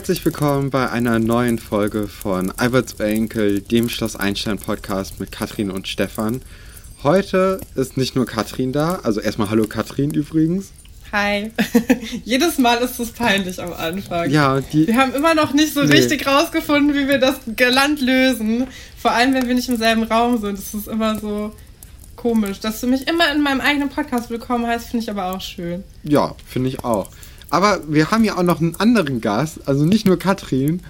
Herzlich willkommen bei einer neuen Folge von Alberts Enkel, dem Schloss Einstein Podcast mit Katrin und Stefan. Heute ist nicht nur Katrin da, also erstmal hallo Katrin übrigens. Hi. Jedes Mal ist es peinlich am Anfang. Ja, die. Wir haben immer noch nicht so nee. richtig rausgefunden, wie wir das galant lösen. Vor allem, wenn wir nicht im selben Raum sind. Das ist immer so komisch. Dass du mich immer in meinem eigenen Podcast willkommen heißt, finde ich aber auch schön. Ja, finde ich auch. Aber wir haben ja auch noch einen anderen Gast, also nicht nur Katrin,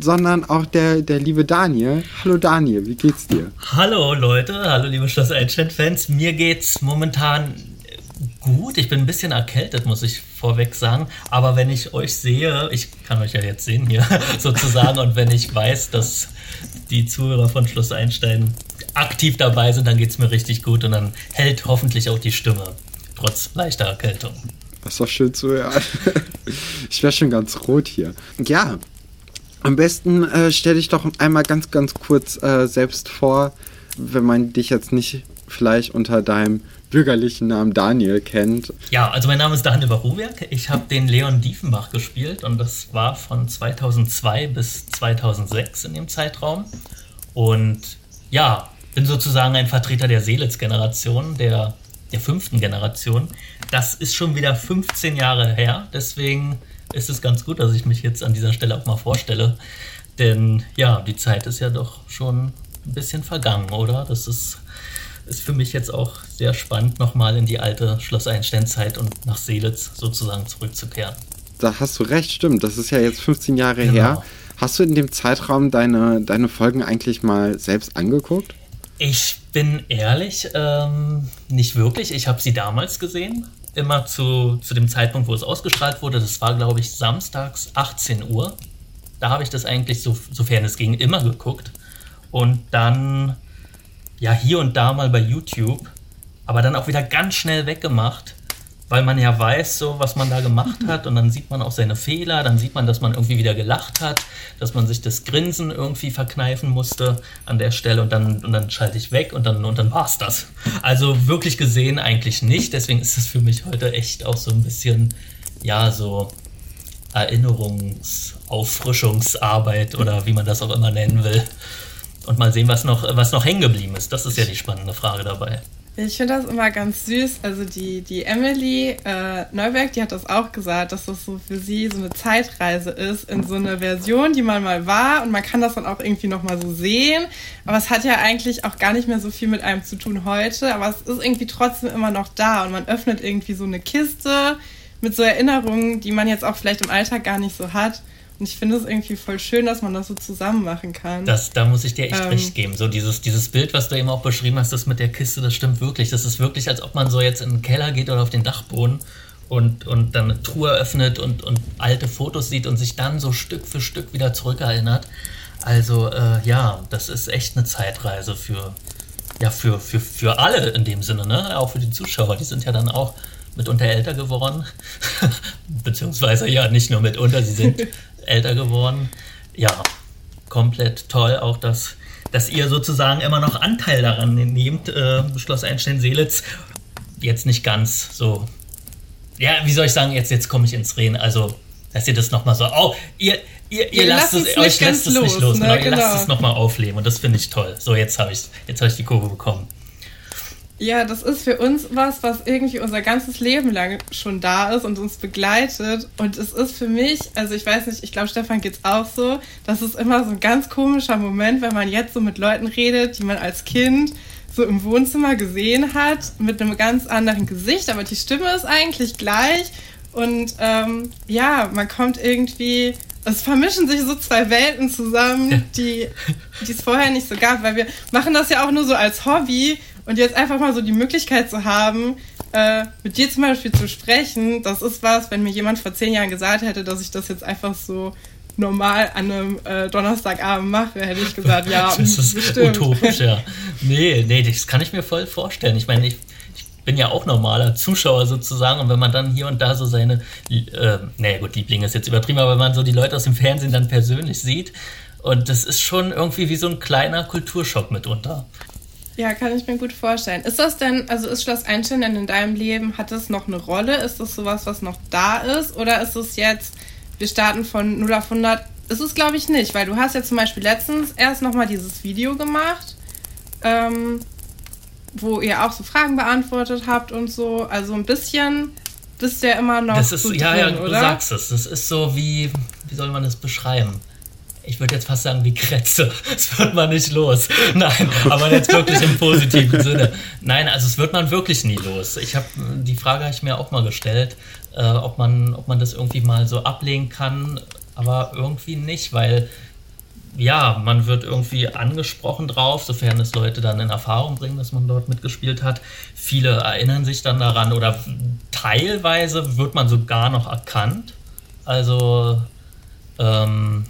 sondern auch der, der liebe Daniel. Hallo Daniel, wie geht's dir? Hallo Leute, hallo liebe Schloss Einstein-Fans. Mir geht's momentan gut. Ich bin ein bisschen erkältet, muss ich vorweg sagen. Aber wenn ich euch sehe, ich kann euch ja jetzt sehen hier sozusagen, und wenn ich weiß, dass die Zuhörer von Schloss Einstein aktiv dabei sind, dann geht's mir richtig gut und dann hält hoffentlich auch die Stimme, trotz leichter Erkältung. Das ist doch schön zu hören. ich wäre schon ganz rot hier. Ja, am besten äh, stell dich doch einmal ganz, ganz kurz äh, selbst vor, wenn man dich jetzt nicht vielleicht unter deinem bürgerlichen Namen Daniel kennt. Ja, also mein Name ist Daniel Baruwerk. Ich habe den Leon Diefenbach gespielt und das war von 2002 bis 2006 in dem Zeitraum. Und ja, bin sozusagen ein Vertreter der Seelitz-Generation, der, der fünften Generation. Das ist schon wieder 15 Jahre her, deswegen ist es ganz gut, dass ich mich jetzt an dieser Stelle auch mal vorstelle. Denn ja, die Zeit ist ja doch schon ein bisschen vergangen, oder? Das ist ist für mich jetzt auch sehr spannend, nochmal in die alte Schloss Einstein-Zeit und nach Seelitz sozusagen zurückzukehren. Da hast du recht, stimmt. Das ist ja jetzt 15 Jahre genau. her. Hast du in dem Zeitraum deine, deine Folgen eigentlich mal selbst angeguckt? Ich bin ehrlich, ähm, nicht wirklich. Ich habe sie damals gesehen, immer zu, zu dem Zeitpunkt, wo es ausgestrahlt wurde. Das war, glaube ich, samstags 18 Uhr. Da habe ich das eigentlich, so, sofern es ging, immer geguckt. Und dann ja hier und da mal bei YouTube, aber dann auch wieder ganz schnell weggemacht, weil man ja weiß, so was man da gemacht hat und dann sieht man auch seine Fehler, dann sieht man, dass man irgendwie wieder gelacht hat, dass man sich das Grinsen irgendwie verkneifen musste an der Stelle und dann, und dann schalte ich weg und dann, und dann war's das. Also wirklich gesehen eigentlich nicht, deswegen ist es für mich heute echt auch so ein bisschen, ja, so Erinnerungsauffrischungsarbeit oder wie man das auch immer nennen will und mal sehen, was noch, was noch hängen geblieben ist. Das ist ja die spannende Frage dabei. Ich finde das immer ganz süß. Also die, die Emily äh, Neuberg, die hat das auch gesagt, dass das so für sie so eine Zeitreise ist in so eine Version, die man mal war und man kann das dann auch irgendwie nochmal so sehen. Aber es hat ja eigentlich auch gar nicht mehr so viel mit einem zu tun heute, aber es ist irgendwie trotzdem immer noch da und man öffnet irgendwie so eine Kiste mit so Erinnerungen, die man jetzt auch vielleicht im Alltag gar nicht so hat. Und ich finde es irgendwie voll schön, dass man das so zusammen machen kann. Das, da muss ich dir echt ähm, recht geben. So dieses, dieses Bild, was du eben auch beschrieben hast, das mit der Kiste, das stimmt wirklich. Das ist wirklich, als ob man so jetzt in den Keller geht oder auf den Dachboden und, und dann eine Truhe öffnet und, und alte Fotos sieht und sich dann so Stück für Stück wieder zurückerinnert. Also äh, ja, das ist echt eine Zeitreise für, ja, für, für, für alle in dem Sinne, ne? Auch für die Zuschauer. Die sind ja dann auch mitunter älter geworden. Beziehungsweise ja, nicht nur mitunter, sie sind älter geworden. Ja, komplett toll. Auch, dass, dass ihr sozusagen immer noch Anteil daran nehmt, äh, Schloss Einstein-Seelitz. Jetzt nicht ganz so. Ja, wie soll ich sagen, jetzt, jetzt komme ich ins Reden. Also, dass ihr das nochmal so. Oh, ihr, ihr, ihr, lasst es, euch lässt es nicht los. Ne? Genau, ihr lasst genau. es nochmal aufleben. Und das finde ich toll. So, jetzt habe ich, hab ich die Kurve bekommen. Ja, das ist für uns was, was irgendwie unser ganzes Leben lang schon da ist und uns begleitet. Und es ist für mich, also ich weiß nicht, ich glaube, Stefan geht's auch so, das ist immer so ein ganz komischer Moment, wenn man jetzt so mit Leuten redet, die man als Kind so im Wohnzimmer gesehen hat, mit einem ganz anderen Gesicht, aber die Stimme ist eigentlich gleich. Und ähm, ja, man kommt irgendwie es vermischen sich so zwei Welten zusammen, die, die es vorher nicht so gab, weil wir machen das ja auch nur so als Hobby und jetzt einfach mal so die Möglichkeit zu haben, äh, mit dir zum Beispiel zu sprechen, das ist was, wenn mir jemand vor zehn Jahren gesagt hätte, dass ich das jetzt einfach so normal an einem äh, Donnerstagabend mache, hätte ich gesagt, ja, das ist bestimmt. utopisch, ja. Nee, nee, das kann ich mir voll vorstellen. Ich meine, ich, ich bin ja auch normaler Zuschauer sozusagen und wenn man dann hier und da so seine, äh, naja gut, Lieblinge ist jetzt übertrieben, aber wenn man so die Leute aus dem Fernsehen dann persönlich sieht und das ist schon irgendwie wie so ein kleiner Kulturschock mitunter. Ja, kann ich mir gut vorstellen. Ist das denn, also ist Schloss Einstein in deinem Leben, hat das noch eine Rolle? Ist das sowas, was noch da ist? Oder ist es jetzt wir starten von 0 auf 100, ist es glaube ich nicht, weil du hast ja zum Beispiel letztens erst nochmal dieses Video gemacht, ähm, wo ihr auch so Fragen beantwortet habt und so. Also ein bisschen bist du ja immer noch. Das ist, so ja, drin, ja, du oder? sagst es. Das ist so wie, wie soll man das beschreiben? Ich würde jetzt fast sagen wie Kretze. Es wird man nicht los. Nein, aber jetzt wirklich im positiven Sinne. Nein, also es wird man wirklich nie los. Ich habe die Frage habe ich mir auch mal gestellt, äh, ob man, ob man das irgendwie mal so ablehnen kann, aber irgendwie nicht, weil ja, man wird irgendwie angesprochen drauf, sofern es Leute dann in Erfahrung bringen, dass man dort mitgespielt hat. Viele erinnern sich dann daran oder teilweise wird man sogar noch erkannt. Also ähm,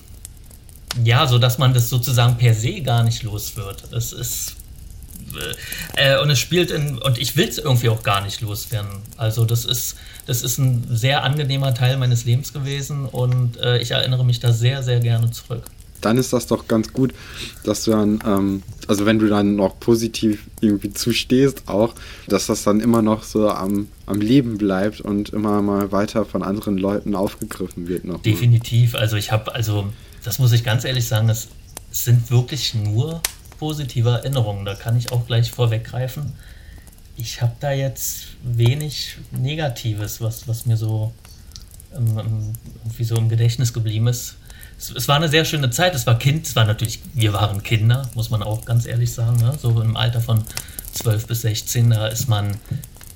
ja, so dass man das sozusagen per se gar nicht los wird. Es ist äh, und es spielt in und ich will es irgendwie auch gar nicht loswerden. Also das ist das ist ein sehr angenehmer Teil meines Lebens gewesen und äh, ich erinnere mich da sehr sehr gerne zurück. Dann ist das doch ganz gut, dass du dann, ähm, also wenn du dann noch positiv irgendwie zustehst, auch, dass das dann immer noch so am, am Leben bleibt und immer mal weiter von anderen Leuten aufgegriffen wird. Noch Definitiv. Also ich habe, also das muss ich ganz ehrlich sagen, es sind wirklich nur positive Erinnerungen. Da kann ich auch gleich vorweggreifen. Ich habe da jetzt wenig Negatives, was, was mir so ähm, irgendwie so im Gedächtnis geblieben ist. Es, es, war eine sehr schöne Zeit. Es war Kind, es war natürlich, wir waren Kinder, muss man auch ganz ehrlich sagen. Ne? So im Alter von 12 bis 16, da ist man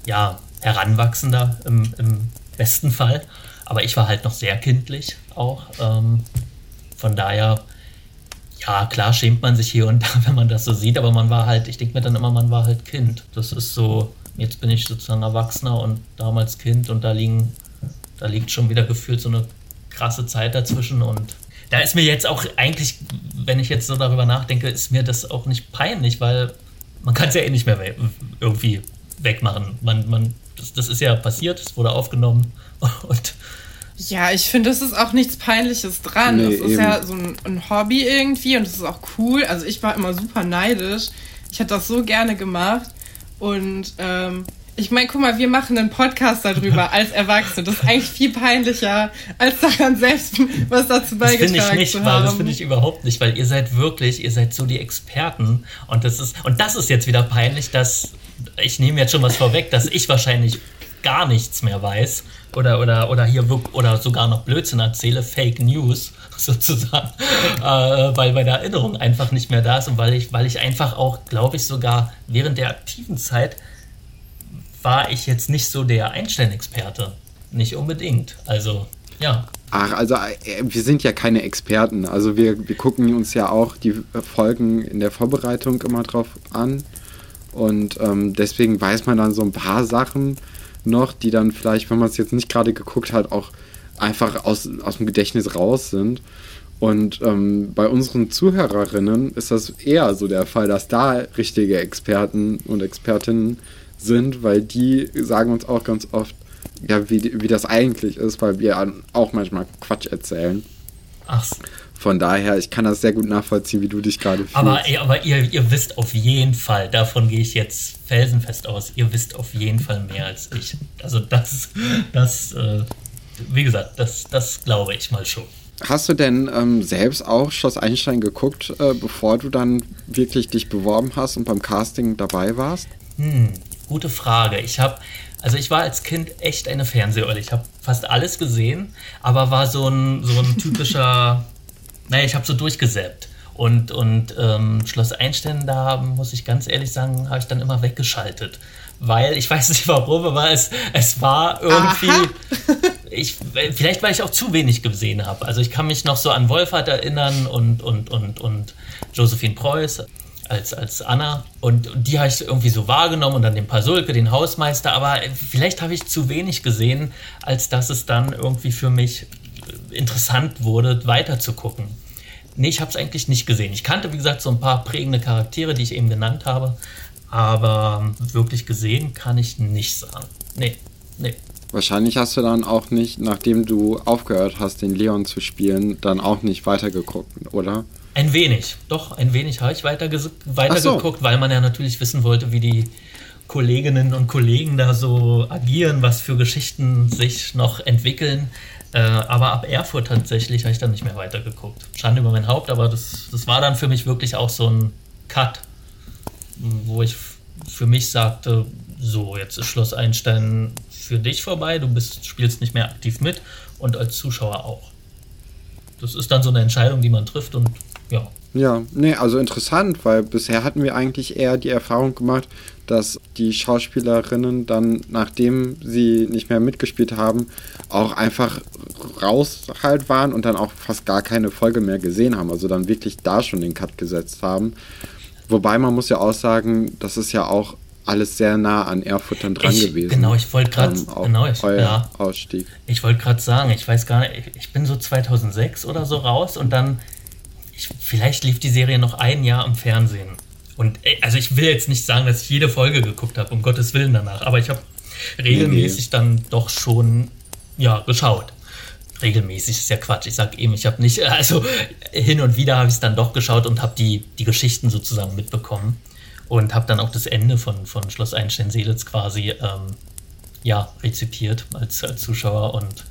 ja heranwachsender im, im besten Fall. Aber ich war halt noch sehr kindlich auch. Ähm, von daher, ja, klar schämt man sich hier und da, wenn man das so sieht, aber man war halt, ich denke mir dann immer, man war halt Kind. Das ist so, jetzt bin ich sozusagen Erwachsener und damals Kind und da liegen, da liegt schon wieder gefühlt so eine krasse Zeit dazwischen und da ist mir jetzt auch eigentlich, wenn ich jetzt so darüber nachdenke, ist mir das auch nicht peinlich, weil man kann es ja eh nicht mehr we irgendwie wegmachen. Man, man, das, das ist ja passiert, es wurde aufgenommen und ja, ich finde, es ist auch nichts Peinliches dran. Nee, es ist eben. ja so ein, ein, Hobby irgendwie und es ist auch cool. Also ich war immer super neidisch. Ich hätte das so gerne gemacht. Und ähm, ich meine, guck mal, wir machen einen Podcast darüber als Erwachsene. Das ist eigentlich viel peinlicher, als daran selbst was dazu beigetragen das ich nicht, zu haben. Das finde ich überhaupt nicht, weil ihr seid wirklich, ihr seid so die Experten. Und das ist, und das ist jetzt wieder peinlich, dass ich nehme jetzt schon was vorweg, dass ich wahrscheinlich gar nichts mehr weiß oder, oder, oder hier oder sogar noch Blödsinn erzähle, Fake News sozusagen, äh, weil meine Erinnerung einfach nicht mehr da ist und weil ich, weil ich einfach auch, glaube ich, sogar während der aktiven Zeit war ich jetzt nicht so der Einstein-Experte. Nicht unbedingt. Also, ja. Ach, also äh, wir sind ja keine Experten. Also wir, wir gucken uns ja auch die Folgen in der Vorbereitung immer drauf an. Und ähm, deswegen weiß man dann so ein paar Sachen noch, die dann vielleicht, wenn man es jetzt nicht gerade geguckt hat, auch einfach aus, aus dem Gedächtnis raus sind. Und ähm, bei unseren Zuhörerinnen ist das eher so der Fall, dass da richtige Experten und Expertinnen sind, weil die sagen uns auch ganz oft, ja, wie, wie das eigentlich ist, weil wir auch manchmal Quatsch erzählen. Ach. Von daher, ich kann das sehr gut nachvollziehen, wie du dich gerade fühlst. Aber, aber ihr, ihr wisst auf jeden Fall, davon gehe ich jetzt felsenfest aus, ihr wisst auf jeden Fall mehr als ich. Also das, das, äh, wie gesagt, das, das glaube ich mal schon. Hast du denn ähm, selbst auch Schloss Einstein geguckt, äh, bevor du dann wirklich dich beworben hast und beim Casting dabei warst? Hm, gute Frage. Ich habe, also ich war als Kind echt eine Fernseheule. Ich habe fast alles gesehen, aber war so ein, so ein typischer naja, ich habe so durchgesäppt. Und, und ähm, Schloss Einstein, da muss ich ganz ehrlich sagen, habe ich dann immer weggeschaltet. Weil, ich weiß nicht warum, aber es, es war irgendwie. ich, vielleicht, weil ich auch zu wenig gesehen habe. Also ich kann mich noch so an Wolfert erinnern und, und, und, und Josephine Preuß als, als Anna. Und, und die habe ich irgendwie so wahrgenommen und dann den Pasulke, den Hausmeister. Aber vielleicht habe ich zu wenig gesehen, als dass es dann irgendwie für mich interessant wurde, weiter zu gucken. Nee, ich habe es eigentlich nicht gesehen. Ich kannte, wie gesagt, so ein paar prägende Charaktere, die ich eben genannt habe. Aber wirklich gesehen kann ich nicht sagen. Nee, nee. Wahrscheinlich hast du dann auch nicht, nachdem du aufgehört hast, den Leon zu spielen, dann auch nicht weitergeguckt, oder? Ein wenig, doch, ein wenig habe ich weitergeguckt, so. weil man ja natürlich wissen wollte, wie die Kolleginnen und Kollegen da so agieren, was für Geschichten sich noch entwickeln. Äh, aber ab Erfurt tatsächlich habe ich dann nicht mehr weitergeguckt. Schande über mein Haupt, aber das, das war dann für mich wirklich auch so ein Cut, wo ich für mich sagte, so, jetzt ist Schloss Einstein für dich vorbei, du bist, spielst nicht mehr aktiv mit und als Zuschauer auch. Das ist dann so eine Entscheidung, die man trifft und ja. Ja, nee, also interessant, weil bisher hatten wir eigentlich eher die Erfahrung gemacht, dass die Schauspielerinnen dann, nachdem sie nicht mehr mitgespielt haben, auch einfach raus halt waren und dann auch fast gar keine Folge mehr gesehen haben. Also dann wirklich da schon den Cut gesetzt haben. Wobei man muss ja auch sagen, das ist ja auch alles sehr nah an Erfurt dann dran ich, gewesen. Genau, ich wollte gerade ähm, genau, ich, ja, Ausstieg. Ich wollte gerade sagen, ich weiß gar nicht, ich bin so 2006 oder so raus und dann ich, vielleicht lief die Serie noch ein Jahr im Fernsehen. Und also ich will jetzt nicht sagen, dass ich jede Folge geguckt habe, um Gottes Willen danach, aber ich habe regelmäßig nee, nee. dann doch schon ja geschaut. Regelmäßig ist ja Quatsch. Ich sag eben, ich habe nicht, also hin und wieder habe ich es dann doch geschaut und habe die, die Geschichten sozusagen mitbekommen und habe dann auch das Ende von, von Schloss Einstein-Seelitz quasi ähm, ja, rezipiert als, als Zuschauer und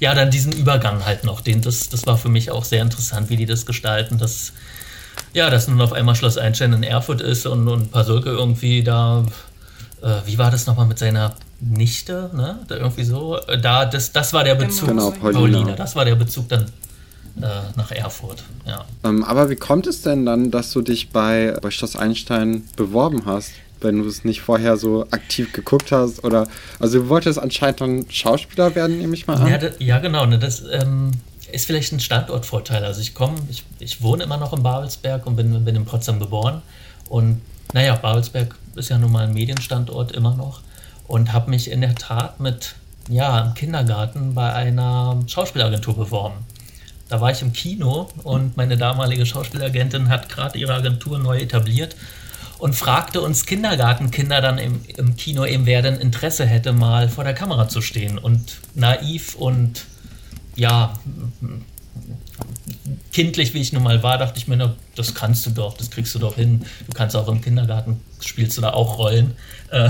ja, dann diesen Übergang halt noch, den, das, das war für mich auch sehr interessant, wie die das gestalten, dass ja, dass nun auf einmal Schloss Einstein in Erfurt ist und, und Pasulke irgendwie da, äh, wie war das nochmal mit seiner Nichte, ne? Da irgendwie so, da, das, das war der genau. Bezug, genau, Paulina. Paulina, das war der Bezug dann äh, nach Erfurt, ja. Ähm, aber wie kommt es denn dann, dass du dich bei, bei Schloss Einstein beworben hast? wenn du es nicht vorher so aktiv geguckt hast oder also du wolltest anscheinend dann Schauspieler werden, nehme ich mal an. Ja, das, ja genau, ne, das ähm, ist vielleicht ein Standortvorteil. Also ich komme, ich, ich wohne immer noch in Babelsberg und bin, bin in Potsdam geboren. Und naja, Babelsberg ist ja nun mal ein Medienstandort immer noch. Und habe mich in der Tat mit, ja, im Kindergarten bei einer Schauspielagentur beworben. Da war ich im Kino und meine damalige Schauspielagentin hat gerade ihre Agentur neu etabliert und fragte uns Kindergartenkinder dann im, im Kino eben, wer denn Interesse hätte, mal vor der Kamera zu stehen. Und naiv und ja, kindlich wie ich nun mal war, dachte ich mir, na, das kannst du doch, das kriegst du doch hin. Du kannst auch im Kindergarten, spielst du da auch Rollen. Äh,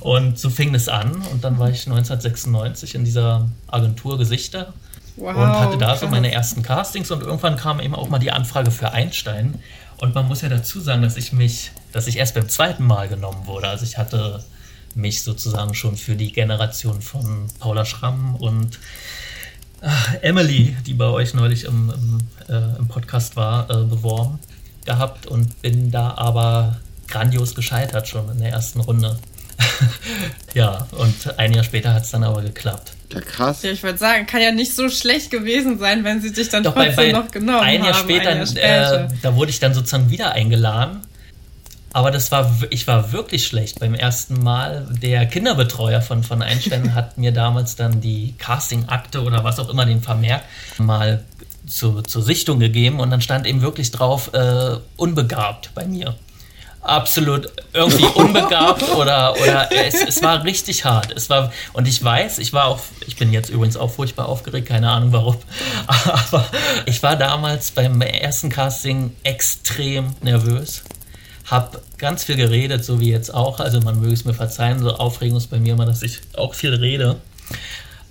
und so fing es an und dann war ich 1996 in dieser Agentur Gesichter wow, und hatte da so meine ersten Castings und irgendwann kam eben auch mal die Anfrage für Einstein. Und man muss ja dazu sagen, dass ich mich, dass ich erst beim zweiten Mal genommen wurde. Also ich hatte mich sozusagen schon für die Generation von Paula Schramm und Ach, Emily, die bei euch neulich im, im, äh, im Podcast war, äh, beworben gehabt und bin da aber grandios gescheitert schon in der ersten Runde. ja, und ein Jahr später hat es dann aber geklappt. Ja, krass. Ja, ich würde sagen, kann ja nicht so schlecht gewesen sein, wenn sie dich dann Doch, trotzdem bei, bei noch genommen ein Jahr haben. Später, ein Jahr später, äh, da wurde ich dann sozusagen wieder eingeladen aber das war, ich war wirklich schlecht beim ersten Mal. Der Kinderbetreuer von, von Einstein hat mir damals dann die Casting-Akte oder was auch immer, den Vermerk mal zu, zur Sichtung gegeben und dann stand eben wirklich drauf, äh, unbegabt bei mir. Absolut irgendwie unbegabt oder, oder es, es war richtig hart. Es war, und ich weiß, ich war auch, ich bin jetzt übrigens auch furchtbar aufgeregt, keine Ahnung warum, aber ich war damals beim ersten Casting extrem nervös habe ganz viel geredet, so wie jetzt auch. Also man möge es mir verzeihen, so Aufregung ist bei mir immer, dass ich auch viel rede.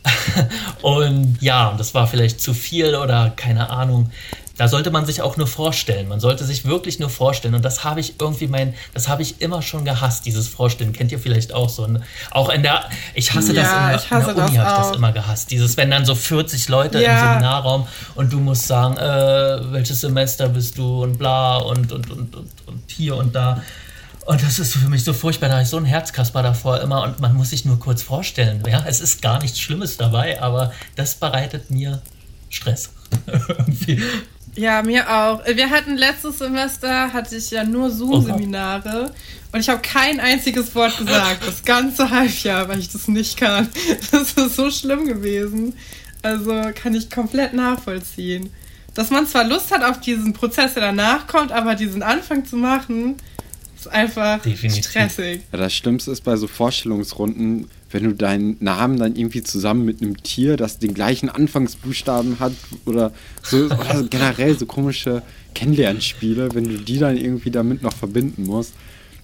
und ja, das war vielleicht zu viel oder keine Ahnung da sollte man sich auch nur vorstellen. Man sollte sich wirklich nur vorstellen. Und das habe ich irgendwie mein, das habe ich immer schon gehasst, dieses Vorstellen. Kennt ihr vielleicht auch so? Auch in der, ich hasse ja, das immer, ich hasse in der Uni habe ich das immer gehasst. Dieses, wenn dann so 40 Leute ja. im Seminarraum und du musst sagen, äh, welches Semester bist du und bla und, und, und, und, und hier und da. Und das ist für mich so furchtbar, da habe ich so ein Herzkasper davor immer und man muss sich nur kurz vorstellen. Ja, es ist gar nichts Schlimmes dabei, aber das bereitet mir Stress. Ja, mir auch. Wir hatten letztes Semester, hatte ich ja nur Zoom-Seminare und ich habe kein einziges Wort gesagt, das ganze Halbjahr, weil ich das nicht kann. Das ist so schlimm gewesen. Also kann ich komplett nachvollziehen. Dass man zwar Lust hat auf diesen Prozess, der danach kommt, aber diesen Anfang zu machen, ist einfach Definitiv. stressig. Ja, das Schlimmste ist bei so Vorstellungsrunden, wenn du deinen Namen dann irgendwie zusammen mit einem Tier, das den gleichen Anfangsbuchstaben hat oder so oder generell so komische Kennenlernspiele, wenn du die dann irgendwie damit noch verbinden musst,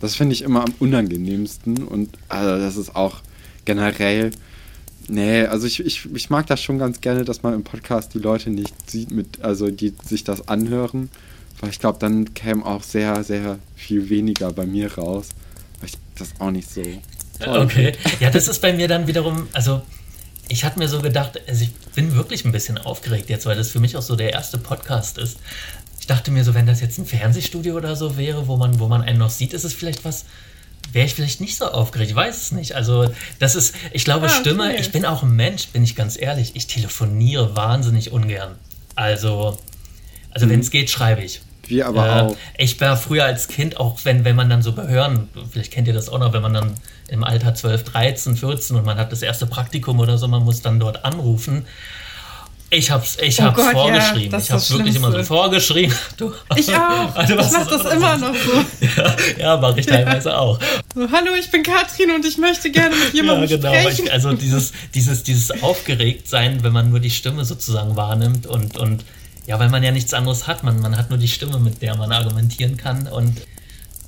das finde ich immer am unangenehmsten und also das ist auch generell Nee, also ich, ich, ich mag das schon ganz gerne, dass man im Podcast die Leute nicht sieht, mit, also die sich das anhören. Weil ich glaube, dann käme auch sehr, sehr viel weniger bei mir raus. Weil ich das auch nicht so. Toll okay. Ja, das ist bei mir dann wiederum, also ich hatte mir so gedacht, also ich bin wirklich ein bisschen aufgeregt jetzt, weil das für mich auch so der erste Podcast ist. Ich dachte mir so, wenn das jetzt ein Fernsehstudio oder so wäre, wo man, wo man einen noch sieht, ist es vielleicht was, wäre ich vielleicht nicht so aufgeregt. Ich weiß es nicht. Also, das ist, ich glaube, ah, Stimme, okay. ich bin auch ein Mensch, bin ich ganz ehrlich. Ich telefoniere wahnsinnig ungern. Also, also mhm. wenn es geht, schreibe ich. Wir aber äh, auch. Ich war früher als Kind, auch wenn, wenn man dann so behören, vielleicht kennt ihr das auch noch, wenn man dann im Alter 12, 13, 14 und man hat das erste Praktikum oder so, man muss dann dort anrufen. Ich hab's, ich oh hab's Gott, vorgeschrieben. Ja, ich hab's wirklich immer so vorgeschrieben. Du, ich auch. Also, ich mach das immer noch so. Ja, ja mache ich teilweise ja. auch. So, hallo, ich bin Katrin und ich möchte gerne mit jemandem ja, genau, sprechen. Also dieses, dieses, dieses Aufgeregtsein, wenn man nur die Stimme sozusagen wahrnimmt und, und ja, weil man ja nichts anderes hat. Man, man hat nur die Stimme, mit der man argumentieren kann. Und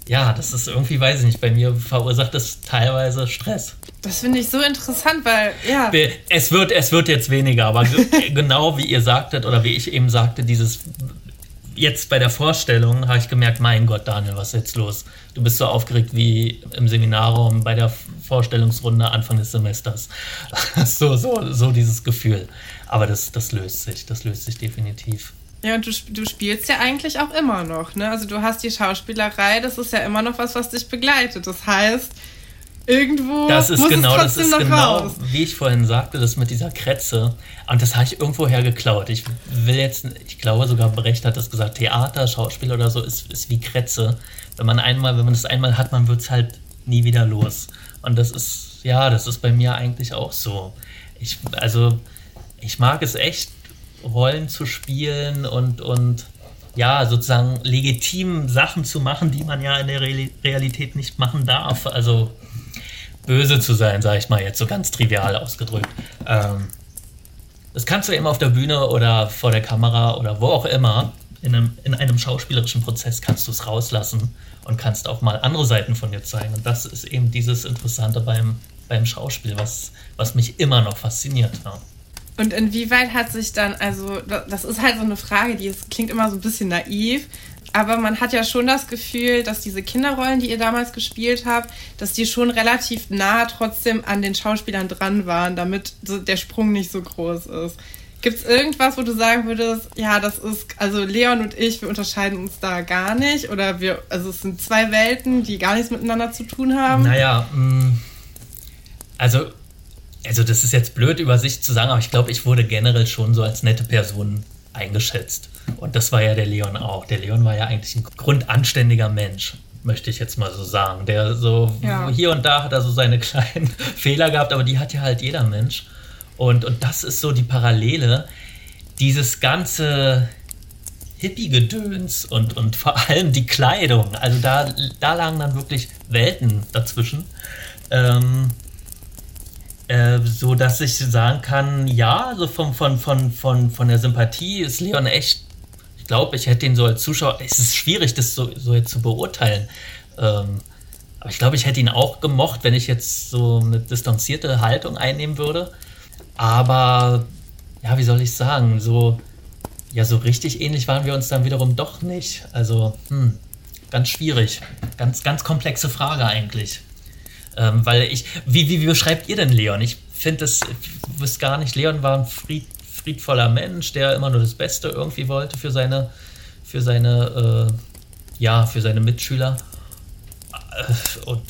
ja, das ist irgendwie, weiß ich nicht, bei mir verursacht das teilweise Stress. Das finde ich so interessant, weil, ja. Es wird, es wird jetzt weniger, aber genau wie ihr sagtet oder wie ich eben sagte, dieses jetzt bei der Vorstellung habe ich gemerkt, mein Gott, Daniel, was ist jetzt los? Du bist so aufgeregt wie im Seminarraum bei der Vorstellungsrunde Anfang des Semesters. so, so, so dieses Gefühl. Aber das, das löst sich, das löst sich definitiv. Ja, und du, du spielst ja eigentlich auch immer noch, ne? Also du hast die Schauspielerei, das ist ja immer noch was, was dich begleitet. Das heißt, irgendwo das ist muss genau, es trotzdem das ist genau, raus. wie ich vorhin sagte, das mit dieser Kretze. Und das habe ich irgendwo her geklaut. Ich will jetzt, ich glaube sogar Brecht hat das gesagt, Theater, Schauspiel oder so ist, ist wie Kretze. Wenn man einmal, wenn man das einmal hat, man wird es halt nie wieder los. Und das ist, ja, das ist bei mir eigentlich auch so. Ich, also, ich mag es echt, Rollen zu spielen und, und ja, sozusagen legitim Sachen zu machen, die man ja in der Realität nicht machen darf. Also böse zu sein, sage ich mal jetzt so ganz trivial ausgedrückt. Ähm, das kannst du eben auf der Bühne oder vor der Kamera oder wo auch immer. In einem, in einem schauspielerischen Prozess kannst du es rauslassen und kannst auch mal andere Seiten von dir zeigen. Und das ist eben dieses Interessante beim, beim Schauspiel, was, was mich immer noch fasziniert. Ja. Und inwieweit hat sich dann, also das ist halt so eine Frage, die ist, klingt immer so ein bisschen naiv, aber man hat ja schon das Gefühl, dass diese Kinderrollen, die ihr damals gespielt habt, dass die schon relativ nah trotzdem an den Schauspielern dran waren, damit der Sprung nicht so groß ist. Gibt es irgendwas, wo du sagen würdest, ja, das ist, also Leon und ich, wir unterscheiden uns da gar nicht? Oder wir, also es sind zwei Welten, die gar nichts miteinander zu tun haben? Naja, mm, also also das ist jetzt blöd über sich zu sagen, aber ich glaube, ich wurde generell schon so als nette Person eingeschätzt. Und das war ja der Leon auch. Der Leon war ja eigentlich ein grundanständiger Mensch, möchte ich jetzt mal so sagen. Der so ja. hier und da hat er so seine kleinen Fehler gehabt, aber die hat ja halt jeder Mensch. Und, und das ist so die Parallele. Dieses ganze Hippie-Gedöns und, und vor allem die Kleidung. Also da, da lagen dann wirklich Welten dazwischen. Ähm, äh, so dass ich sagen kann, ja, so von, von, von, von, von der Sympathie ist Leon echt, ich glaube, ich hätte ihn so als Zuschauer, es ist schwierig, das so, so jetzt zu beurteilen. Ähm, aber ich glaube, ich hätte ihn auch gemocht, wenn ich jetzt so eine distanzierte Haltung einnehmen würde. Aber, ja, wie soll ich sagen, so, ja, so richtig ähnlich waren wir uns dann wiederum doch nicht. Also, hm, ganz schwierig. Ganz, ganz komplexe Frage eigentlich. Ähm, weil ich, wie, wie, wie beschreibt ihr denn Leon? Ich finde das, ich wüsste gar nicht, Leon war ein fried, friedvoller Mensch, der immer nur das Beste irgendwie wollte für seine, für seine, äh, ja, für seine Mitschüler. Äh, und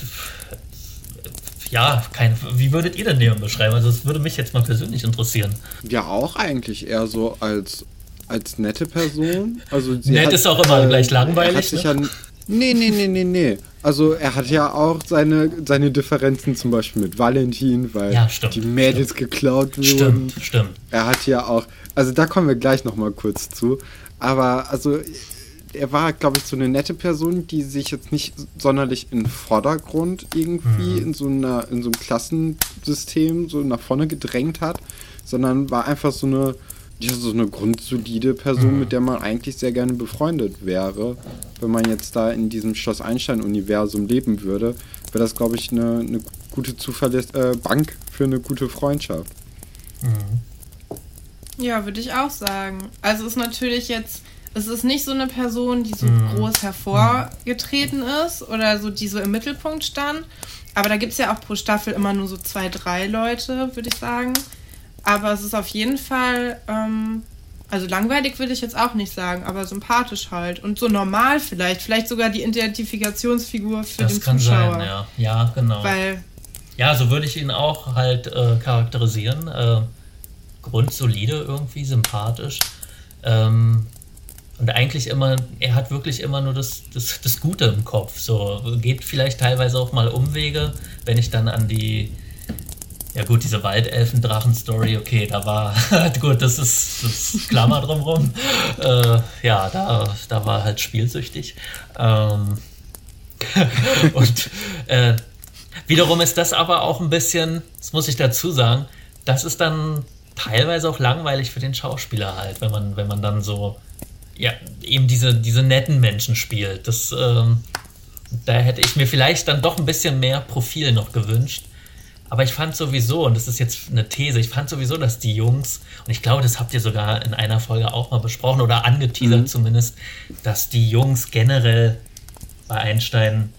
ja, kein, wie würdet ihr denn Leon beschreiben? Also das würde mich jetzt mal persönlich interessieren. Ja, auch eigentlich eher so als, als nette Person. Also Nett hat, ist auch immer äh, gleich langweilig. Hat sich ne? ja, nee, nee, nee, nee, nee. Also er hat ja auch seine, seine Differenzen zum Beispiel mit Valentin, weil ja, stimmt, die Mädels stimmt. geklaut wurden. Stimmt, stimmt. Er hat ja auch, also da kommen wir gleich nochmal kurz zu. Aber also er war, glaube ich, so eine nette Person, die sich jetzt nicht sonderlich im Vordergrund irgendwie mhm. in so einer, in so einem Klassensystem so nach vorne gedrängt hat, sondern war einfach so eine ja, so eine grundsolide Person, mhm. mit der man eigentlich sehr gerne befreundet wäre. Wenn man jetzt da in diesem Schloss Einstein-Universum leben würde, wäre das, glaube ich, eine, eine gute zuverlässige äh, Bank für eine gute Freundschaft. Mhm. Ja, würde ich auch sagen. Also es ist natürlich jetzt, es ist nicht so eine Person, die so mhm. groß hervorgetreten ist oder so, die so im Mittelpunkt stand. Aber da gibt es ja auch pro Staffel immer nur so zwei, drei Leute, würde ich sagen. Aber es ist auf jeden Fall ähm, also langweilig würde ich jetzt auch nicht sagen, aber sympathisch halt. Und so normal vielleicht. Vielleicht sogar die Identifikationsfigur für das den kann Zuschauer. Sein, ja. Ja, genau. Weil. Ja, so würde ich ihn auch halt äh, charakterisieren. Äh, grundsolide irgendwie, sympathisch. Ähm, und eigentlich immer, er hat wirklich immer nur das, das, das Gute im Kopf. So geht vielleicht teilweise auch mal Umwege, wenn ich dann an die ja gut, diese Waldelfen-Drachen-Story, okay, da war, gut, das ist, das ist Klammer drumherum. Äh, ja, da, da war halt spielsüchtig. Ähm, und äh, wiederum ist das aber auch ein bisschen, das muss ich dazu sagen, das ist dann teilweise auch langweilig für den Schauspieler halt, wenn man, wenn man dann so, ja, eben diese, diese netten Menschen spielt. Das, ähm, da hätte ich mir vielleicht dann doch ein bisschen mehr Profil noch gewünscht aber ich fand sowieso, und das ist jetzt eine These, ich fand sowieso, dass die Jungs, und ich glaube, das habt ihr sogar in einer Folge auch mal besprochen oder angeteasert mhm. zumindest, dass die Jungs generell bei Einstein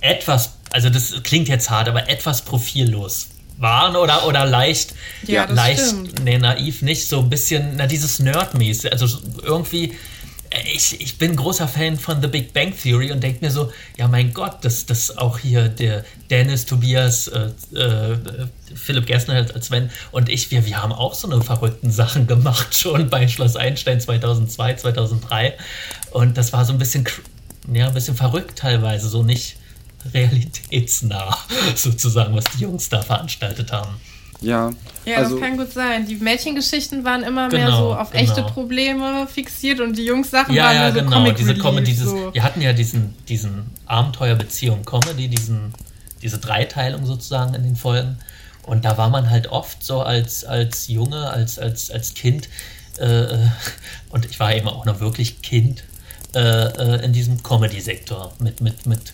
etwas, also das klingt jetzt hart, aber etwas profillos waren oder, oder leicht, ja, leicht, nee, naiv nicht, so ein bisschen, na, dieses Nerd-mäßig, also irgendwie ich, ich bin großer Fan von The Big Bang Theory und denke mir so, ja mein Gott, dass das auch hier der Dennis, Tobias, äh, äh, Philipp Gessner als Sven und ich, wir, wir haben auch so eine verrückten Sachen gemacht schon bei Schloss Einstein 2002, 2003 und das war so ein bisschen, ja, ein bisschen verrückt teilweise, so nicht realitätsnah sozusagen, was die Jungs da veranstaltet haben. Ja. Ja, also, das kann gut sein. Die Mädchengeschichten waren immer genau, mehr so auf genau. echte Probleme fixiert und die Jungs-Sachen ja, waren ja, mehr so genau. Comic diese Comedy, dieses, so. Wir hatten ja diesen, diesen Abenteuerbeziehung Comedy, diesen, diese Dreiteilung sozusagen in den Folgen. Und da war man halt oft so als, als Junge, als, als, als Kind, äh, und ich war eben auch noch wirklich Kind, äh, äh in diesem Comedy-Sektor mit, mit, mit,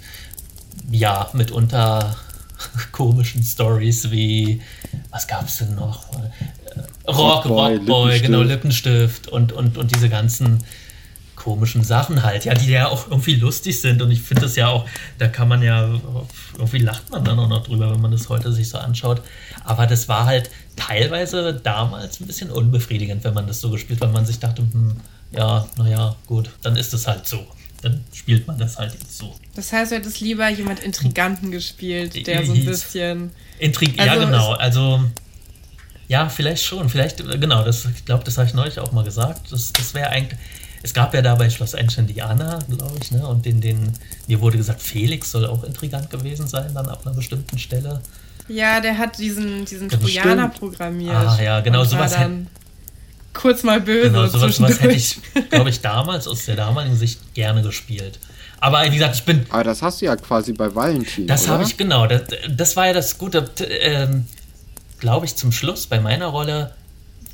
ja, mitunter komischen Stories wie, was gab es denn noch? Äh, Rock, Rockboy, Rockboy genau, Lippenstift. Und, und, und diese ganzen komischen Sachen halt, ja, die ja auch irgendwie lustig sind. Und ich finde das ja auch, da kann man ja, irgendwie lacht man dann auch noch drüber, wenn man das heute sich so anschaut, aber das war halt teilweise damals ein bisschen unbefriedigend, wenn man das so gespielt, weil man sich dachte, hm, ja, naja, gut, dann ist es halt so dann spielt man das halt jetzt so. Das heißt, du hättest lieber jemand Intriganten gespielt, der so ein bisschen. Intrig also ja, genau. Also, ja, vielleicht schon. Vielleicht, genau, das, ich glaube, das habe ich neulich auch mal gesagt. Das, das wäre eigentlich. Es gab ja da bei Schloss Einstein Diana, glaube ich, ne? Und den, den, mir wurde gesagt, Felix soll auch intrigant gewesen sein, dann ab einer bestimmten Stelle. Ja, der hat diesen, diesen Trojaner programmiert. Ah, ja, genau, sowas. Dann kurz mal böse. Genau, sowas, sowas hätte ich, glaube ich, damals aus der damaligen Sicht gerne gespielt. Aber wie gesagt, ich bin. Aber das hast du ja quasi bei Valentin. Das habe ich, genau. Das, das, war ja das Gute. Ähm, glaube ich, zum Schluss bei meiner Rolle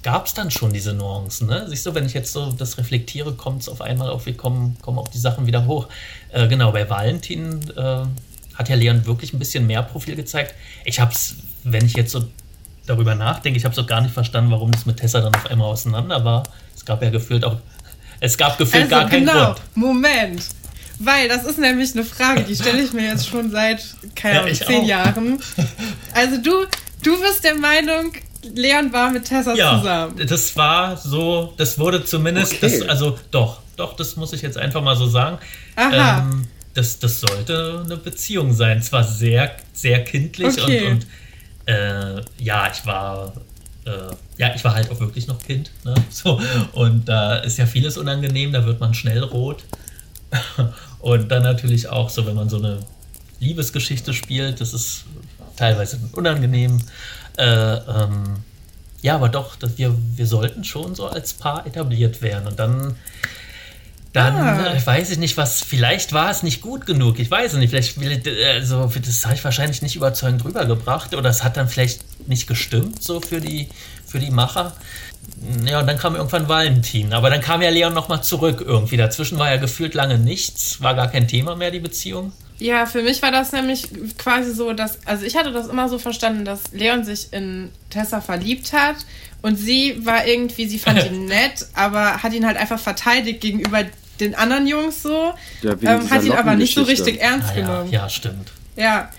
gab es dann schon diese Nuancen. Ne? Siehst du, wenn ich jetzt so das reflektiere, kommt es auf einmal auf, wir kommen, kommen auch die Sachen wieder hoch. Äh, genau, bei Valentin äh, hat ja Leon wirklich ein bisschen mehr Profil gezeigt. Ich habe es, wenn ich jetzt so darüber nachdenke, ich habe so gar nicht verstanden, warum das mit Tessa dann auf einmal auseinander war. Es gab ja gefühlt auch, es gab gefühlt also gar keinen genau, Grund. Moment. Weil das ist nämlich eine Frage, die stelle ich mir jetzt schon seit, keine Ahnung, ja, zehn auch. Jahren. Also du, du bist der Meinung, Leon war mit Tessa ja, zusammen. Das war so, das wurde zumindest, okay. das, also doch, doch, das muss ich jetzt einfach mal so sagen. Aha. Ähm, das, das sollte eine Beziehung sein. Zwar sehr, sehr kindlich okay. und, und äh, ja, ich war, äh, ja, ich war halt auch wirklich noch Kind. Ne? So, und da ist ja vieles unangenehm, da wird man schnell rot. und dann natürlich auch so, wenn man so eine Liebesgeschichte spielt, das ist teilweise unangenehm. Äh, ähm, ja, aber doch, dass wir, wir sollten schon so als Paar etabliert werden. Und dann dann ah. äh, weiß ich nicht, was, vielleicht war es nicht gut genug. Ich weiß es nicht. Vielleicht, also, das habe ich wahrscheinlich nicht überzeugend rübergebracht oder es hat dann vielleicht nicht gestimmt, so für die, für die Macher. Ja, und dann kam irgendwann Valentin. Aber dann kam ja Leon nochmal zurück irgendwie. Dazwischen war ja gefühlt lange nichts, war gar kein Thema mehr, die Beziehung. Ja, für mich war das nämlich quasi so, dass, also ich hatte das immer so verstanden, dass Leon sich in Tessa verliebt hat und sie war irgendwie, sie fand ihn nett, aber hat ihn halt einfach verteidigt gegenüber den anderen Jungs so, ja, ähm, hat ihn aber nicht so richtig ernst ah, genommen. Ja, ja, stimmt. Ja,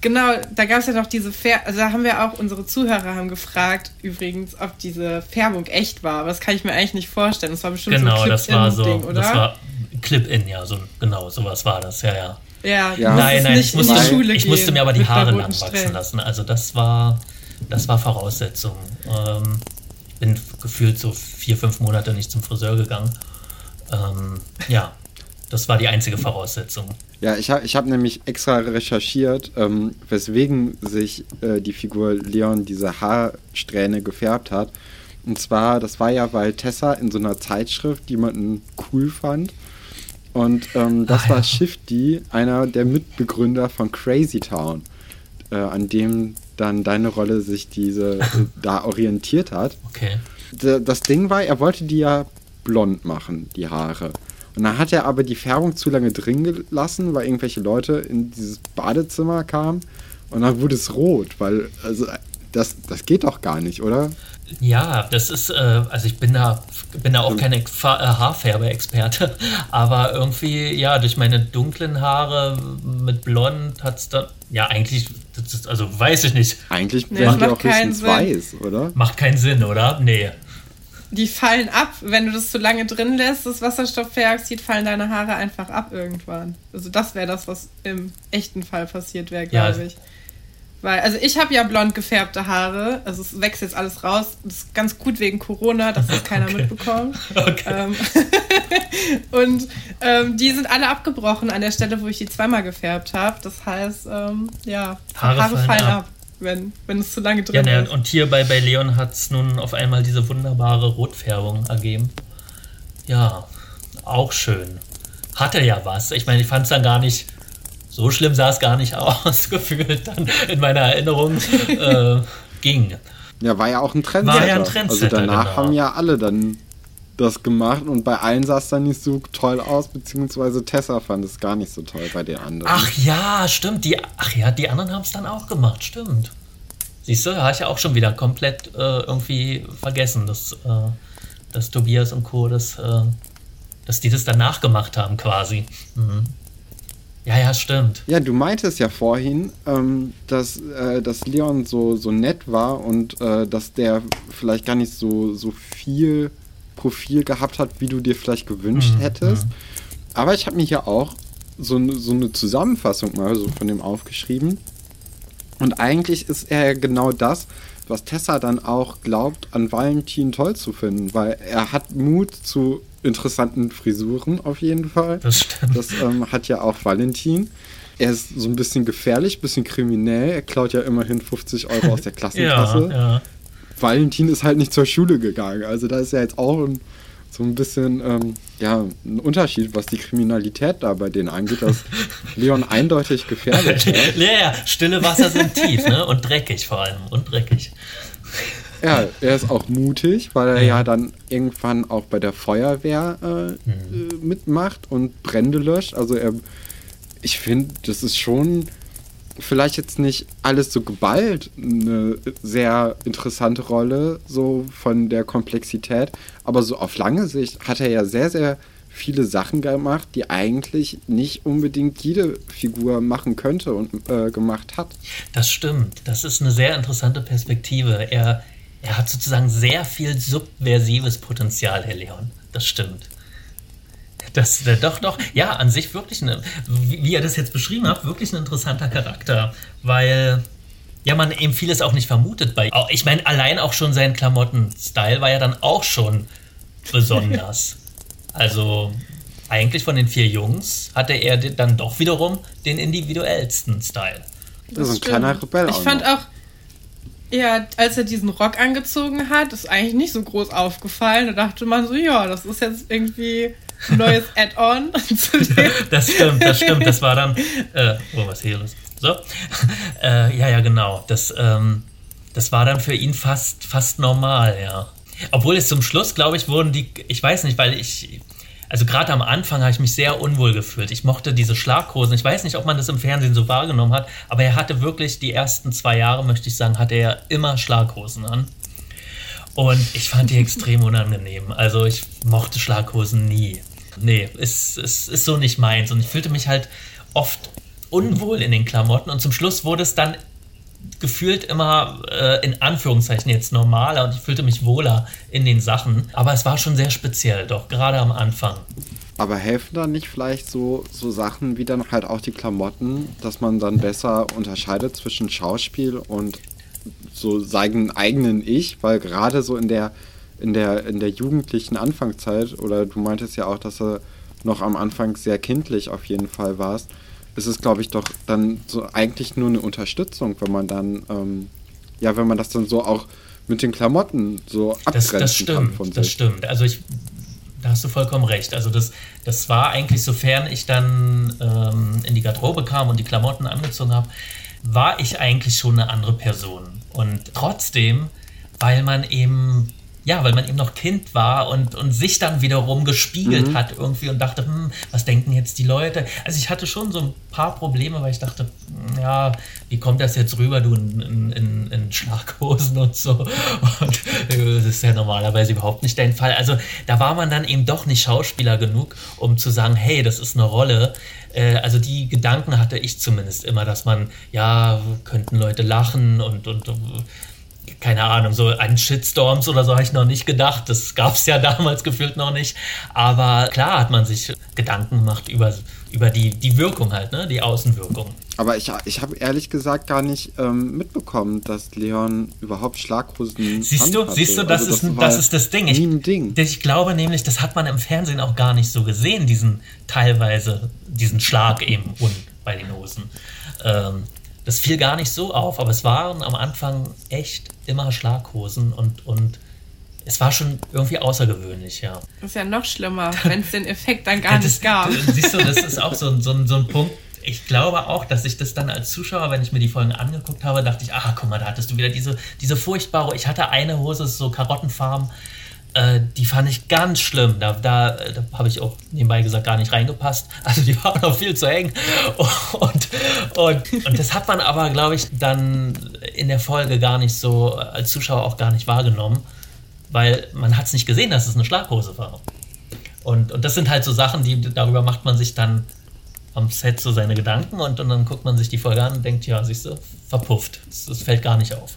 genau, da gab es ja noch diese Färbung, also da haben wir auch, unsere Zuhörer haben gefragt, übrigens, ob diese Färbung echt war, aber das kann ich mir eigentlich nicht vorstellen. Das war bestimmt genau, so ein das war so, Ding, oder? Das war Clip-In, ja, so, genau, sowas war das, ja, ja. Ja, ja. nein, nein, ich musste, ich musste mir aber die Haare lang wachsen lassen. Also das war, das war Voraussetzung. Ähm, bin gefühlt so vier, fünf Monate nicht zum Friseur gegangen. Ähm, ja, das war die einzige Voraussetzung. Ja, ich habe ich hab nämlich extra recherchiert, ähm, weswegen sich äh, die Figur Leon diese Haarsträhne gefärbt hat. Und zwar, das war ja, weil Tessa in so einer Zeitschrift jemanden cool fand. Und ähm, das ah, war ja. Shifty, einer der Mitbegründer von Crazy Town, äh, an dem dann deine Rolle sich diese da orientiert hat. Okay. Das Ding war, er wollte die ja blond machen, die Haare. Und dann hat er aber die Färbung zu lange drin gelassen, weil irgendwelche Leute in dieses Badezimmer kamen. Und dann wurde es rot, weil, also, das, das geht doch gar nicht, oder? Ja, das ist, äh, also ich bin da, bin da auch kein äh, Haarfärbe-Experte, aber irgendwie, ja, durch meine dunklen Haare mit blond hat es da, ja, eigentlich, ist, also weiß ich nicht. Eigentlich nee, macht ja auch höchstens Sinn. weiß, oder? Macht keinen Sinn, oder? Nee. Die fallen ab, wenn du das zu lange drin lässt, das Wasserstoffperoxid, fallen deine Haare einfach ab irgendwann. Also das wäre das, was im echten Fall passiert wäre, glaube ja, ich. Weil, also ich habe ja blond gefärbte Haare, also es wächst jetzt alles raus. Das ist ganz gut wegen Corona, dass das keiner okay. mitbekommt. Okay. Ähm, und ähm, die sind alle abgebrochen an der Stelle, wo ich die zweimal gefärbt habe. Das heißt, ähm, ja, Haare, Haare fallen, fallen ab. ab. Wenn, wenn es zu lange drin ja, ist. Und hier bei, bei Leon hat es nun auf einmal diese wunderbare Rotfärbung ergeben. Ja, auch schön. Hatte ja was. Ich meine, ich fand es dann gar nicht so schlimm sah es gar nicht aus, gefühlt dann in meiner Erinnerung äh, ging. Ja, war ja auch ein Trendsetter. War ja ein Trendsetter. Also danach genau. haben ja alle dann das gemacht und bei allen sah es dann nicht so toll aus, beziehungsweise Tessa fand es gar nicht so toll bei den anderen. Ach ja, stimmt. Die, ach ja, die anderen haben es dann auch gemacht, stimmt. Siehst du, habe ich ja auch schon wieder komplett äh, irgendwie vergessen, dass, äh, dass Tobias und Co. Das, äh, dass die das danach gemacht haben quasi. Mhm. Ja, ja, stimmt. Ja, du meintest ja vorhin, ähm, dass, äh, dass Leon so, so nett war und äh, dass der vielleicht gar nicht so, so viel Profil gehabt hat, wie du dir vielleicht gewünscht mhm. hättest. Aber ich habe mir hier auch so, so eine Zusammenfassung mal so von dem aufgeschrieben. Und eigentlich ist er genau das, was Tessa dann auch glaubt, an Valentin toll zu finden, weil er hat Mut zu interessanten Frisuren auf jeden Fall. Das stimmt. Das ähm, hat ja auch Valentin. Er ist so ein bisschen gefährlich, ein bisschen kriminell. Er klaut ja immerhin 50 Euro aus der Klassenkasse. ja, ja. Valentin ist halt nicht zur Schule gegangen. Also da ist ja jetzt auch ein, so ein bisschen ähm, ja, ein Unterschied, was die Kriminalität da bei denen angeht, dass Leon eindeutig gefährlich ist. ja, ja, stille Wasser sind tief ne? und dreckig vor allem. Und dreckig. Ja, er ist auch mutig, weil er ja, ja dann irgendwann auch bei der Feuerwehr äh, mhm. Äh, mitmacht und Brände löscht. Also er, ich finde, das ist schon vielleicht jetzt nicht alles so geballt eine sehr interessante Rolle, so von der Komplexität, aber so auf lange Sicht hat er ja sehr, sehr viele Sachen gemacht, die eigentlich nicht unbedingt jede Figur machen könnte und äh, gemacht hat. Das stimmt. Das ist eine sehr interessante Perspektive. Er, er hat sozusagen sehr viel subversives Potenzial, Herr Leon. Das stimmt. Das, äh, doch, doch, ja, an sich wirklich, eine, wie, wie er das jetzt beschrieben hat, wirklich ein interessanter Charakter, weil ja, man eben vieles auch nicht vermutet bei. Ich meine, allein auch schon sein Klamotten-Style war ja dann auch schon besonders. also eigentlich von den vier Jungs hatte er dann doch wiederum den individuellsten Style. Das, ist ein kleiner Rebell. Ich fand auch, ja, als er diesen Rock angezogen hat, ist eigentlich nicht so groß aufgefallen. Da dachte man so, ja, das ist jetzt irgendwie neues Add-on Das stimmt, das stimmt. Das war dann, äh, oh, was hier ist. So. Äh, ja, ja, genau. Das, ähm, das war dann für ihn fast, fast normal, ja. Obwohl es zum Schluss, glaube ich, wurden die, ich weiß nicht, weil ich, also gerade am Anfang habe ich mich sehr unwohl gefühlt. Ich mochte diese Schlaghosen. Ich weiß nicht, ob man das im Fernsehen so wahrgenommen hat, aber er hatte wirklich die ersten zwei Jahre, möchte ich sagen, hatte er immer Schlaghosen an. Und ich fand die extrem unangenehm. Also ich mochte Schlaghosen nie. Nee, es ist, ist, ist so nicht meins. Und ich fühlte mich halt oft unwohl in den Klamotten. Und zum Schluss wurde es dann gefühlt immer äh, in Anführungszeichen jetzt normaler und ich fühlte mich wohler in den Sachen. Aber es war schon sehr speziell, doch gerade am Anfang. Aber helfen dann nicht vielleicht so, so Sachen wie dann halt auch die Klamotten, dass man dann besser unterscheidet zwischen Schauspiel und so seinem eigenen Ich? Weil gerade so in der, in der, in der jugendlichen Anfangszeit, oder du meintest ja auch, dass du noch am Anfang sehr kindlich auf jeden Fall warst, ist es, glaube ich, doch dann so eigentlich nur eine Unterstützung, wenn man dann, ähm, ja, wenn man das dann so auch mit den Klamotten so abgrenzen das, das stimmt, kann von sich. Das stimmt. Also ich, da hast du vollkommen recht. Also das, das war eigentlich, sofern ich dann ähm, in die Garderobe kam und die Klamotten angezogen habe, war ich eigentlich schon eine andere Person. Und trotzdem, weil man eben ja, weil man eben noch Kind war und, und sich dann wiederum gespiegelt mhm. hat irgendwie und dachte, hm, was denken jetzt die Leute? Also ich hatte schon so ein paar Probleme, weil ich dachte, hm, ja, wie kommt das jetzt rüber, du in, in, in Schlaghosen und so? Und äh, das ist ja normalerweise überhaupt nicht dein Fall. Also da war man dann eben doch nicht Schauspieler genug, um zu sagen, hey, das ist eine Rolle. Äh, also die Gedanken hatte ich zumindest immer, dass man, ja, könnten Leute lachen und, und keine Ahnung, so an Shitstorms oder so habe ich noch nicht gedacht. Das gab es ja damals gefühlt noch nicht. Aber klar hat man sich Gedanken gemacht über, über die, die Wirkung halt, ne? die Außenwirkung. Aber ich, ich habe ehrlich gesagt gar nicht ähm, mitbekommen, dass Leon überhaupt Schlaghosen Siehst du, siehst du, das, also, das, ist, das ist das Ding. Ich, Ding. ich glaube nämlich, das hat man im Fernsehen auch gar nicht so gesehen, diesen teilweise, diesen Schlag eben und bei den Hosen. Ähm, das fiel gar nicht so auf, aber es waren am Anfang echt immer Schlaghosen und, und es war schon irgendwie außergewöhnlich, ja. Das ist ja noch schlimmer, wenn es den Effekt dann gar ja, das, nicht gab. Siehst du, das ist auch so, so, so ein Punkt. Ich glaube auch, dass ich das dann als Zuschauer, wenn ich mir die Folgen angeguckt habe, dachte ich, ah, guck mal, da hattest du wieder diese, diese furchtbare, ich hatte eine Hose, so Karottenfarben, äh, die fand ich ganz schlimm. Da, da, da habe ich auch nebenbei gesagt gar nicht reingepasst. Also die waren noch viel zu eng. Und, und, und das hat man aber, glaube ich, dann in der Folge gar nicht so, als Zuschauer auch gar nicht wahrgenommen, weil man hat es nicht gesehen, dass es eine Schlaghose war. Und, und das sind halt so Sachen, die darüber macht man sich dann am Set so seine Gedanken und, und dann guckt man sich die Folge an und denkt, ja, siehst du, verpufft. Das fällt gar nicht auf.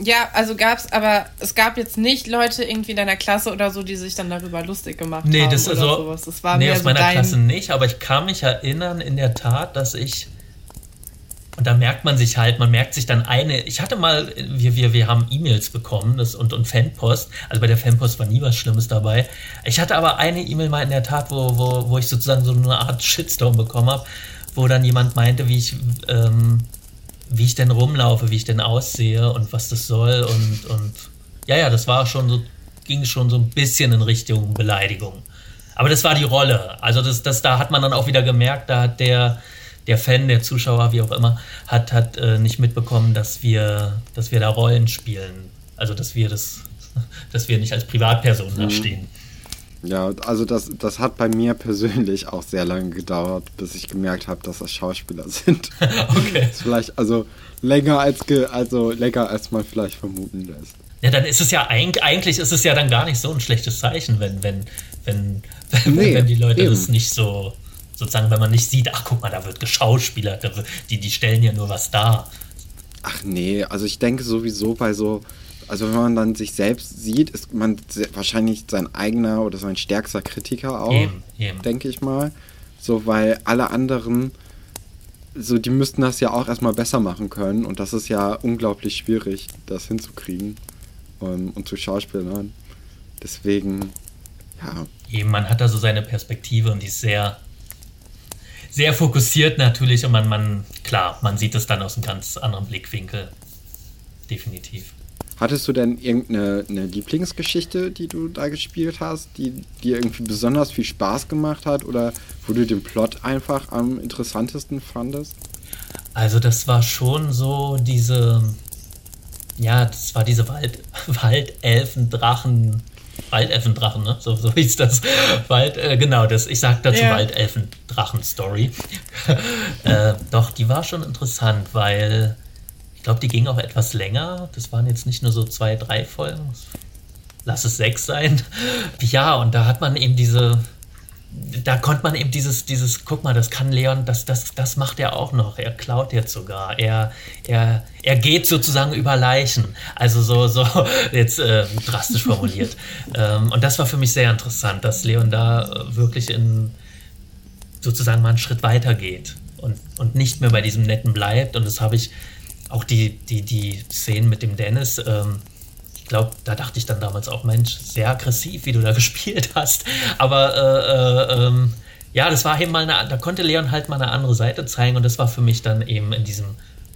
Ja, also gab's, aber es gab jetzt nicht Leute irgendwie in deiner Klasse oder so, die sich dann darüber lustig gemacht nee, haben. Das oder so, sowas. Das war nee, aus so meiner. Klasse nicht, aber ich kann mich erinnern in der Tat, dass ich. Und da merkt man sich halt, man merkt sich dann eine. Ich hatte mal, wir, wir, wir haben E-Mails bekommen das, und, und Fanpost. Also bei der Fanpost war nie was Schlimmes dabei. Ich hatte aber eine E-Mail mal in der Tat, wo, wo, wo ich sozusagen so eine Art Shitstorm bekommen habe, wo dann jemand meinte, wie ich. Ähm, wie ich denn rumlaufe, wie ich denn aussehe und was das soll und, und ja, ja, das war schon so, ging schon so ein bisschen in Richtung Beleidigung. Aber das war die Rolle. Also das, das, da hat man dann auch wieder gemerkt, da hat der, der Fan, der Zuschauer, wie auch immer, hat, hat äh, nicht mitbekommen, dass wir, dass wir da Rollen spielen. Also dass wir das, dass wir nicht als Privatpersonen da mhm. stehen. Ja, also das, das hat bei mir persönlich auch sehr lange gedauert, bis ich gemerkt habe, dass das Schauspieler sind. okay. Das vielleicht also länger als ge, also länger als man vielleicht vermuten lässt. Ja, dann ist es ja eigentlich ist es ja dann gar nicht so ein schlechtes Zeichen, wenn wenn wenn wenn, nee, wenn die Leute eben. das nicht so sozusagen, wenn man nicht sieht, ach guck mal, da wird geschauspielert, die die stellen ja nur was dar. Ach nee, also ich denke sowieso bei so also wenn man dann sich selbst sieht, ist man wahrscheinlich sein eigener oder sein stärkster Kritiker auch, denke ich mal. So, weil alle anderen, so die müssten das ja auch erstmal besser machen können und das ist ja unglaublich schwierig, das hinzukriegen um, ähm, und zu Schauspielern. Deswegen, ja. Eben, man hat da so seine Perspektive und die ist sehr, sehr fokussiert natürlich und man, man, klar, man sieht es dann aus einem ganz anderen Blickwinkel. Definitiv. Hattest du denn irgendeine Lieblingsgeschichte, die du da gespielt hast, die dir irgendwie besonders viel Spaß gemacht hat oder wo du den Plot einfach am interessantesten fandest? Also das war schon so diese, ja, das war diese Wald, Waldelfen, Drachen, Waldelfendrachen, ne? So, so hieß das. Wald, äh, genau, das, ich sag dazu ja. Waldelfendrachen-Story. äh, doch, die war schon interessant, weil glaube, die ging auch etwas länger. Das waren jetzt nicht nur so zwei, drei Folgen. Lass es sechs sein. Ja, und da hat man eben diese, da konnte man eben dieses, dieses, guck mal, das kann Leon, das, das, das macht er auch noch. Er klaut jetzt sogar. Er, er, er geht sozusagen über Leichen. Also so, so jetzt äh, drastisch formuliert. ähm, und das war für mich sehr interessant, dass Leon da äh, wirklich in sozusagen mal einen Schritt weiter geht und, und nicht mehr bei diesem Netten bleibt. Und das habe ich auch die, die, die Szenen mit dem Dennis. Ähm, ich glaube, da dachte ich dann damals auch, Mensch, sehr aggressiv, wie du da gespielt hast. Aber äh, äh, ähm, ja, das war eben mal eine, da konnte Leon halt mal eine andere Seite zeigen und das war für mich dann eben in diesem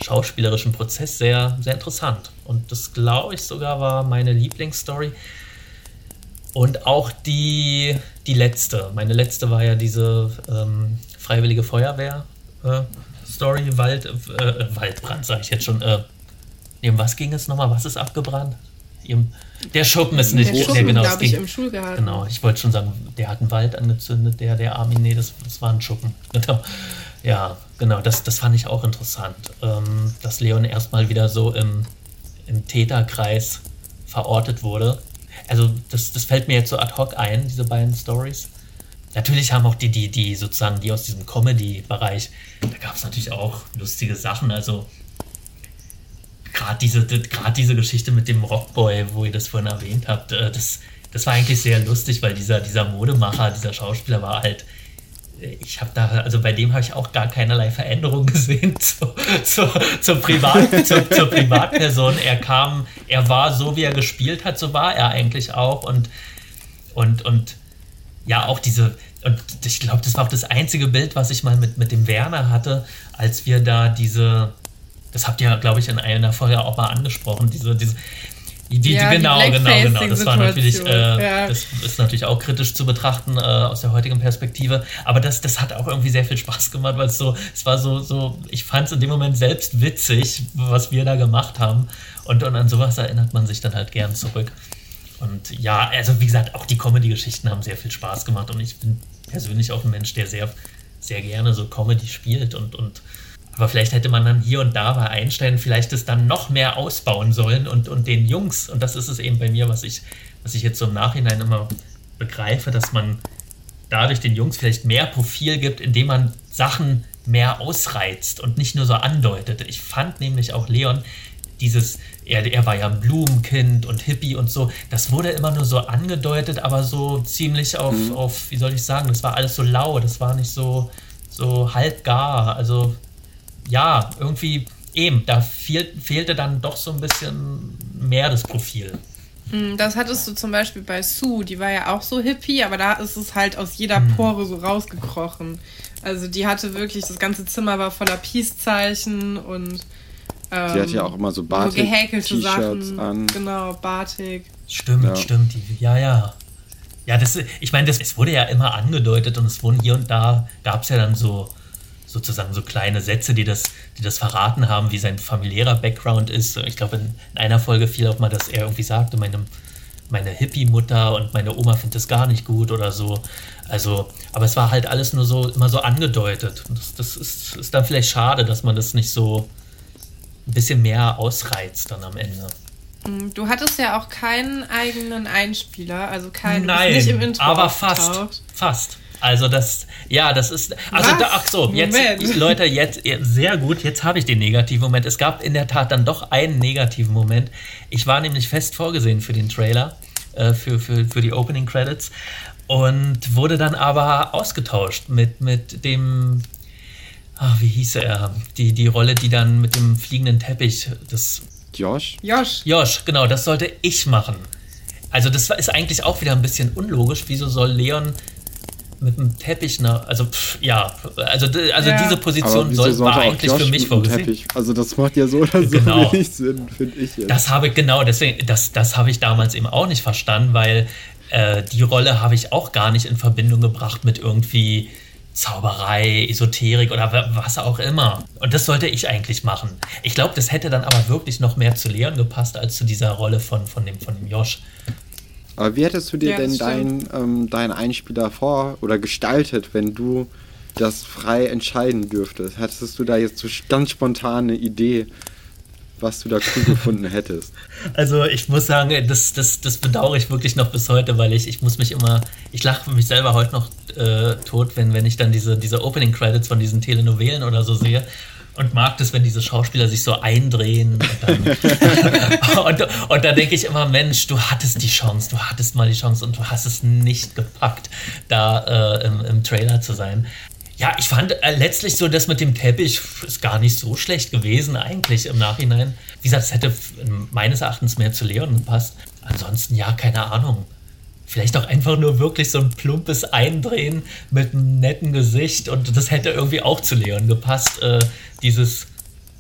schauspielerischen Prozess sehr, sehr interessant. Und das glaube ich sogar war meine Lieblingsstory. Und auch die, die letzte. Meine letzte war ja diese ähm, Freiwillige Feuerwehr-Story, äh, Wald, äh, Waldbrand, sage ich jetzt schon. Äh, um was ging es nochmal? Was ist abgebrannt? Der Schuppen ist nicht. Der Schuppen, genau, glaube ich, im Schulgarten. Genau, ich wollte schon sagen, der hat einen Wald angezündet, der, der Armin, nee, das, das war ein Schuppen. Genau. Ja, genau, das, das fand ich auch interessant. Ähm, dass Leon erstmal wieder so im, im Täterkreis verortet wurde. Also, das, das fällt mir jetzt so ad hoc ein, diese beiden Stories. Natürlich haben auch die, die, die sozusagen, die aus diesem Comedy-Bereich, da gab es natürlich auch lustige Sachen. Also, gerade diese, diese Geschichte mit dem Rockboy, wo ihr das vorhin erwähnt habt, äh, das, das war eigentlich sehr lustig, weil dieser, dieser Modemacher, dieser Schauspieler war halt, äh, ich habe da, also bei dem habe ich auch gar keinerlei Veränderung gesehen zu, zu, zur, Privat, zu, zur Privatperson. Er kam, er war so, wie er gespielt hat, so war er eigentlich auch und, und, und ja, auch diese, und ich glaube, das war auch das einzige Bild, was ich mal mit, mit dem Werner hatte, als wir da diese, das habt ihr, glaube ich, in einer Folge auch mal angesprochen. Diese, diese, die, die, ja, genau, die genau, genau. Das war natürlich, äh, ja. das ist natürlich auch kritisch zu betrachten äh, aus der heutigen Perspektive. Aber das, das hat auch irgendwie sehr viel Spaß gemacht, weil es so, es war so, so, ich fand es in dem Moment selbst witzig, was wir da gemacht haben. Und, und an sowas erinnert man sich dann halt gern zurück. Und ja, also wie gesagt, auch die Comedy-Geschichten haben sehr viel Spaß gemacht. Und ich bin persönlich auch ein Mensch, der sehr, sehr gerne so Comedy spielt und, und aber vielleicht hätte man dann hier und da bei Einstein vielleicht es dann noch mehr ausbauen sollen und, und den Jungs, und das ist es eben bei mir, was ich, was ich jetzt so im Nachhinein immer begreife, dass man dadurch den Jungs vielleicht mehr Profil gibt, indem man Sachen mehr ausreizt und nicht nur so andeutet. Ich fand nämlich auch Leon dieses, er, er war ja ein Blumenkind und Hippie und so, das wurde immer nur so angedeutet, aber so ziemlich auf, mhm. auf wie soll ich sagen, das war alles so lau, das war nicht so, so halb gar. Also ja, irgendwie eben, da fehl, fehlte dann doch so ein bisschen mehr das Profil. Hm, das hattest du zum Beispiel bei Sue, die war ja auch so hippie, aber da ist es halt aus jeder hm. Pore so rausgekrochen. Also die hatte wirklich, das ganze Zimmer war voller Peace-Zeichen und ähm, die hat ja auch immer so Batik so gehäkelte Sachen an. Genau, Batik. Stimmt, ja. stimmt. Ja, ja. Ja, das, ich meine, das, es wurde ja immer angedeutet und es wurden hier und da, gab es ja dann so sozusagen so kleine Sätze, die das, die das verraten haben, wie sein familiärer Background ist. Ich glaube, in, in, einer Folge fiel auch mal, dass er irgendwie sagte, meine, meine Hippie-Mutter und meine Oma findet das gar nicht gut oder so. Also, aber es war halt alles nur so, immer so angedeutet. Das, das ist, ist dann vielleicht schade, dass man das nicht so ein bisschen mehr ausreizt dann am Ende. Mm, du hattest ja auch keinen eigenen Einspieler, also keinen Nein, nicht im Intro aber fast, fast. Also das, ja, das ist, also da, ach so, jetzt, Moment. Leute, jetzt, sehr gut, jetzt habe ich den negativen Moment. Es gab in der Tat dann doch einen negativen Moment. Ich war nämlich fest vorgesehen für den Trailer, äh, für, für, für die Opening Credits und wurde dann aber ausgetauscht mit, mit dem, ach, wie hieß er, die, die Rolle, die dann mit dem fliegenden Teppich, das... Josh? Josh. Josh, genau, das sollte ich machen. Also das ist eigentlich auch wieder ein bisschen unlogisch. Wieso soll Leon mit dem Teppich nach, also pff, ja, also, also ja. diese Position soll, war eigentlich für mich vorgesehen. Also das macht ja so oder so genau. wenig Sinn, finde ich. Jetzt. Das habe ich, genau, deswegen, das, das habe ich damals eben auch nicht verstanden, weil äh, die Rolle habe ich auch gar nicht in Verbindung gebracht mit irgendwie Zauberei, Esoterik oder was auch immer. Und das sollte ich eigentlich machen. Ich glaube, das hätte dann aber wirklich noch mehr zu Leon gepasst als zu dieser Rolle von, von, dem, von dem Josh. Aber wie hättest du dir ja, denn deinen ähm, dein Einspieler vor oder gestaltet, wenn du das frei entscheiden dürftest? Hattest du da jetzt so ganz spontane Idee, was du da cool gefunden hättest? Also ich muss sagen, das, das, das bedauere ich wirklich noch bis heute, weil ich, ich muss mich immer, ich lache mich selber heute noch äh, tot, wenn, wenn ich dann diese, diese Opening Credits von diesen Telenovelen oder so sehe und mag das, wenn diese Schauspieler sich so eindrehen. Und dann, und, und dann denke ich immer, Mensch, du hattest die Chance, du hattest mal die Chance und du hast es nicht gepackt, da äh, im, im Trailer zu sein. Ja, ich fand äh, letztlich so, das mit dem Teppich ist gar nicht so schlecht gewesen, eigentlich im Nachhinein. Wie gesagt, es hätte meines Erachtens mehr zu Leon gepasst. Ansonsten, ja, keine Ahnung. Vielleicht auch einfach nur wirklich so ein plumpes Eindrehen mit einem netten Gesicht und das hätte irgendwie auch zu Leon gepasst. Äh, dieses,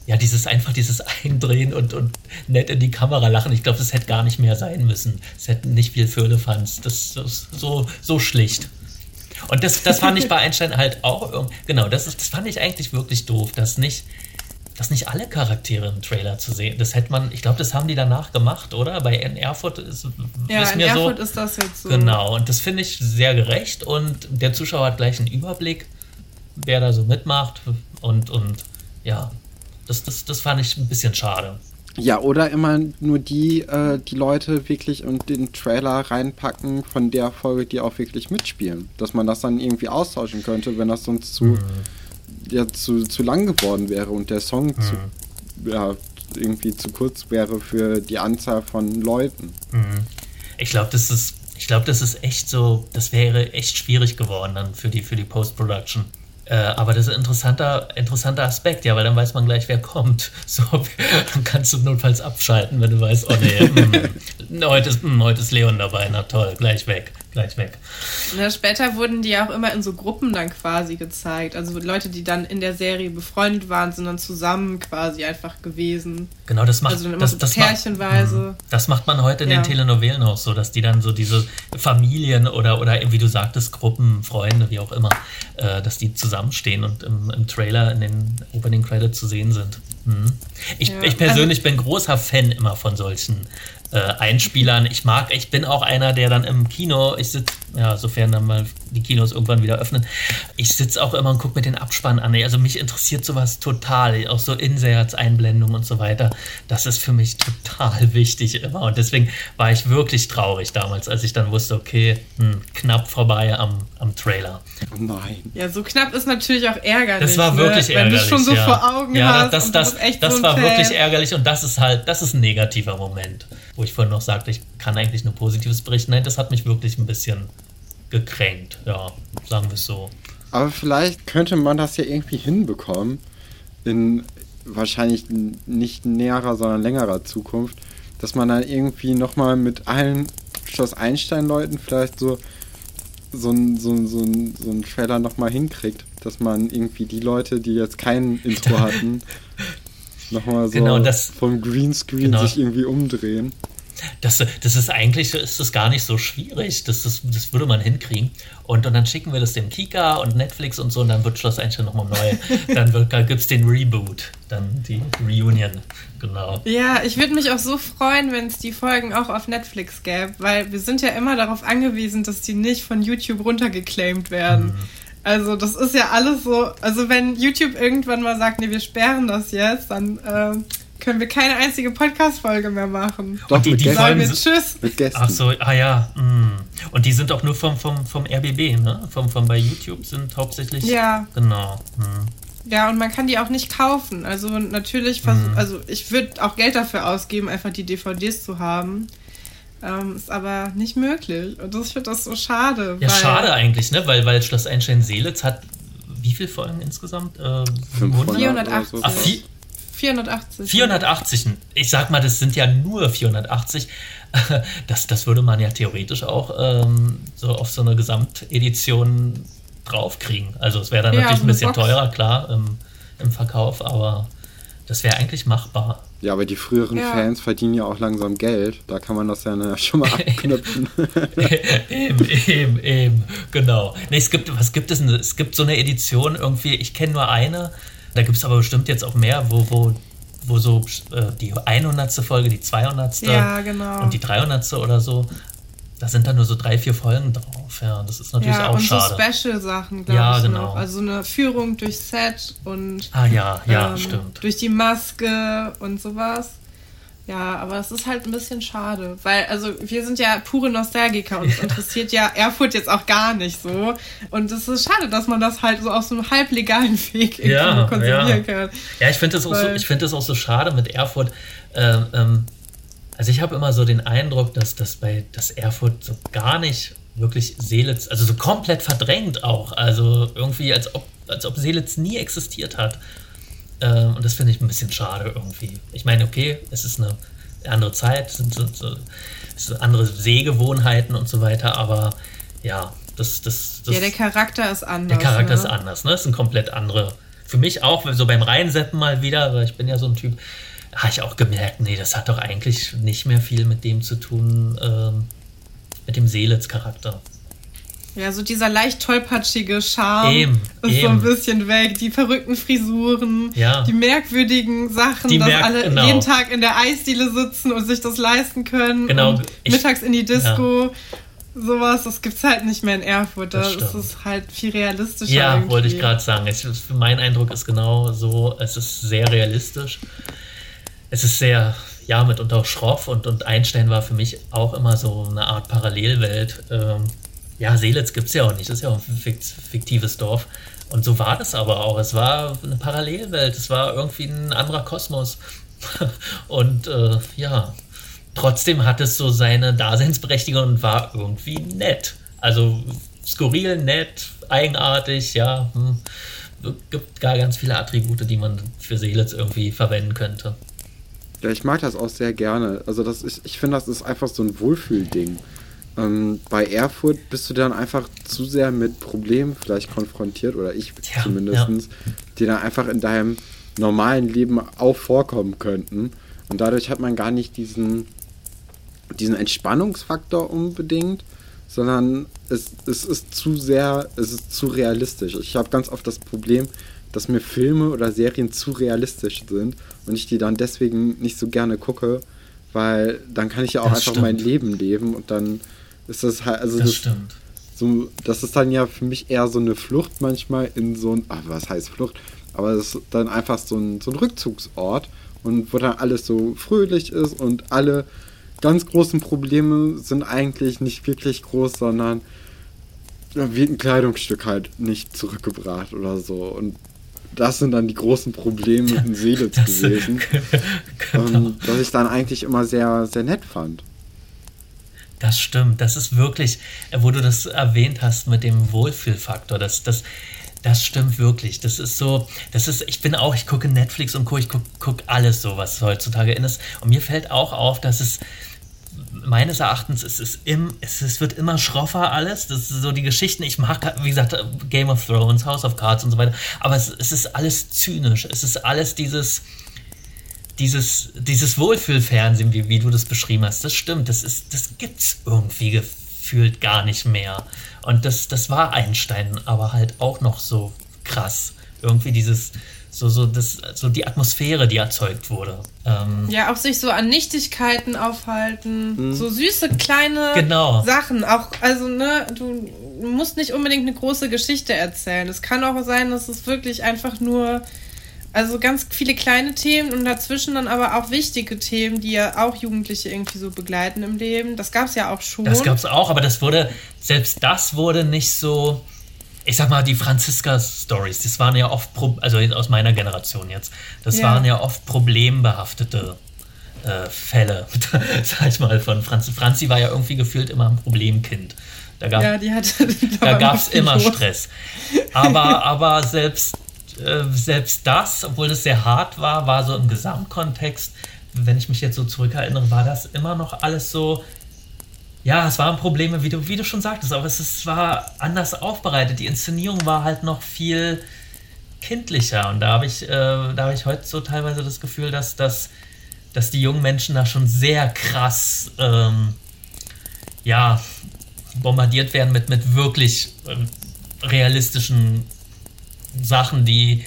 ja, dieses einfach dieses Eindrehen und, und nett in die Kamera lachen. Ich glaube, das hätte gar nicht mehr sein müssen. Es hätten nicht viel Firlefanz. Das, das ist so, so schlicht. Und das, das fand ich bei Einstein halt auch, genau, das, ist, das fand ich eigentlich wirklich doof, dass nicht, dass nicht alle Charaktere im Trailer zu sehen. Das hätte man, ich glaube, das haben die danach gemacht, oder? Bei in Erfurt ist, ja, in Erfurt so, ist das jetzt so. Genau, und das finde ich sehr gerecht und der Zuschauer hat gleich einen Überblick, wer da so mitmacht und, und ja, das, das, das fand ich ein bisschen schade. Ja, oder immer nur die, äh, die Leute wirklich und den Trailer reinpacken von der Folge, die auch wirklich mitspielen. Dass man das dann irgendwie austauschen könnte, wenn das sonst zu. Mhm ja zu, zu lang geworden wäre und der Song mhm. zu, ja, irgendwie zu kurz wäre für die Anzahl von Leuten. Mhm. Ich glaube, das ist, ich glaube, das ist echt so, das wäre echt schwierig geworden dann für die, für die Post-Production. Äh, aber das ist ein interessanter, interessanter Aspekt, ja, weil dann weiß man gleich, wer kommt. So, dann kannst du notfalls abschalten, wenn du weißt, oh nee, mh, heute, ist, mh, heute ist Leon dabei, na toll, gleich weg gleich weg. Na, später wurden die auch immer in so Gruppen dann quasi gezeigt. Also Leute, die dann in der Serie befreundet waren, sind dann zusammen quasi einfach gewesen. Genau, das macht also dann immer das, so das pärchenweise. Macht, mhm. das macht man heute in ja. den Telenovelen auch so, dass die dann so diese Familien oder, oder wie du sagtest, Gruppen, Freunde, wie auch immer, äh, dass die zusammenstehen und im, im, Trailer in den Opening Credits zu sehen sind. Mhm. Ich, ja. ich persönlich also, bin großer Fan immer von solchen äh, Einspielern. Ich mag, ich bin auch einer, der dann im Kino, ich sitze, ja, sofern dann mal die Kinos irgendwann wieder öffnen, ich sitze auch immer und gucke mir den Abspann an. Also mich interessiert sowas total, auch so Inserts, Einblendungen und so weiter. Das ist für mich total wichtig immer. Und deswegen war ich wirklich traurig damals, als ich dann wusste, okay, hm, knapp vorbei am, am Trailer. Oh nein. Ja, so knapp ist natürlich auch ärgerlich. Das war wirklich ne? ärgerlich. Wenn du schon so ja. vor Augen ja, hast. Das, das, das, das so war Fan. wirklich ärgerlich und das ist halt, das ist ein negativer Moment wo ich vorhin noch sagte, ich kann eigentlich nur Positives berichten. Nein, das hat mich wirklich ein bisschen gekränkt. Ja, sagen wir es so. Aber vielleicht könnte man das ja irgendwie hinbekommen, in wahrscheinlich nicht näherer, sondern längerer Zukunft, dass man dann irgendwie nochmal mit allen Schloss Einstein-Leuten vielleicht so so ein, so, so, ein, so ein Trailer nochmal hinkriegt, dass man irgendwie die Leute, die jetzt kein Intro hatten, nochmal so genau, das, vom Greenscreen genau. sich irgendwie umdrehen. Das, das ist eigentlich ist das gar nicht so schwierig. Das, das, das würde man hinkriegen. Und, und dann schicken wir das dem Kika und Netflix und so und dann wird Schloss Einstein nochmal neu. dann gibt es den Reboot, dann die Reunion. Genau. Ja, ich würde mich auch so freuen, wenn es die Folgen auch auf Netflix gäbe, weil wir sind ja immer darauf angewiesen, dass die nicht von YouTube runtergeclaimed werden. Mhm. Also das ist ja alles so, also wenn YouTube irgendwann mal sagt, nee, wir sperren das jetzt, dann äh, können wir keine einzige Podcast-Folge mehr machen. Doch, die, die sagen wir Tschüss. Mit Gästen. Ach so, ah ja. Mm. Und die sind auch nur vom, vom, vom RBB, ne? Vom, vom bei YouTube sind hauptsächlich. Ja. Genau. Mm. Ja, und man kann die auch nicht kaufen. Also natürlich, mm. also ich würde auch Geld dafür ausgeben, einfach die DVDs zu haben. Ähm, ist aber nicht möglich. Und ich finde das so schade. Ja, schade eigentlich, ne? Weil, weil Schloss Einstein-Seelitz hat wie viele Folgen insgesamt? Äh, 480. Ach, 480. 480. Ich sag mal, das sind ja nur 480. Das, das würde man ja theoretisch auch ähm, so auf so eine Gesamtedition draufkriegen. Also es wäre dann ja, natürlich ein bisschen Box. teurer, klar, im, im Verkauf, aber das wäre eigentlich machbar. Ja, aber die früheren ja. Fans verdienen ja auch langsam Geld. Da kann man das ja schon mal abknüpfen. eben, eben, eben, genau. Nee, es gibt, was gibt es denn? Es gibt so eine Edition irgendwie, ich kenne nur eine. Da gibt es aber bestimmt jetzt auch mehr, wo, wo, wo so äh, die 100. Folge, die 200. Ja, genau. und die 300. oder so da sind dann nur so drei, vier Folgen drauf. Ja, das ist natürlich ja, auch und schade. so Special-Sachen, glaube ja, ich. Genau. Noch. Also eine Führung durch Set und ah, ja, ja, ähm, stimmt. durch die Maske und sowas. Ja, aber es ist halt ein bisschen schade, weil also wir sind ja pure Nostalgiker und ja. interessiert ja Erfurt jetzt auch gar nicht so. Und es ist schade, dass man das halt so auf so einem halblegalen Weg ja, konsumieren ja. kann. Ja, ich finde das, auch so, find das auch so schade mit Erfurt. Ähm, ähm, also ich habe immer so den Eindruck, dass das bei das Erfurt so gar nicht wirklich Seelitz, also so komplett verdrängt auch. Also irgendwie, als ob, als ob Seelitz nie existiert hat. Ähm, und das finde ich ein bisschen schade irgendwie. Ich meine, okay, es ist eine andere Zeit, es sind, so, so, sind andere Sehgewohnheiten und so weiter, aber ja, das, das, das Ja, der Charakter ist anders. Der Charakter ne? ist anders, ne? Das ist ein komplett andere. Für mich auch, so beim Reinseppen mal wieder, weil ich bin ja so ein Typ, habe ich auch gemerkt, nee, das hat doch eigentlich nicht mehr viel mit dem zu tun, ähm, mit dem Seelitz-Charakter. Ja, so dieser leicht tollpatschige Charme eben, ist eben. so ein bisschen weg. Die verrückten Frisuren, ja. die merkwürdigen Sachen, die dass merk alle genau. jeden Tag in der Eisdiele sitzen und sich das leisten können. Genau. Ich, mittags in die Disco. Ja. Sowas, das gibt es halt nicht mehr in Erfurt. Da ist es halt viel realistischer. Ja, irgendwie. wollte ich gerade sagen. Es, mein Eindruck ist genau so, es ist sehr realistisch es ist sehr, ja, mitunter auch schroff und, und Einstein war für mich auch immer so eine Art Parallelwelt. Ähm, ja, Seelitz gibt es ja auch nicht, das ist ja auch ein fiktives Dorf. Und so war das aber auch. Es war eine Parallelwelt, es war irgendwie ein anderer Kosmos. und äh, ja, trotzdem hat es so seine Daseinsberechtigung und war irgendwie nett. Also skurril, nett, eigenartig, ja. Hm. Gibt gar ganz viele Attribute, die man für Seelitz irgendwie verwenden könnte. Ja, ich mag das auch sehr gerne. Also das ist, ich finde, das ist einfach so ein Wohlfühlding. Ähm, bei Erfurt bist du dann einfach zu sehr mit Problemen vielleicht konfrontiert, oder ich ja, zumindest, ja. die dann einfach in deinem normalen Leben auch vorkommen könnten. Und dadurch hat man gar nicht diesen, diesen Entspannungsfaktor unbedingt, sondern es, es ist zu sehr, es ist zu realistisch. Ich habe ganz oft das Problem, dass mir Filme oder Serien zu realistisch sind und ich die dann deswegen nicht so gerne gucke, weil dann kann ich ja auch das einfach stimmt. mein Leben leben und dann ist das halt, also das, das stimmt. So, das ist dann ja für mich eher so eine Flucht manchmal in so ein, ach, was heißt Flucht? Aber es ist dann einfach so ein, so ein Rückzugsort und wo dann alles so fröhlich ist und alle ganz großen Probleme sind eigentlich nicht wirklich groß, sondern wie ein Kleidungsstück halt nicht zurückgebracht oder so. Und das sind dann die großen Probleme in Seele gewesen, genau. ähm, dass ich dann eigentlich immer sehr, sehr nett fand. Das stimmt, das ist wirklich, wo du das erwähnt hast mit dem Wohlfühlfaktor, das, das, das stimmt wirklich. Das ist so, das ist, ich bin auch, ich gucke Netflix und gucke, ich gucke guck alles so, was heutzutage in ist. Und mir fällt auch auf, dass es meines Erachtens ist es, im, es, es wird immer schroffer alles. Das so die Geschichten. Ich mag, wie gesagt, Game of Thrones, House of Cards und so weiter. Aber es, es ist alles zynisch. Es ist alles dieses, dieses, dieses Wohlfühlfernsehen, wie, wie du das beschrieben hast. Das stimmt. Das, ist, das gibt's irgendwie gefühlt gar nicht mehr. Und das, das war Einstein aber halt auch noch so krass. Irgendwie dieses, so, so, das, so die Atmosphäre, die erzeugt wurde. Ähm ja, auch sich so an Nichtigkeiten aufhalten, mhm. so süße kleine genau. Sachen. Auch, also, ne, du musst nicht unbedingt eine große Geschichte erzählen. Es kann auch sein, dass es wirklich einfach nur, also ganz viele kleine Themen und dazwischen dann aber auch wichtige Themen, die ja auch Jugendliche irgendwie so begleiten im Leben. Das gab es ja auch schon. Das gab es auch, aber das wurde, selbst das wurde nicht so ich sag mal, die Franziska-Stories, das waren ja oft, also aus meiner Generation jetzt, das ja. waren ja oft problembehaftete äh, Fälle, sag ich mal, von Franzi. Franzi war ja irgendwie gefühlt immer ein Problemkind. Da gab, ja, die hatte, da gab es immer. Stress. Aber, aber selbst, äh, selbst das, obwohl es sehr hart war, war so im Gesamtkontext, wenn ich mich jetzt so zurückerinnere, war das immer noch alles so, ja, es waren Probleme, wie du, wie du schon sagtest, aber es, es war anders aufbereitet. Die Inszenierung war halt noch viel kindlicher und da habe ich, äh, da ich heute so teilweise das Gefühl, dass, dass, dass die jungen Menschen da schon sehr krass ähm, ja, bombardiert werden mit, mit wirklich ähm, realistischen Sachen, die,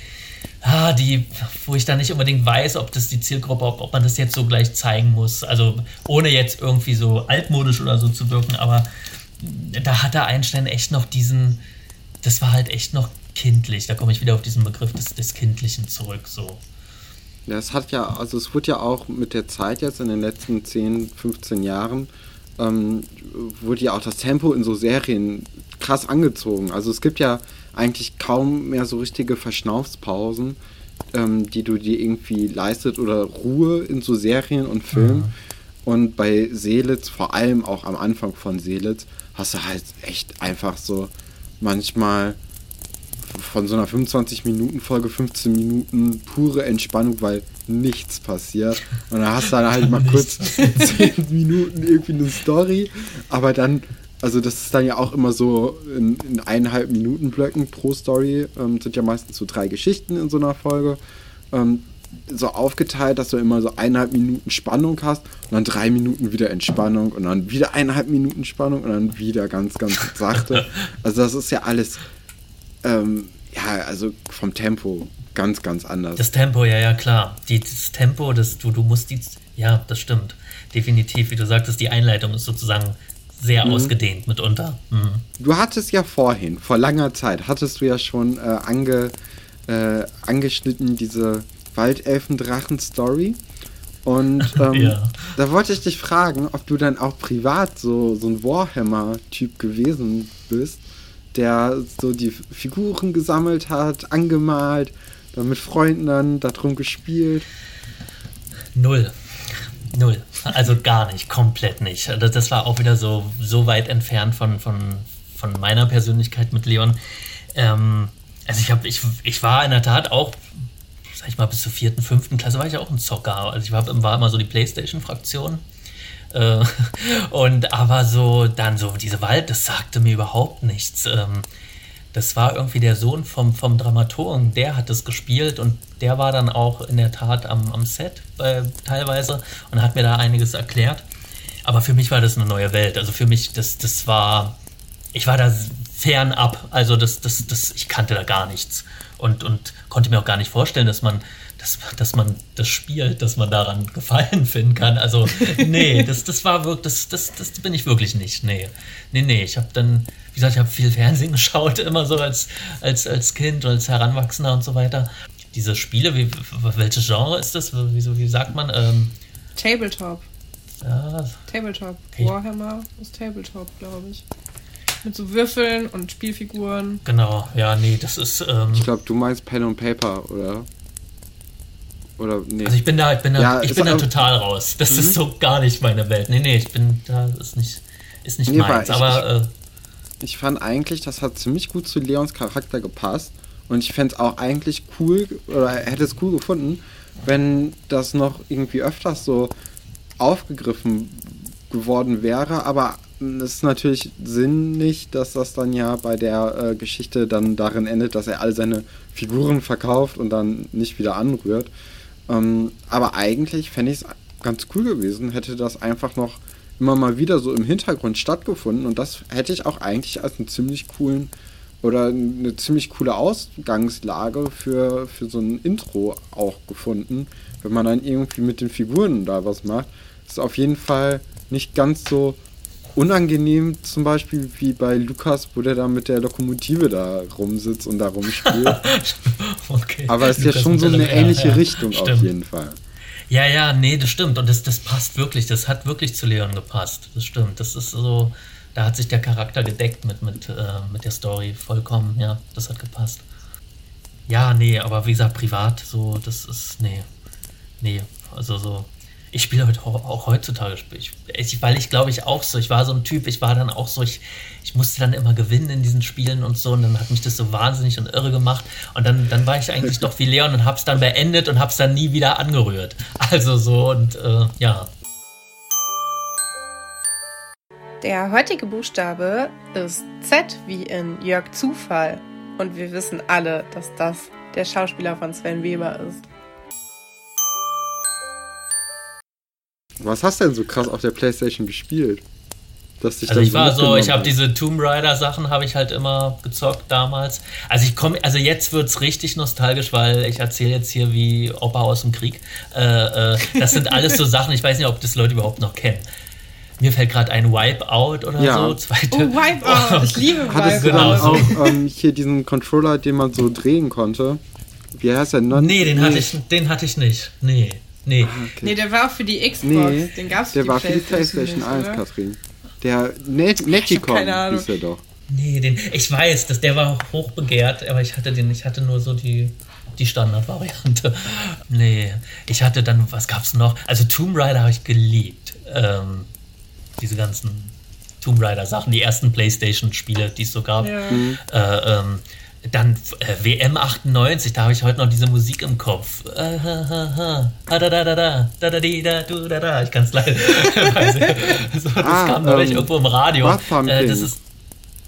ah, die, wo ich da nicht unbedingt weiß, ob das die Zielgruppe, ob, ob man das jetzt so gleich zeigen muss. Also ohne jetzt irgendwie so altmodisch oder so zu wirken, aber da hatte Einstein echt noch diesen, das war halt echt noch kindlich. Da komme ich wieder auf diesen Begriff des, des Kindlichen zurück. So. Ja, es hat ja, also es wurde ja auch mit der Zeit jetzt in den letzten 10, 15 Jahren, ähm, wurde ja auch das Tempo in so Serien krass angezogen. Also es gibt ja eigentlich kaum mehr so richtige Verschnaufspausen, ähm, die du dir irgendwie leistet oder Ruhe in so Serien und Filmen. Mhm. Und bei Seelitz, vor allem auch am Anfang von Seelitz, hast du halt echt einfach so manchmal von so einer 25-Minuten-Folge 15 Minuten pure Entspannung, weil nichts passiert. Und dann hast du dann halt mal kurz 10 Minuten irgendwie eine Story, aber dann, also das ist dann ja auch immer so in, in eineinhalb Minuten Blöcken pro Story, ähm, sind ja meistens so drei Geschichten in so einer Folge. Ähm, so aufgeteilt, dass du immer so eineinhalb Minuten Spannung hast und dann drei Minuten wieder Entspannung und dann wieder eineinhalb Minuten Spannung und dann wieder ganz, ganz sachte. Also das ist ja alles, ähm, ja, also vom Tempo ganz, ganz anders. Das Tempo, ja, ja, klar. Die, das Tempo, das, du, du musst die, ja, das stimmt. Definitiv, wie du sagtest, die Einleitung ist sozusagen sehr mhm. ausgedehnt mitunter. Mhm. Du hattest ja vorhin, vor langer Zeit, hattest du ja schon äh, ange, äh, angeschnitten diese Waldelfendrachen-Story. Und ähm, ja. da wollte ich dich fragen, ob du dann auch privat so, so ein Warhammer-Typ gewesen bist, der so die Figuren gesammelt hat, angemalt, dann mit Freunden dann darum gespielt. Null. Null. Also gar nicht, komplett nicht. Das, das war auch wieder so, so weit entfernt von, von, von meiner Persönlichkeit mit Leon. Ähm, also ich, hab, ich, ich war in der Tat auch sag ich mal, bis zur vierten, fünften Klasse war ich auch ein Zocker. Also ich war, war immer so die Playstation-Fraktion. Äh, und aber so, dann so, diese Wald, das sagte mir überhaupt nichts. Ähm, das war irgendwie der Sohn vom, vom Dramaturgen, der hat es gespielt und der war dann auch in der Tat am, am Set äh, teilweise und hat mir da einiges erklärt. Aber für mich war das eine neue Welt. Also für mich, das, das war, ich war da fernab. Also das, das, das, ich kannte da gar nichts und, und konnte mir auch gar nicht vorstellen, dass man, dass, dass man das spielt, dass man daran Gefallen finden kann. Also, nee, das, das war wirklich, das, das, das bin ich wirklich nicht. Nee, nee, nee. Ich habe dann, wie gesagt, ich habe viel Fernsehen geschaut, immer so als, als, als Kind, als Heranwachsender und so weiter. Diese Spiele, wie, welches Genre ist das? Wie, wie sagt man? Ähm, Tabletop. Ja. Tabletop. Okay. Warhammer ist Tabletop, glaube ich. Mit so Würfeln und Spielfiguren. Genau, ja, nee, das ist. Ähm, ich glaube, du meinst Pen und Paper, oder? Oder nee. Also ich bin da, ich bin da, ja, ich bin da total raus. Das mhm. ist so gar nicht meine Welt. Nee, nee, ich bin da, ist nicht, ist nicht nee, meins. Ich, aber. Ich, äh, ich fand eigentlich, das hat ziemlich gut zu Leons Charakter gepasst. Und ich fände es auch eigentlich cool, oder hätte es cool gefunden, wenn das noch irgendwie öfters so aufgegriffen geworden wäre, aber es ist natürlich sinnig, dass das dann ja bei der äh, Geschichte dann darin endet, dass er all seine Figuren verkauft und dann nicht wieder anrührt. Ähm, aber eigentlich fände ich es ganz cool gewesen, hätte das einfach noch immer mal wieder so im Hintergrund stattgefunden und das hätte ich auch eigentlich als einen ziemlich coolen oder eine ziemlich coole Ausgangslage für, für so ein Intro auch gefunden, wenn man dann irgendwie mit den Figuren da was macht. ist auf jeden Fall nicht ganz so unangenehm zum Beispiel wie bei Lukas, wo der da mit der Lokomotive da rumsitzt und da rumspielt. okay. Aber es ist Lukas ja schon so eine ähnliche ja, Richtung stimmt. auf jeden Fall. Ja, ja, nee, das stimmt. Und das, das passt wirklich. Das hat wirklich zu Leon gepasst. Das stimmt. Das ist so, da hat sich der Charakter gedeckt mit, mit, äh, mit der Story vollkommen. Ja, das hat gepasst. Ja, nee, aber wie gesagt, privat, so, das ist, nee. Nee, also so ich spiele heute auch heutzutage, ich, weil ich glaube ich auch so, ich war so ein Typ, ich war dann auch so, ich, ich musste dann immer gewinnen in diesen Spielen und so und dann hat mich das so wahnsinnig und irre gemacht und dann, dann war ich eigentlich doch wie Leon und hab's dann beendet und hab's dann nie wieder angerührt. Also so und äh, ja. Der heutige Buchstabe ist Z wie in Jörg Zufall und wir wissen alle, dass das der Schauspieler von Sven Weber ist. Was hast du denn so krass auf der Playstation gespielt? dass ich Also ich war so, ich habe diese Tomb Raider Sachen habe ich halt immer gezockt damals. Also ich komme, also jetzt wird es richtig nostalgisch, weil ich erzähle jetzt hier wie Opa aus dem Krieg. Äh, äh, das sind alles so Sachen, ich weiß nicht, ob das Leute überhaupt noch kennen. Mir fällt gerade ein Wipeout oder ja. so. Zweite. Oh, Wipeout. Oh. Ich liebe Wipeout. Hattest du dann auch ähm, hier diesen Controller, den man so drehen konnte? Wie heißt der? Nee, den, nee. Hatte ich, den hatte ich nicht. Nee. Nee. Ah, okay. Nee, der war auch für die Xbox. Nee, den gab's Der war für die PlayStation 1, Katrin. Der Net Neticon hieß er doch. Nee, den, ich weiß, dass der war hoch begehrt, aber ich hatte den, ich hatte nur so die, die Standardvariante. Nee, ich hatte dann, was gab's noch? Also Tomb Raider habe ich geliebt. Ähm, diese ganzen Tomb Raider Sachen, die ersten Playstation-Spiele, die es so gab. Ja. Mhm. Äh, ähm, dann äh, WM 98, da habe ich heute noch diese Musik im Kopf. Ich kann es leider. so, das ah, kam neulich ähm, irgendwo im Radio. Äh, das ist,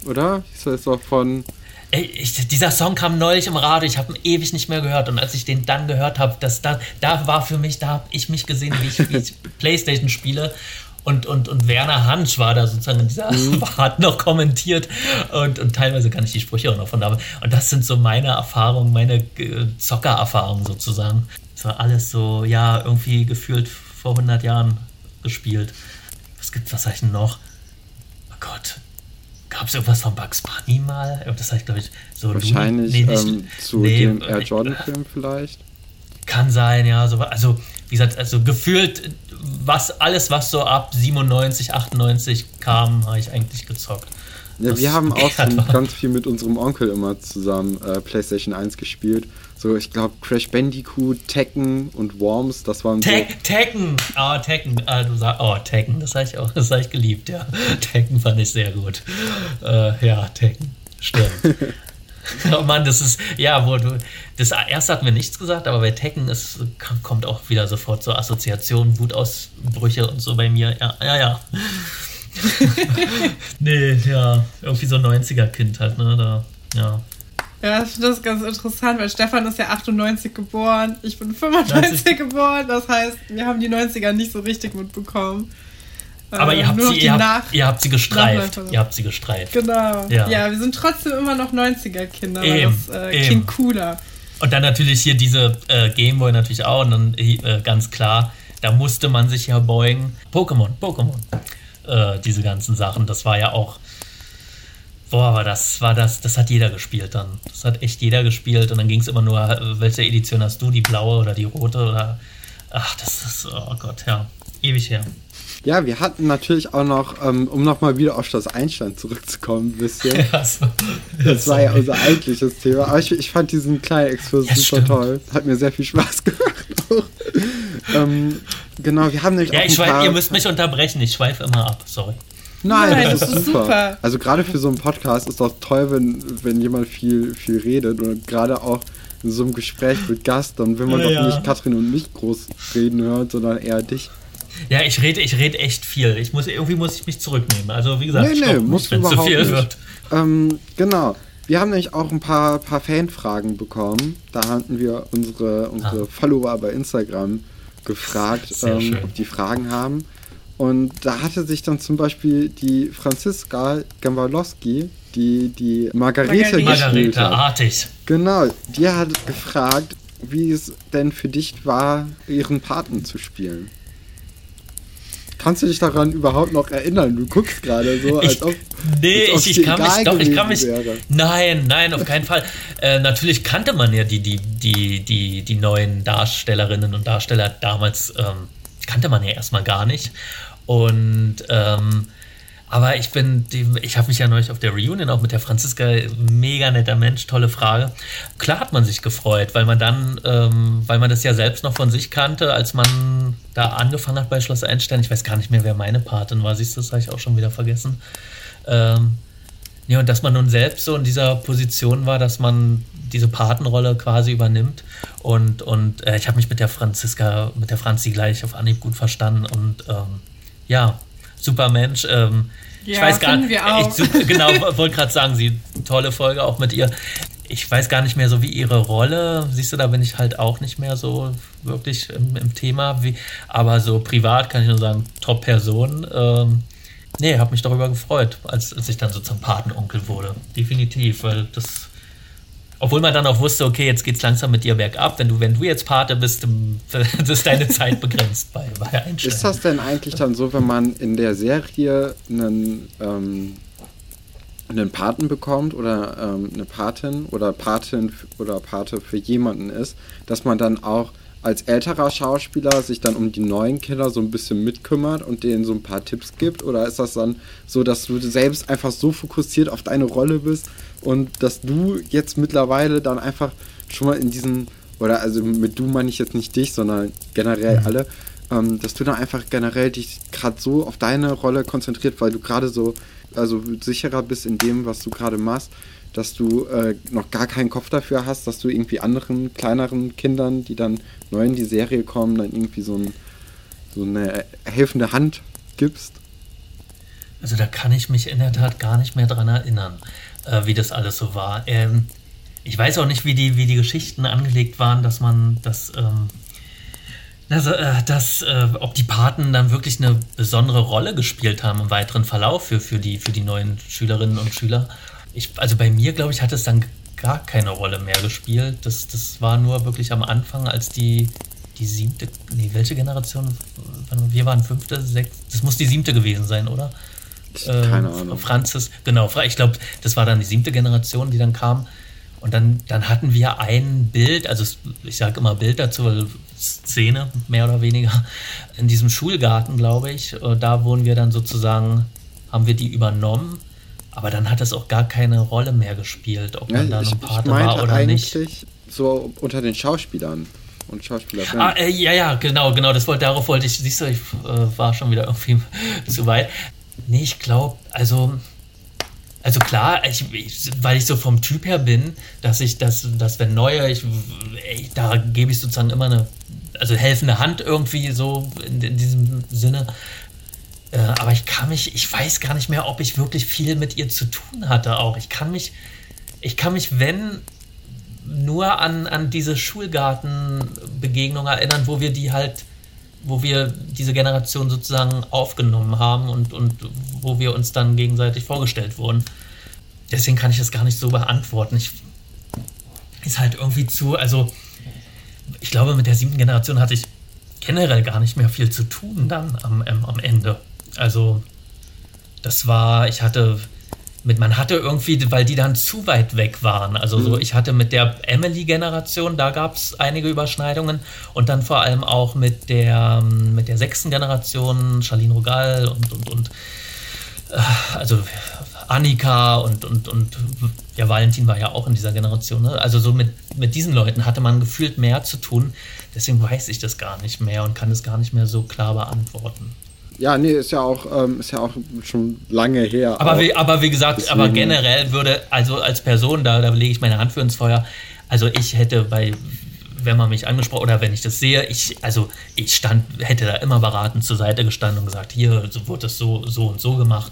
oder? Ist das doch von. Ey, ich, dieser Song kam neulich im Radio, ich habe ihn ewig nicht mehr gehört und als ich den dann gehört habe, da, da war für mich, da habe ich mich gesehen, wie ich, wie ich Playstation spiele und, und, und Werner Hansch war da sozusagen in dieser mhm. hat noch kommentiert und, und teilweise kann ich die Sprüche auch noch von da. Und das sind so meine Erfahrungen, meine äh, Zockererfahrungen sozusagen. Das war alles so, ja, irgendwie gefühlt vor 100 Jahren gespielt. Was gibt's, was sag ich denn noch? Oh Gott. Gab es irgendwas von Bugs Bunny mal? Das heißt, glaube ich, so. Wahrscheinlich nee, ähm, zu nee, dem Air Jordan-Film vielleicht. Kann sein, ja. So, also, wie gesagt, also gefühlt was alles, was so ab 97, 98 kam, habe ich eigentlich gezockt. Ja, wir haben auch schon ganz viel mit unserem Onkel immer zusammen äh, PlayStation 1 gespielt. So, ich glaube, Crash Bandicoot, Tekken und Worms, das waren Te so. Tekken! Oh, Tekken. Ah, du sagst, oh, Tekken, das habe ich auch, das habe ich geliebt, ja. Tekken fand ich sehr gut. Äh, ja, Tekken. Stimmt. oh Mann, das ist, ja, wo du, das erste hat mir nichts gesagt, aber bei Tekken ist, kommt auch wieder sofort so Assoziationen, Wutausbrüche und so bei mir. Ja, ja, ja. nee, ja, irgendwie so 90er-Kind halt, ne, da, ja. Ja, ich finde das ganz interessant, weil Stefan ist ja 98 geboren, ich bin 95 90. geboren, das heißt, wir haben die 90er nicht so richtig mitbekommen. Aber ihr habt, sie, ihr, habt, ihr habt sie gestreift. Ihr habt sie gestreift. Genau. Ja, ja wir sind trotzdem immer noch 90er-Kinder, weil das äh, klingt cooler. Und dann natürlich hier diese äh, Gameboy natürlich auch. Und dann äh, ganz klar, da musste man sich ja beugen. Pokémon, Pokémon. Äh, diese ganzen Sachen. Das war ja auch. Boah, aber das war das, das hat jeder gespielt dann. Das hat echt jeder gespielt. Und dann ging es immer nur, äh, welche Edition hast du? Die blaue oder die rote? Oder. Ach, das ist, oh Gott, ja. Ewig her. Ja, wir hatten natürlich auch noch, ähm, um nochmal wieder auf das Einstein zurückzukommen, ein bisschen. Ja, so. Das war ja unser eigentliches Thema. Aber ich, ich fand diesen kleinen Exkurs ja, super stimmt. toll. Hat mir sehr viel Spaß gemacht. ähm, genau, wir haben nämlich ja, auch ich schweif, ihr müsst mich unterbrechen, ich schweife immer ab, sorry. Nein, Nein das, das, ist, super. super. Also gerade für so einen Podcast ist doch toll, wenn, wenn jemand viel, viel redet und gerade auch in so einem Gespräch mit Gast, dann will man ja, doch nicht Katrin und mich groß reden hören, sondern eher dich. Ja, ich rede, ich rede echt viel. Ich muss, irgendwie muss ich mich zurücknehmen. Also wie gesagt, nee, nee, muss wenn es zu viel nicht. wird. Ähm, genau. Wir haben nämlich auch ein paar, paar Fanfragen bekommen. Da hatten wir unsere, unsere ah. Follower bei Instagram gefragt, ähm, ob die Fragen haben. Und da hatte sich dann zum Beispiel die Franziska Gambaloski, die die Margarete, Margarete gespielt hat. artig. Genau, die hat gefragt, wie es denn für dich war, ihren Paten zu spielen. Kannst du dich daran überhaupt noch erinnern? Du guckst gerade so, als ob. Nee, als ich, ich kann mich doch, ich kann mich. Wäre. Nein, nein, auf keinen Fall. Äh, natürlich kannte man ja die, die, die, die, die neuen Darstellerinnen und Darsteller damals, ähm, kannte man ja erstmal gar nicht. Und ähm, aber ich bin, ich habe mich ja neulich auf der Reunion auch mit der Franziska, mega netter Mensch, tolle Frage. Klar hat man sich gefreut, weil man dann, ähm, weil man das ja selbst noch von sich kannte, als man da angefangen hat bei Schloss Einstein. Ich weiß gar nicht mehr, wer meine Patin war, siehst du, das habe ich auch schon wieder vergessen. Ähm, ja, und dass man nun selbst so in dieser Position war, dass man diese Patenrolle quasi übernimmt. Und, und äh, ich habe mich mit der Franziska, mit der Franzi gleich auf Anhieb gut verstanden und ähm, ja, super Mensch. Ähm, ja, ich weiß gar nicht. Ich, genau, wollte gerade sagen, sie tolle Folge auch mit ihr. Ich weiß gar nicht mehr so wie ihre Rolle. Siehst du, da bin ich halt auch nicht mehr so wirklich im, im Thema. Wie, aber so privat kann ich nur sagen, Top-Person. Ähm, Nee, habe mich darüber gefreut, als, als ich dann so zum Patenonkel wurde. Definitiv, weil das. Obwohl man dann auch wusste, okay, jetzt geht's langsam mit dir bergab. Wenn du, wenn du jetzt Pate bist, ist deine Zeit begrenzt bei, bei Einstein. Ist das denn eigentlich dann so, wenn man in der Serie einen, ähm, einen Paten bekommt oder ähm, eine Patin oder Patin oder Pate für jemanden ist, dass man dann auch als älterer Schauspieler sich dann um die neuen Kinder so ein bisschen mitkümmert und denen so ein paar Tipps gibt? Oder ist das dann so, dass du selbst einfach so fokussiert auf deine Rolle bist und dass du jetzt mittlerweile dann einfach schon mal in diesen, oder also mit du meine ich jetzt nicht dich, sondern generell mhm. alle, ähm, dass du dann einfach generell dich gerade so auf deine Rolle konzentriert, weil du gerade so also sicherer bist in dem, was du gerade machst, dass du äh, noch gar keinen Kopf dafür hast, dass du irgendwie anderen kleineren Kindern, die dann neu in die Serie kommen, dann irgendwie so, ein, so eine helfende Hand gibst? Also da kann ich mich in der Tat gar nicht mehr dran erinnern, äh, wie das alles so war. Ähm, ich weiß auch nicht, wie die, wie die Geschichten angelegt waren, dass man das, ähm, also, äh, dass, äh, ob die Paten dann wirklich eine besondere Rolle gespielt haben im weiteren Verlauf für, für, die, für die neuen Schülerinnen und Schüler ich, also bei mir, glaube ich, hat es dann gar keine Rolle mehr gespielt. Das, das war nur wirklich am Anfang, als die, die siebte, nee, welche Generation? Wir waren fünfte, sechste, das muss die siebte gewesen sein, oder? Keine äh, Ahnung. Franzis, genau, ich glaube, das war dann die siebte Generation, die dann kam. Und dann, dann hatten wir ein Bild, also ich sage immer Bild dazu, weil Szene, mehr oder weniger, in diesem Schulgarten, glaube ich. Da wurden wir dann sozusagen, haben wir die übernommen aber dann hat es auch gar keine Rolle mehr gespielt, ob man ja, dann ein Pate war oder nicht. So unter den Schauspielern und Schauspielerinnen. Ah, äh, ja, ja, genau, genau. Das wollte, darauf wollte ich, siehst du, ich äh, war schon wieder irgendwie zu weit. Nee, ich glaube, also, also klar, ich, ich, weil ich so vom Typ her bin, dass ich das, dass wenn neue, ich, ey, da gebe ich sozusagen immer eine, also helfende Hand irgendwie so in, in diesem Sinne. Äh, aber ich kann mich, ich weiß gar nicht mehr, ob ich wirklich viel mit ihr zu tun hatte auch. Ich kann mich, ich kann mich, wenn, nur an, an diese Schulgartenbegegnung erinnern, wo wir die halt, wo wir diese Generation sozusagen aufgenommen haben und, und wo wir uns dann gegenseitig vorgestellt wurden. Deswegen kann ich das gar nicht so beantworten. Ich, ist halt irgendwie zu, also ich glaube, mit der siebten Generation hatte ich generell gar nicht mehr viel zu tun dann am, am Ende. Also, das war, ich hatte mit, man hatte irgendwie, weil die dann zu weit weg waren. Also so, mhm. ich hatte mit der Emily-Generation, da gab es einige Überschneidungen und dann vor allem auch mit der, mit der sechsten Generation, Charlene Rogal und, und, und äh, also Annika und, und, und ja, Valentin war ja auch in dieser Generation. Ne? Also so mit, mit diesen Leuten hatte man gefühlt mehr zu tun. Deswegen weiß ich das gar nicht mehr und kann es gar nicht mehr so klar beantworten. Ja, nee, ist ja auch, ähm, ist ja auch schon lange her. Aber, wie, aber wie gesagt, Deswegen. aber generell würde, also als Person, da, da lege ich meine Hand für ins Feuer. Also ich hätte bei, wenn man mich angesprochen oder wenn ich das sehe, ich, also ich stand, hätte da immer beratend zur Seite gestanden und gesagt, hier so wurde das so, so und so gemacht.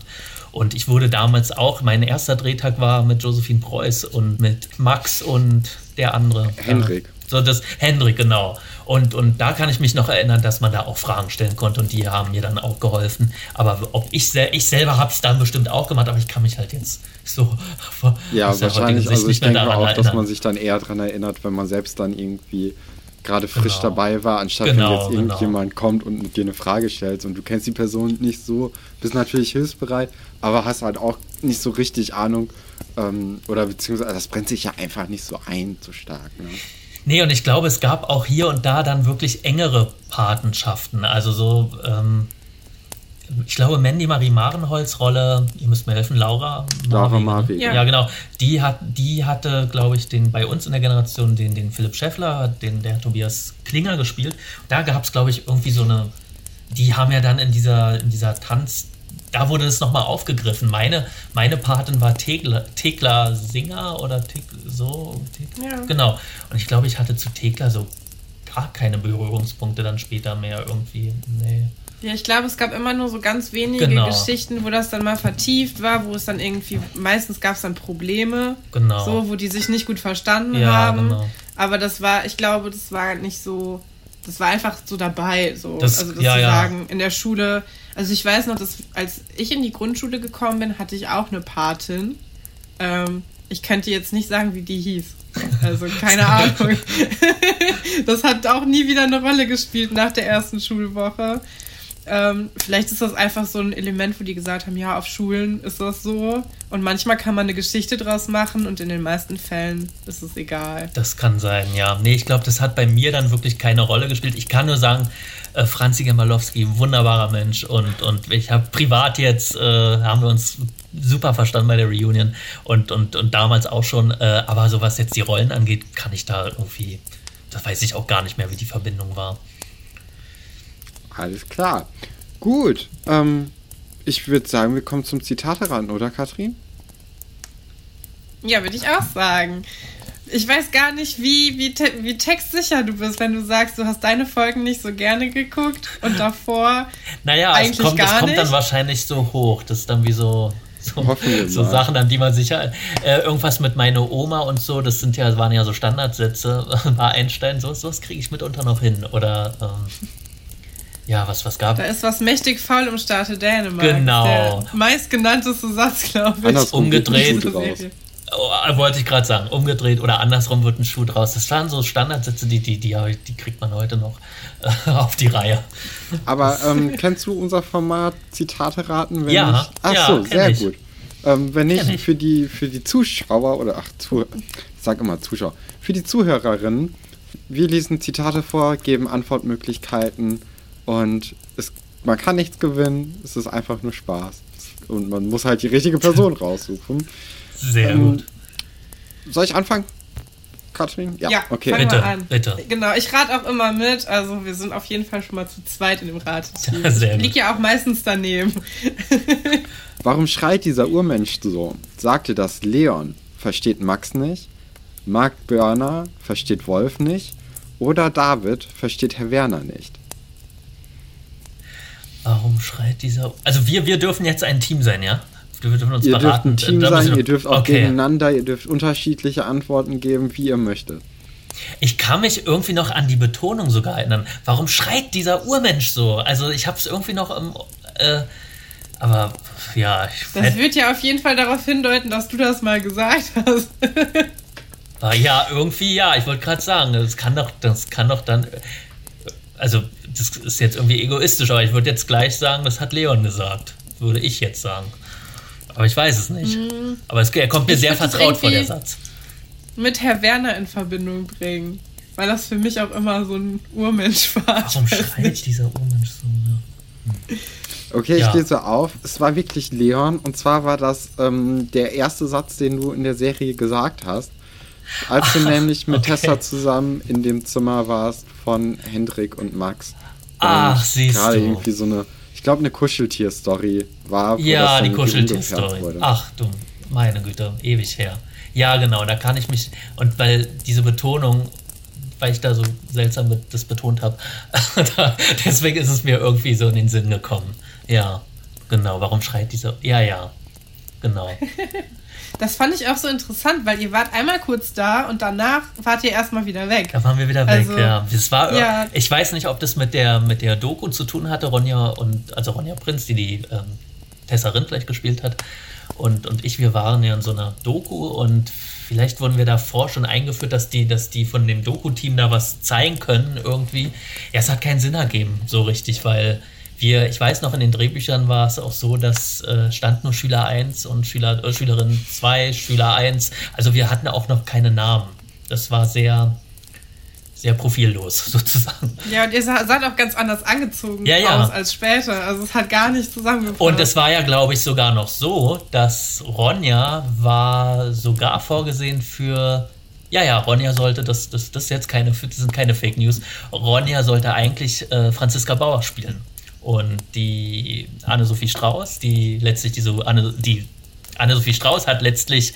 Und ich wurde damals auch, mein erster Drehtag war mit Josephine Preuß und mit Max und der andere. Henrik. So das Hendrik, genau. Und, und da kann ich mich noch erinnern, dass man da auch Fragen stellen konnte und die haben mir dann auch geholfen. Aber ob ich, ich selber habe es dann bestimmt auch gemacht, aber ich kann mich halt jetzt so ja wahrscheinlich. Also ich denke auch, erinnern. dass man sich dann eher daran erinnert, wenn man selbst dann irgendwie gerade frisch genau. dabei war, anstatt genau, wenn jetzt genau. irgendjemand genau. kommt und dir eine Frage stellt und du kennst die Person nicht so, bist natürlich hilfsbereit, aber hast halt auch nicht so richtig Ahnung ähm, oder beziehungsweise das brennt sich ja einfach nicht so ein so stark. Ne? Nee, und ich glaube, es gab auch hier und da dann wirklich engere Patenschaften. Also so, ähm, ich glaube, Mandy Marie Marenholz Rolle, ihr müsst mir helfen, Laura Laura Marwig. Ja. ja. genau. Die, hat, die hatte, glaube ich, den, bei uns in der Generation den, den Philipp Scheffler, den der Tobias Klinger gespielt. Da gab es, glaube ich, irgendwie so eine. Die haben ja dann in dieser, in dieser Tanz, da wurde es nochmal aufgegriffen. Meine, meine Patin war Thekla, Thekla Singer oder Thek, so. Thek, ja. Genau. Und ich glaube, ich hatte zu Thekla so gar keine Berührungspunkte dann später mehr irgendwie. Nee. Ja, ich glaube, es gab immer nur so ganz wenige genau. Geschichten, wo das dann mal vertieft war, wo es dann irgendwie, meistens gab es dann Probleme, genau. so, wo die sich nicht gut verstanden ja, haben. Genau. Aber das war, ich glaube, das war nicht so, das war einfach so dabei, so. Das, also, dass ja, ja. sagen, in der Schule Also ich weiß noch, dass als ich in die Grundschule gekommen bin, hatte ich auch eine Patin. Ähm, ich könnte jetzt nicht sagen, wie die hieß. Also keine Ahnung. das hat auch nie wieder eine Rolle gespielt nach der ersten Schulwoche. Ähm, vielleicht ist das einfach so ein Element, wo die gesagt haben, ja, auf Schulen ist das so. Und manchmal kann man eine Geschichte draus machen und in den meisten Fällen ist es egal. Das kann sein, ja. Nee, ich glaube, das hat bei mir dann wirklich keine Rolle gespielt. Ich kann nur sagen, äh, Franzi Gemalowski, wunderbarer Mensch. Und, und ich habe privat jetzt, äh, haben wir uns super verstanden bei der Reunion und, und, und damals auch schon. Äh, aber so was jetzt die Rollen angeht, kann ich da irgendwie, das weiß ich auch gar nicht mehr, wie die Verbindung war. Alles klar. Gut. Ähm, ich würde sagen, wir kommen zum Zitat heran, oder Katrin? Ja, würde ich auch sagen. Ich weiß gar nicht, wie, wie, te wie textsicher du bist, wenn du sagst, du hast deine Folgen nicht so gerne geguckt und davor. naja, eigentlich es kommt, gar es kommt nicht. dann wahrscheinlich so hoch. Das ist dann wie so. So, so Sachen, an die man sicher. Äh, irgendwas mit meiner Oma und so, das sind ja, waren ja so Standardsätze bei Einstein, so, sowas kriege ich mitunter noch hin. Oder ähm, ja, was, was gab Da ist was mächtig faul im Staate Dänemark. Genau. Der meistgenannteste Satz, glaube ich. Andersrum umgedreht. Oh, wollte ich gerade sagen, umgedreht oder andersrum wird ein Schuh draus. Das waren so Standardsätze, die, die, die, die kriegt man heute noch äh, auf die Reihe. Aber ähm, kennst du unser Format Zitate raten? Wenn ja, ich, ach ja, so, sehr ich. gut. Ähm, wenn ich, ich, für die für die Zuschauer oder ach, zu, ich sag immer Zuschauer, für die Zuhörerinnen, wir lesen Zitate vor, geben Antwortmöglichkeiten und es, man kann nichts gewinnen, es ist einfach nur Spaß. Und man muss halt die richtige Person raussuchen. Sehr ähm, gut. Soll ich anfangen? Katrin? Ja, ja okay. Bitte, mal an. bitte. Genau, ich rate auch immer mit. Also wir sind auf jeden Fall schon mal zu zweit in dem. Sehr ich liege ja auch meistens daneben. Warum schreit dieser Urmensch so? Sagte das Leon, versteht Max nicht? Mark Börner versteht Wolf nicht? Oder David versteht Herr Werner nicht? Warum schreit dieser. Also wir, wir dürfen jetzt ein Team sein, ja? Wir dürfen uns ihr beraten. dürft ein Team sein, ihr dürft auch okay. gegeneinander, ihr dürft unterschiedliche Antworten geben, wie ihr möchtet. Ich kann mich irgendwie noch an die Betonung sogar erinnern. Warum schreit dieser Urmensch so? Also ich habe es irgendwie noch im... Äh, aber ja... das wird ja auf jeden Fall darauf hindeuten, dass du das mal gesagt hast. ja, irgendwie ja. Ich wollte gerade sagen, das kann doch, das kann doch dann... Also das ist jetzt irgendwie egoistisch, aber ich würde jetzt gleich sagen, das hat Leon gesagt. Würde ich jetzt sagen. Aber ich weiß es nicht. Mhm. Aber es, er kommt mir ich sehr vertraut vor, der Satz. Mit Herr Werner in Verbindung bringen. Weil das für mich auch immer so ein Urmensch war. Warum schreit dieser Urmensch so? Hm. Okay, ja. ich lese auf. Es war wirklich Leon. Und zwar war das ähm, der erste Satz, den du in der Serie gesagt hast. Als du nämlich mit okay. Tessa zusammen in dem Zimmer warst von Hendrik und Max. Ach, siehst du. Gerade irgendwie so eine, ich glaube, eine Kuscheltier-Story war. Ja, die Kuscheltier-Story. Ach du, meine Güte, ewig her. Ja, genau, da kann ich mich, und weil diese Betonung, weil ich da so seltsam das betont habe, deswegen ist es mir irgendwie so in den Sinn gekommen. Ja, genau, warum schreit dieser, ja, ja, genau. Das fand ich auch so interessant, weil ihr wart einmal kurz da und danach wart ihr erstmal wieder weg. Da waren wir wieder also, weg, ja. Das war, ja. Ich weiß nicht, ob das mit der, mit der Doku zu tun hatte, Ronja und, also Ronja Prinz, die die ähm, Tessa Rindfleisch gespielt hat. Und, und ich, wir waren ja in so einer Doku und vielleicht wurden wir davor schon eingeführt, dass die, dass die von dem Doku-Team da was zeigen können irgendwie. Ja, es hat keinen Sinn ergeben, so richtig, weil wir, ich weiß noch, in den Drehbüchern war es auch so, dass äh, stand nur Schüler 1 und Schüler, äh, Schülerin 2, Schüler 1. Also wir hatten auch noch keine Namen. Das war sehr, sehr profillos sozusagen. Ja, und ihr seid auch ganz anders angezogen ja, ja. aus als später. Also es hat gar nicht zusammengepasst. Und es war ja, glaube ich, sogar noch so, dass Ronja war sogar vorgesehen für ja, ja, Ronja sollte, das, das, das, jetzt keine, das sind keine Fake News, Ronja sollte eigentlich äh, Franziska Bauer spielen. Und die Anne-Sophie Strauß, die letztlich diese Anne, die Anne-Sophie Strauß hat letztlich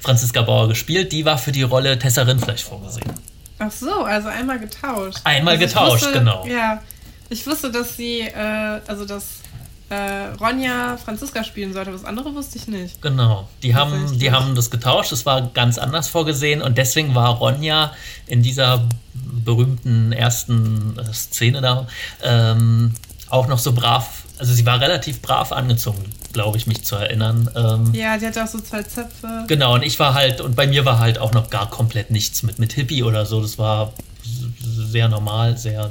Franziska Bauer gespielt, die war für die Rolle Tessa Rindfleisch vorgesehen. Ach so, also einmal getauscht. Einmal also getauscht, wusste, genau. Ja, ich wusste, dass sie, äh, also dass äh, Ronja Franziska spielen sollte. Was andere wusste ich nicht. Genau, die haben, die haben das getauscht. Es war ganz anders vorgesehen und deswegen war Ronja in dieser berühmten ersten Szene da ähm, auch noch so brav also sie war relativ brav angezogen, glaube ich, mich zu erinnern. Ähm, ja, die hatte auch so zwei Zöpfe. Genau, und ich war halt, und bei mir war halt auch noch gar komplett nichts mit, mit Hippie oder so. Das war sehr normal, sehr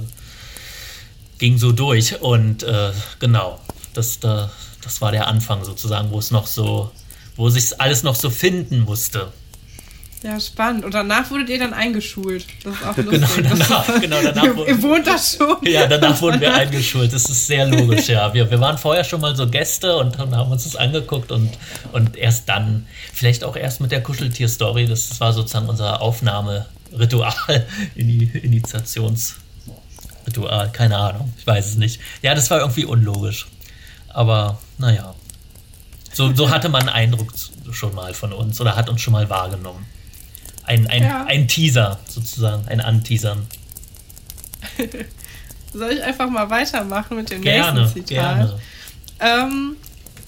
ging so durch. Und äh, genau, das, das, das war der Anfang sozusagen, wo es noch so, wo sich alles noch so finden musste. Ja, spannend. Und danach wurdet ihr dann eingeschult. Das ist auch lustig. genau, danach, genau, danach ihr, ihr wohnt da schon. Ja, danach wurden wir eingeschult. Das ist sehr logisch, ja. Wir, wir waren vorher schon mal so Gäste und, haben uns das angeguckt und, und erst dann, vielleicht auch erst mit der Kuscheltier-Story, das war sozusagen unser Aufnahmeritual, Initiationsritual, keine Ahnung, ich weiß es nicht. Ja, das war irgendwie unlogisch. Aber naja. So, so hatte man einen Eindruck schon mal von uns oder hat uns schon mal wahrgenommen. Ein, ein, ja. ein Teaser sozusagen, ein Anteasern. Soll ich einfach mal weitermachen mit dem gerne, nächsten Zitat? Gerne. Ähm,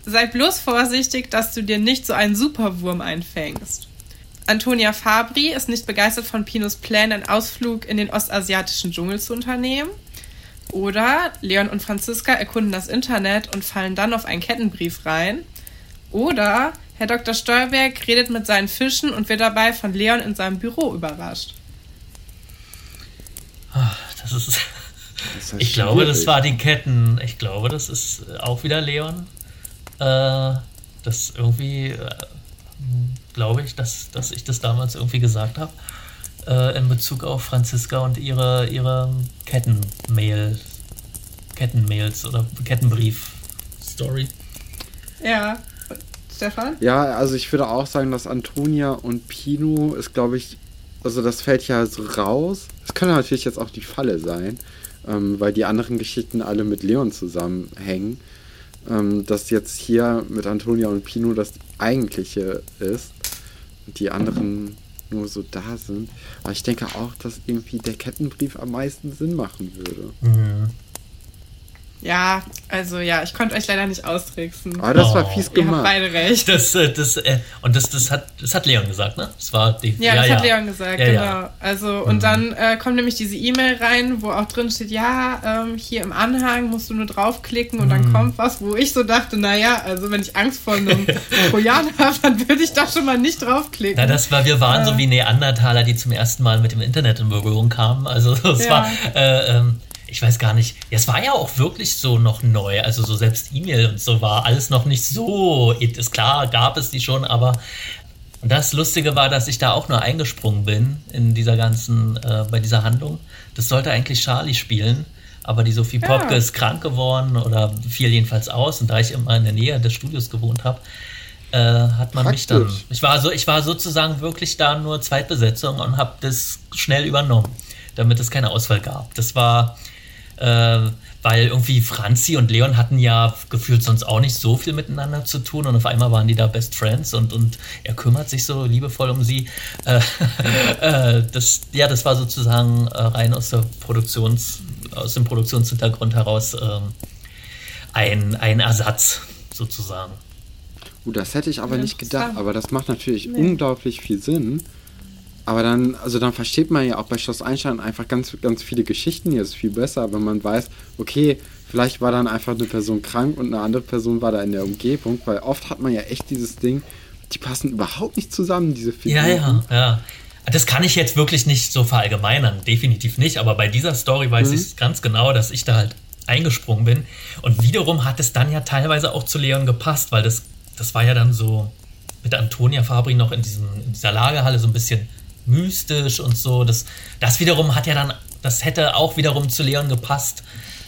sei bloß vorsichtig, dass du dir nicht so einen Superwurm einfängst. Antonia Fabri ist nicht begeistert von Pinos Plänen, einen Ausflug in den ostasiatischen Dschungel zu unternehmen. Oder Leon und Franziska erkunden das Internet und fallen dann auf einen Kettenbrief rein. Oder Herr Dr. Stolberg redet mit seinen Fischen und wird dabei von Leon in seinem Büro überrascht. Ah, das ist. Das ich glaube, das war die Ketten. Ich glaube, das ist auch wieder Leon. Äh, das irgendwie. Äh, glaube ich, dass, dass ich das damals irgendwie gesagt habe. Äh, in Bezug auf Franziska und ihre, ihre Kettenmail. Kettenmails oder Kettenbrief-Story. Ja. Stefan? Ja, also ich würde auch sagen, dass Antonia und Pino ist, glaube ich, also das fällt ja so raus. Es könnte natürlich jetzt auch die Falle sein, ähm, weil die anderen Geschichten alle mit Leon zusammenhängen. Ähm, dass jetzt hier mit Antonia und Pino das eigentliche ist und die anderen nur so da sind. Aber ich denke auch, dass irgendwie der Kettenbrief am meisten Sinn machen würde. Mhm. Ja, also ja, ich konnte euch leider nicht austricksen. Aber das oh. war fies gemacht. Ihr habt beide recht. Das, äh, das, äh, und das, das, hat, das hat Leon gesagt, ne? Das war die, ja, ja, das ja. hat Leon gesagt, ja, genau. Ja. Also, und mhm. dann äh, kommt nämlich diese E-Mail rein, wo auch drin steht, ja, ähm, hier im Anhang musst du nur draufklicken und mhm. dann kommt was, wo ich so dachte, naja, also wenn ich Angst vor einem Trojaner habe, dann würde ich da schon mal nicht draufklicken. Na, das war, wir waren äh. so wie Neandertaler, die zum ersten Mal mit dem Internet in Berührung kamen. Also, das war, äh, ähm, ich weiß gar nicht, es war ja auch wirklich so noch neu, also so selbst E-Mail und so war alles noch nicht so, ist klar, gab es die schon, aber das Lustige war, dass ich da auch nur eingesprungen bin in dieser ganzen, äh, bei dieser Handlung. Das sollte eigentlich Charlie spielen, aber die Sophie Popke ja. ist krank geworden oder fiel jedenfalls aus und da ich immer in der Nähe des Studios gewohnt habe, äh, hat man Praktisch. mich dann. Ich war so, ich war sozusagen wirklich da nur Zweitbesetzung und habe das schnell übernommen, damit es keine Auswahl gab. Das war äh, weil irgendwie Franzi und Leon hatten ja gefühlt sonst auch nicht so viel miteinander zu tun und auf einmal waren die da Best Friends und, und er kümmert sich so liebevoll um sie. Äh, äh, das, ja, das war sozusagen äh, rein aus der Produktions, aus dem Produktionshintergrund heraus ähm, ein, ein Ersatz sozusagen. Gut, das hätte ich aber ja, nicht gedacht, aber das macht natürlich nee. unglaublich viel Sinn aber dann, also dann versteht man ja auch bei Schloss Einstein einfach ganz, ganz viele Geschichten jetzt viel besser, wenn man weiß, okay, vielleicht war dann einfach eine Person krank und eine andere Person war da in der Umgebung, weil oft hat man ja echt dieses Ding, die passen überhaupt nicht zusammen, diese Figuren. Ja, ja, ja. Das kann ich jetzt wirklich nicht so verallgemeinern, definitiv nicht, aber bei dieser Story weiß mhm. ich ganz genau, dass ich da halt eingesprungen bin. Und wiederum hat es dann ja teilweise auch zu Leon gepasst, weil das, das war ja dann so mit Antonia Fabri noch in, diesem, in dieser Lagerhalle so ein bisschen mystisch und so. Das, das wiederum hat ja dann, das hätte auch wiederum zu Leon gepasst.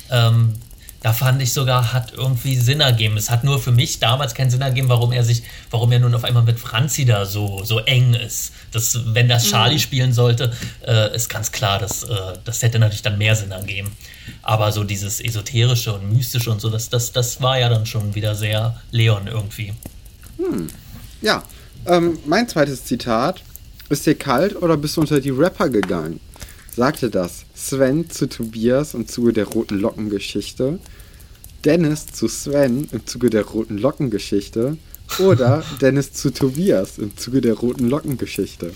Ähm, da fand ich sogar, hat irgendwie Sinn ergeben. Es hat nur für mich damals keinen Sinn ergeben, warum er sich, warum er nun auf einmal mit Franzi da so, so eng ist. Das, wenn das Charlie mhm. spielen sollte, äh, ist ganz klar, dass, äh, das hätte natürlich dann mehr Sinn ergeben. Aber so dieses Esoterische und Mystische und so, das, das, das war ja dann schon wieder sehr Leon irgendwie. Hm. Ja, ähm, mein zweites Zitat ist dir kalt oder bist du unter die Rapper gegangen? Sagte das Sven zu Tobias im Zuge der roten Lockengeschichte, Dennis zu Sven im Zuge der roten Lockengeschichte oder Dennis zu Tobias im Zuge der roten Lockengeschichte.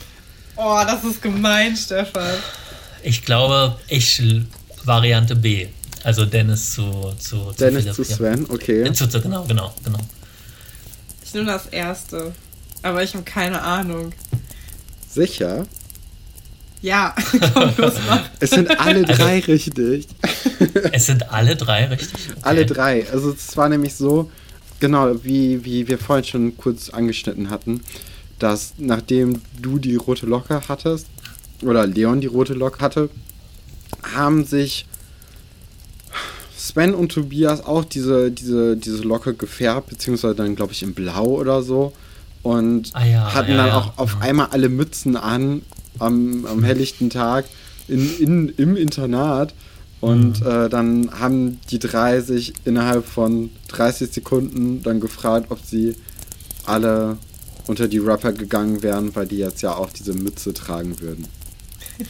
Oh, das ist gemein, Stefan. Ich glaube, ich Variante B. Also Dennis zu, zu, zu Dennis Philipp, zu Sven, ja. okay. Äh, zu, zu, genau, genau, genau. Ich nehme das erste. Aber ich habe keine Ahnung. Sicher? Ja, komm, los, mach. Es sind alle also, drei richtig. Es sind alle drei richtig? Okay. Alle drei. Also es war nämlich so, genau, wie, wie wir vorhin schon kurz angeschnitten hatten, dass nachdem du die rote Locke hattest, oder Leon die rote Locke hatte, haben sich Sven und Tobias auch diese, diese, diese Locke gefärbt, beziehungsweise dann, glaube ich, in Blau oder so. Und ah ja, hatten ja, dann ja. auch auf einmal alle Mützen an am, am helllichten Tag in, in, im Internat. Und mhm. äh, dann haben die drei sich innerhalb von 30 Sekunden dann gefragt, ob sie alle unter die Rapper gegangen wären, weil die jetzt ja auch diese Mütze tragen würden.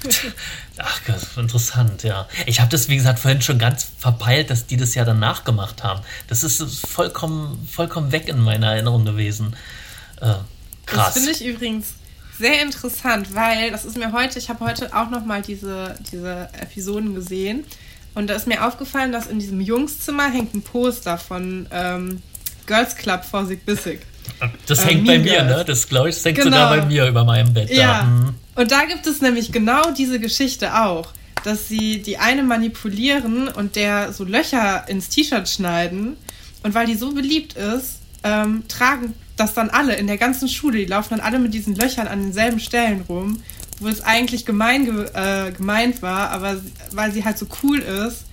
Ach, das ist interessant, ja. Ich habe das, wie gesagt, vorhin schon ganz verpeilt, dass die das ja dann nachgemacht haben. Das ist vollkommen, vollkommen weg in meiner Erinnerung gewesen. Äh, krass. Das finde ich übrigens sehr interessant, weil das ist mir heute, ich habe heute auch nochmal diese, diese Episoden gesehen und da ist mir aufgefallen, dass in diesem Jungszimmer hängt ein Poster von ähm, Girls Club Vorsicht Bissig. Das ähm, hängt bei mir, ne? Das glaube ich, das hängt genau. sogar bei mir über meinem Bett. Ja. Mhm. Und da gibt es nämlich genau diese Geschichte auch, dass sie die eine manipulieren und der so Löcher ins T-Shirt schneiden und weil die so beliebt ist, ähm, tragen das dann alle in der ganzen Schule, die laufen dann alle mit diesen Löchern an denselben Stellen rum, wo es eigentlich gemein ge äh, gemeint war, aber weil sie halt so cool ist,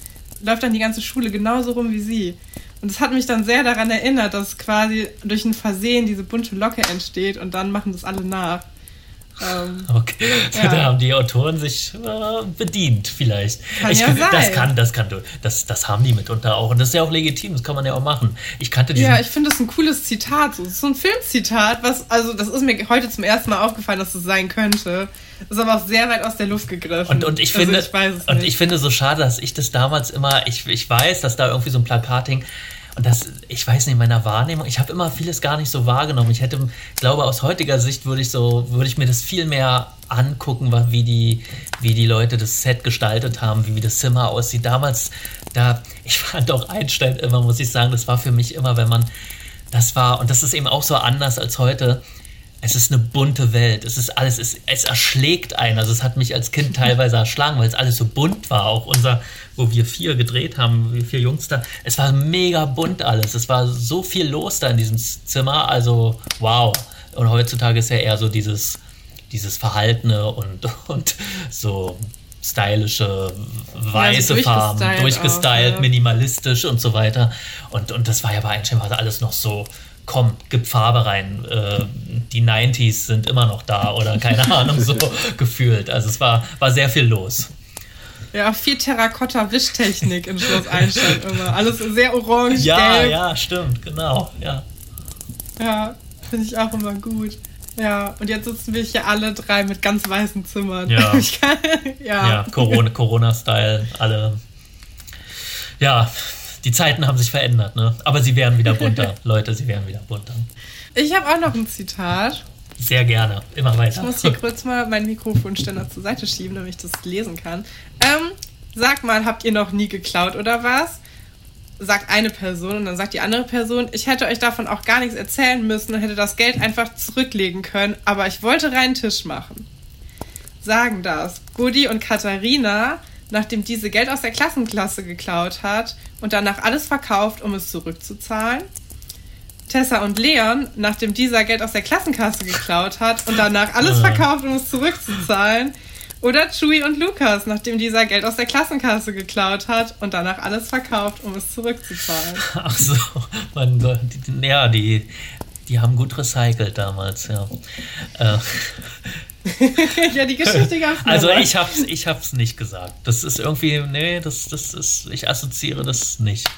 läuft dann die ganze Schule genauso rum wie sie. Und das hat mich dann sehr daran erinnert, dass quasi durch ein Versehen diese bunte Locke entsteht und dann machen das alle nach. Ähm, okay, ja. da haben die Autoren sich äh, bedient, vielleicht. Kann ich, ja sein. Das kann, das kann, das, das haben die mitunter auch. Und das ist ja auch legitim, das kann man ja auch machen. Ich kannte diesen Ja, ich finde das ein cooles Zitat. So, so ein Filmzitat, was, also das ist mir heute zum ersten Mal aufgefallen, dass das sein könnte. Das ist aber auch sehr weit aus der Luft gegriffen. Und, und ich also finde, ich und ich finde so schade, dass ich das damals immer, ich, ich weiß, dass da irgendwie so ein Plakat hing, und das, ich weiß nicht, in meiner Wahrnehmung, ich habe immer vieles gar nicht so wahrgenommen. Ich hätte, glaube, aus heutiger Sicht würde ich so, würde ich mir das viel mehr angucken, wie die, wie die Leute das Set gestaltet haben, wie, das Zimmer aussieht. Damals, da, ich fand auch Einstein immer, muss ich sagen, das war für mich immer, wenn man, das war, und das ist eben auch so anders als heute, es ist eine bunte Welt. Es ist alles, es, es erschlägt einen. Also es hat mich als Kind teilweise erschlagen, weil es alles so bunt war. Auch unser, wo wir vier gedreht haben, wir vier Jungs da. Es war mega bunt alles. Es war so viel los da in diesem Zimmer. Also wow. Und heutzutage ist ja eher so dieses, dieses Verhaltene und, und so stylische weiße ja, Farben, durchgestylt, auch, ja. minimalistisch und so weiter. Und, und das war ja bei Einstein war alles noch so komm, gib Farbe rein. Äh, die 90s sind immer noch da oder keine Ahnung, so gefühlt. Also es war, war sehr viel los. Ja, viel Terrakotta-Wischtechnik in Schloss Einstein immer. Alles sehr orange, Ja, gelb. ja, stimmt, genau, ja. Ja, finde ich auch immer gut. Ja, und jetzt sitzen wir hier alle drei mit ganz weißen Zimmern. Ja, ja. ja Corona-Style, Corona alle. Ja, die Zeiten haben sich verändert, ne? Aber sie werden wieder bunter, Leute, sie werden wieder bunter. Ich habe auch noch ein Zitat. Sehr gerne, immer weiter. Ich muss hier kurz mal meinen Mikrofonständer zur Seite schieben, damit ich das lesen kann. Ähm, sag mal, habt ihr noch nie geklaut oder was? Sagt eine Person und dann sagt die andere Person, ich hätte euch davon auch gar nichts erzählen müssen und hätte das Geld einfach zurücklegen können, aber ich wollte reinen Tisch machen. Sagen das Gudi und Katharina nachdem diese Geld aus der Klassenklasse geklaut hat und danach alles verkauft, um es zurückzuzahlen. Tessa und Leon, nachdem dieser Geld aus der Klassenkasse geklaut hat und danach alles verkauft, um es zurückzuzahlen. Oder Chewie und Lukas, nachdem dieser Geld aus der Klassenkasse geklaut hat und danach alles verkauft, um es zurückzuzahlen. Ach so, man, die, ja, die, die haben gut recycelt damals, ja. Äh, ja, die Geschichte gab's Also ich hab's, ich hab's nicht gesagt. Das ist irgendwie, nee, das, das ist, ich assoziiere das nicht.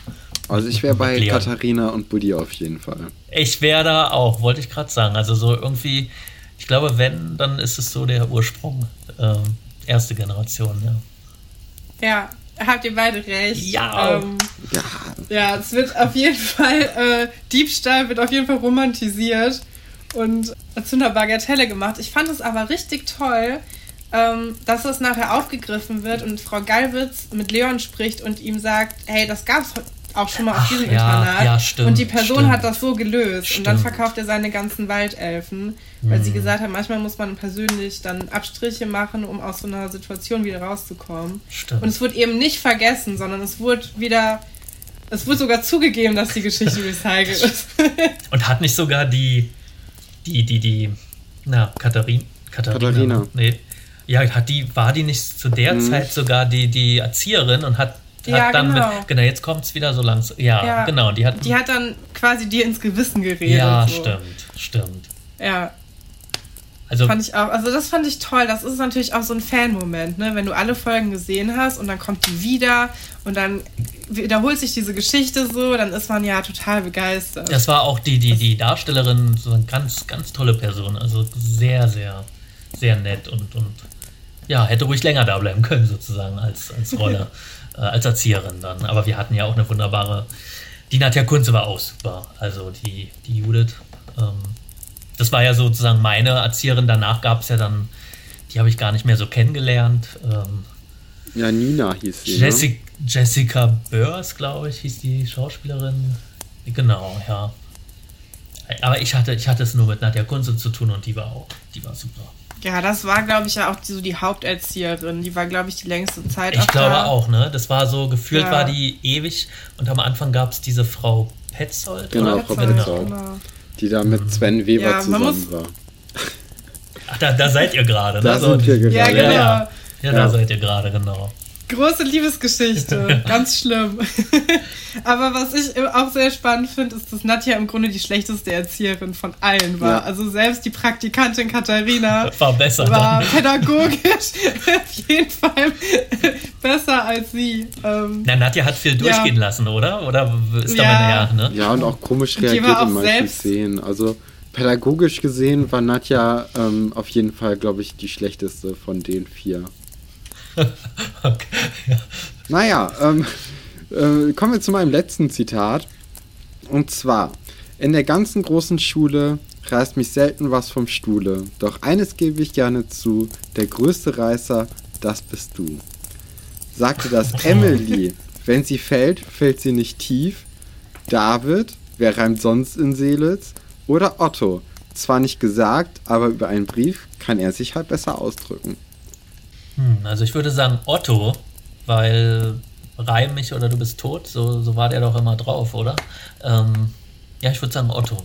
Also ich wäre bei Leon. Katharina und Buddy auf jeden Fall. Ich wäre da auch, wollte ich gerade sagen. Also so irgendwie, ich glaube, wenn, dann ist es so der Ursprung. Ähm, erste Generation, ja. Ja, habt ihr beide recht. Ja. Ähm, ja. ja, es wird auf jeden Fall, äh, Diebstahl wird auf jeden Fall romantisiert und zu einer Bagatelle gemacht. Ich fand es aber richtig toll, ähm, dass es nachher aufgegriffen wird und Frau Gallwitz mit Leon spricht und ihm sagt, hey, das gab's auch schon mal auf diesem ja, Internat. ja, stimmt, und die Person stimmt. hat das so gelöst. Und dann Stimmt. verkauft er seine ganzen Waldelfen, weil sie Mhm. gesagt hat, manchmal muss man persönlich dann Abstriche machen, um aus so einer Situation wieder rauszukommen. Stimmt. Und es wurde eben nicht vergessen, sondern es wurde wieder, es wurde sogar zugegeben, dass die Geschichte recycelt ist. Und hat nicht sogar die, die, die, die, na, Katharin, Katharina. Katharina. Nee. Ja, hat die, war die nicht zu der Mhm. Zeit sogar die, die Erzieherin und hat, hat Ja, dann genau. mit, genau, jetzt kommt es wieder so langsam. Ja, Ja. genau, die hat, Die hat dann quasi dir ins Gewissen geredet. ja, so. stimmt, stimmt. Ja, Also, fand ich auch. Also das fand ich toll. Das ist natürlich auch so ein Fan-Moment, ne? Wenn du alle Folgen gesehen hast und dann kommt die wieder und dann wiederholt sich diese Geschichte so, dann ist man ja total begeistert. das war auch die, die, die Darstellerin, so eine ganz, ganz tolle Person. Also sehr, sehr, sehr nett und, und ja, hätte ruhig länger da bleiben können, sozusagen, als, als Rolle, äh, als Erzieherin dann. Aber wir hatten ja auch eine wunderbare. Die Nadja Kunze war auch super. Also die, die Judith. Ähm, das war ja sozusagen meine Erzieherin. Danach gab es ja dann, die habe ich gar nicht mehr so kennengelernt. Ähm, Ja, Nina hieß sie. Ne? Jessica, Jessica Börs, glaube ich, hieß die Schauspielerin. Genau, ja. Aber ich hatte, ich hatte es nur mit Nadja Kunze zu tun und die war auch, die war super. Ja, das war, glaube ich, ja auch die, so die Haupterzieherin. Die war, glaube ich, die längste Zeit Ich glaube da. auch, ne? Das war so, gefühlt Ja. war die ewig und am Anfang gab es diese Frau Petzold. Genau, oder? Frau Petzold, Petzold. genau. Die da mit Sven Weber Ja, zusammen muss- war. Ach, da, da seid ihr gerade, ne? Da So, sind wir gerade. Ja, Ja, genau. ja. ja, da seid ihr gerade, genau. Große Liebesgeschichte. Ganz schlimm. Aber was ich auch sehr spannend finde, ist, dass Nadja im Grunde die schlechteste Erzieherin von allen war. Ja. Also selbst die Praktikantin Katharina War besser war dann. pädagogisch auf jeden Fall besser als sie. Ähm, Na, Nadja hat viel durchgehen lassen, oder? Oder ist Ja. damit ja, ne? Ja, und auch komisch reagiert war auch in manchen selbst- Szenen. Also pädagogisch gesehen war Nadja ähm, auf jeden Fall, glaube ich, die schlechteste von den vier. Okay. Ja. Naja, ähm, äh, kommen wir zu meinem letzten Zitat. Und zwar, in der ganzen großen Schule reißt mich selten was vom Stuhle. Doch eines gebe ich gerne zu, der größte Reißer, das bist du. Sagte das Emily. Wenn sie fällt, fällt sie nicht tief. David, wer reimt sonst in Seelitz? Oder Otto. Zwar nicht gesagt, aber über einen Brief kann er sich halt besser ausdrücken. Hm, also ich würde sagen Otto, weil reim mich oder du bist tot, so, so war der doch immer drauf, oder? Ähm, ja, ich würde sagen Otto.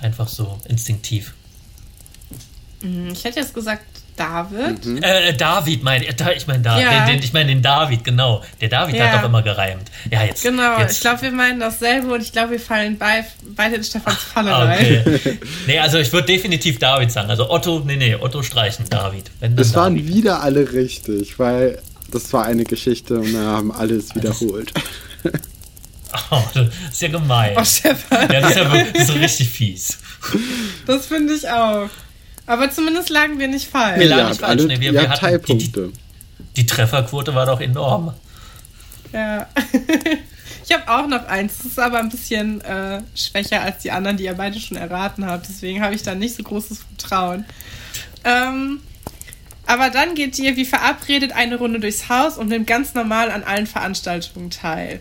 Einfach so instinktiv. ich hätte jetzt gesagt David. Äh, David, mein, äh, ich meine da, Ja. den, den, ich meine den David, genau. Der David Ja. hat doch immer gereimt. Ja, jetzt. Genau, jetzt. ich glaube, wir meinen dasselbe und ich glaube, wir fallen bei, beide in Stefans Falle Ah, rein. Okay. nee, also ich würde definitiv David sagen. Also Otto, nee, nee, Otto streichen, David. Wenn dann Es waren David. wieder alle richtig, weil das war eine Geschichte und wir haben alles wiederholt. Oh, das ist ja gemein. Oh, Stefan, Ja, das ist ja wirklich so richtig fies. das finde ich auch. Aber zumindest lagen wir nicht Wir falsch. lagen ihr nicht falsch, alle ne? Wir- wir hatten Teilpunkte. Die Trefferquote war doch enorm. Ja. Ich habe auch noch eins. Das ist aber ein bisschen äh, schwächer als die anderen, die ihr beide schon erraten habt. Deswegen habe ich da nicht so großes Vertrauen. Ähm, aber dann geht ihr wie verabredet eine Runde durchs Haus und nimmt ganz normal an allen Veranstaltungen teil.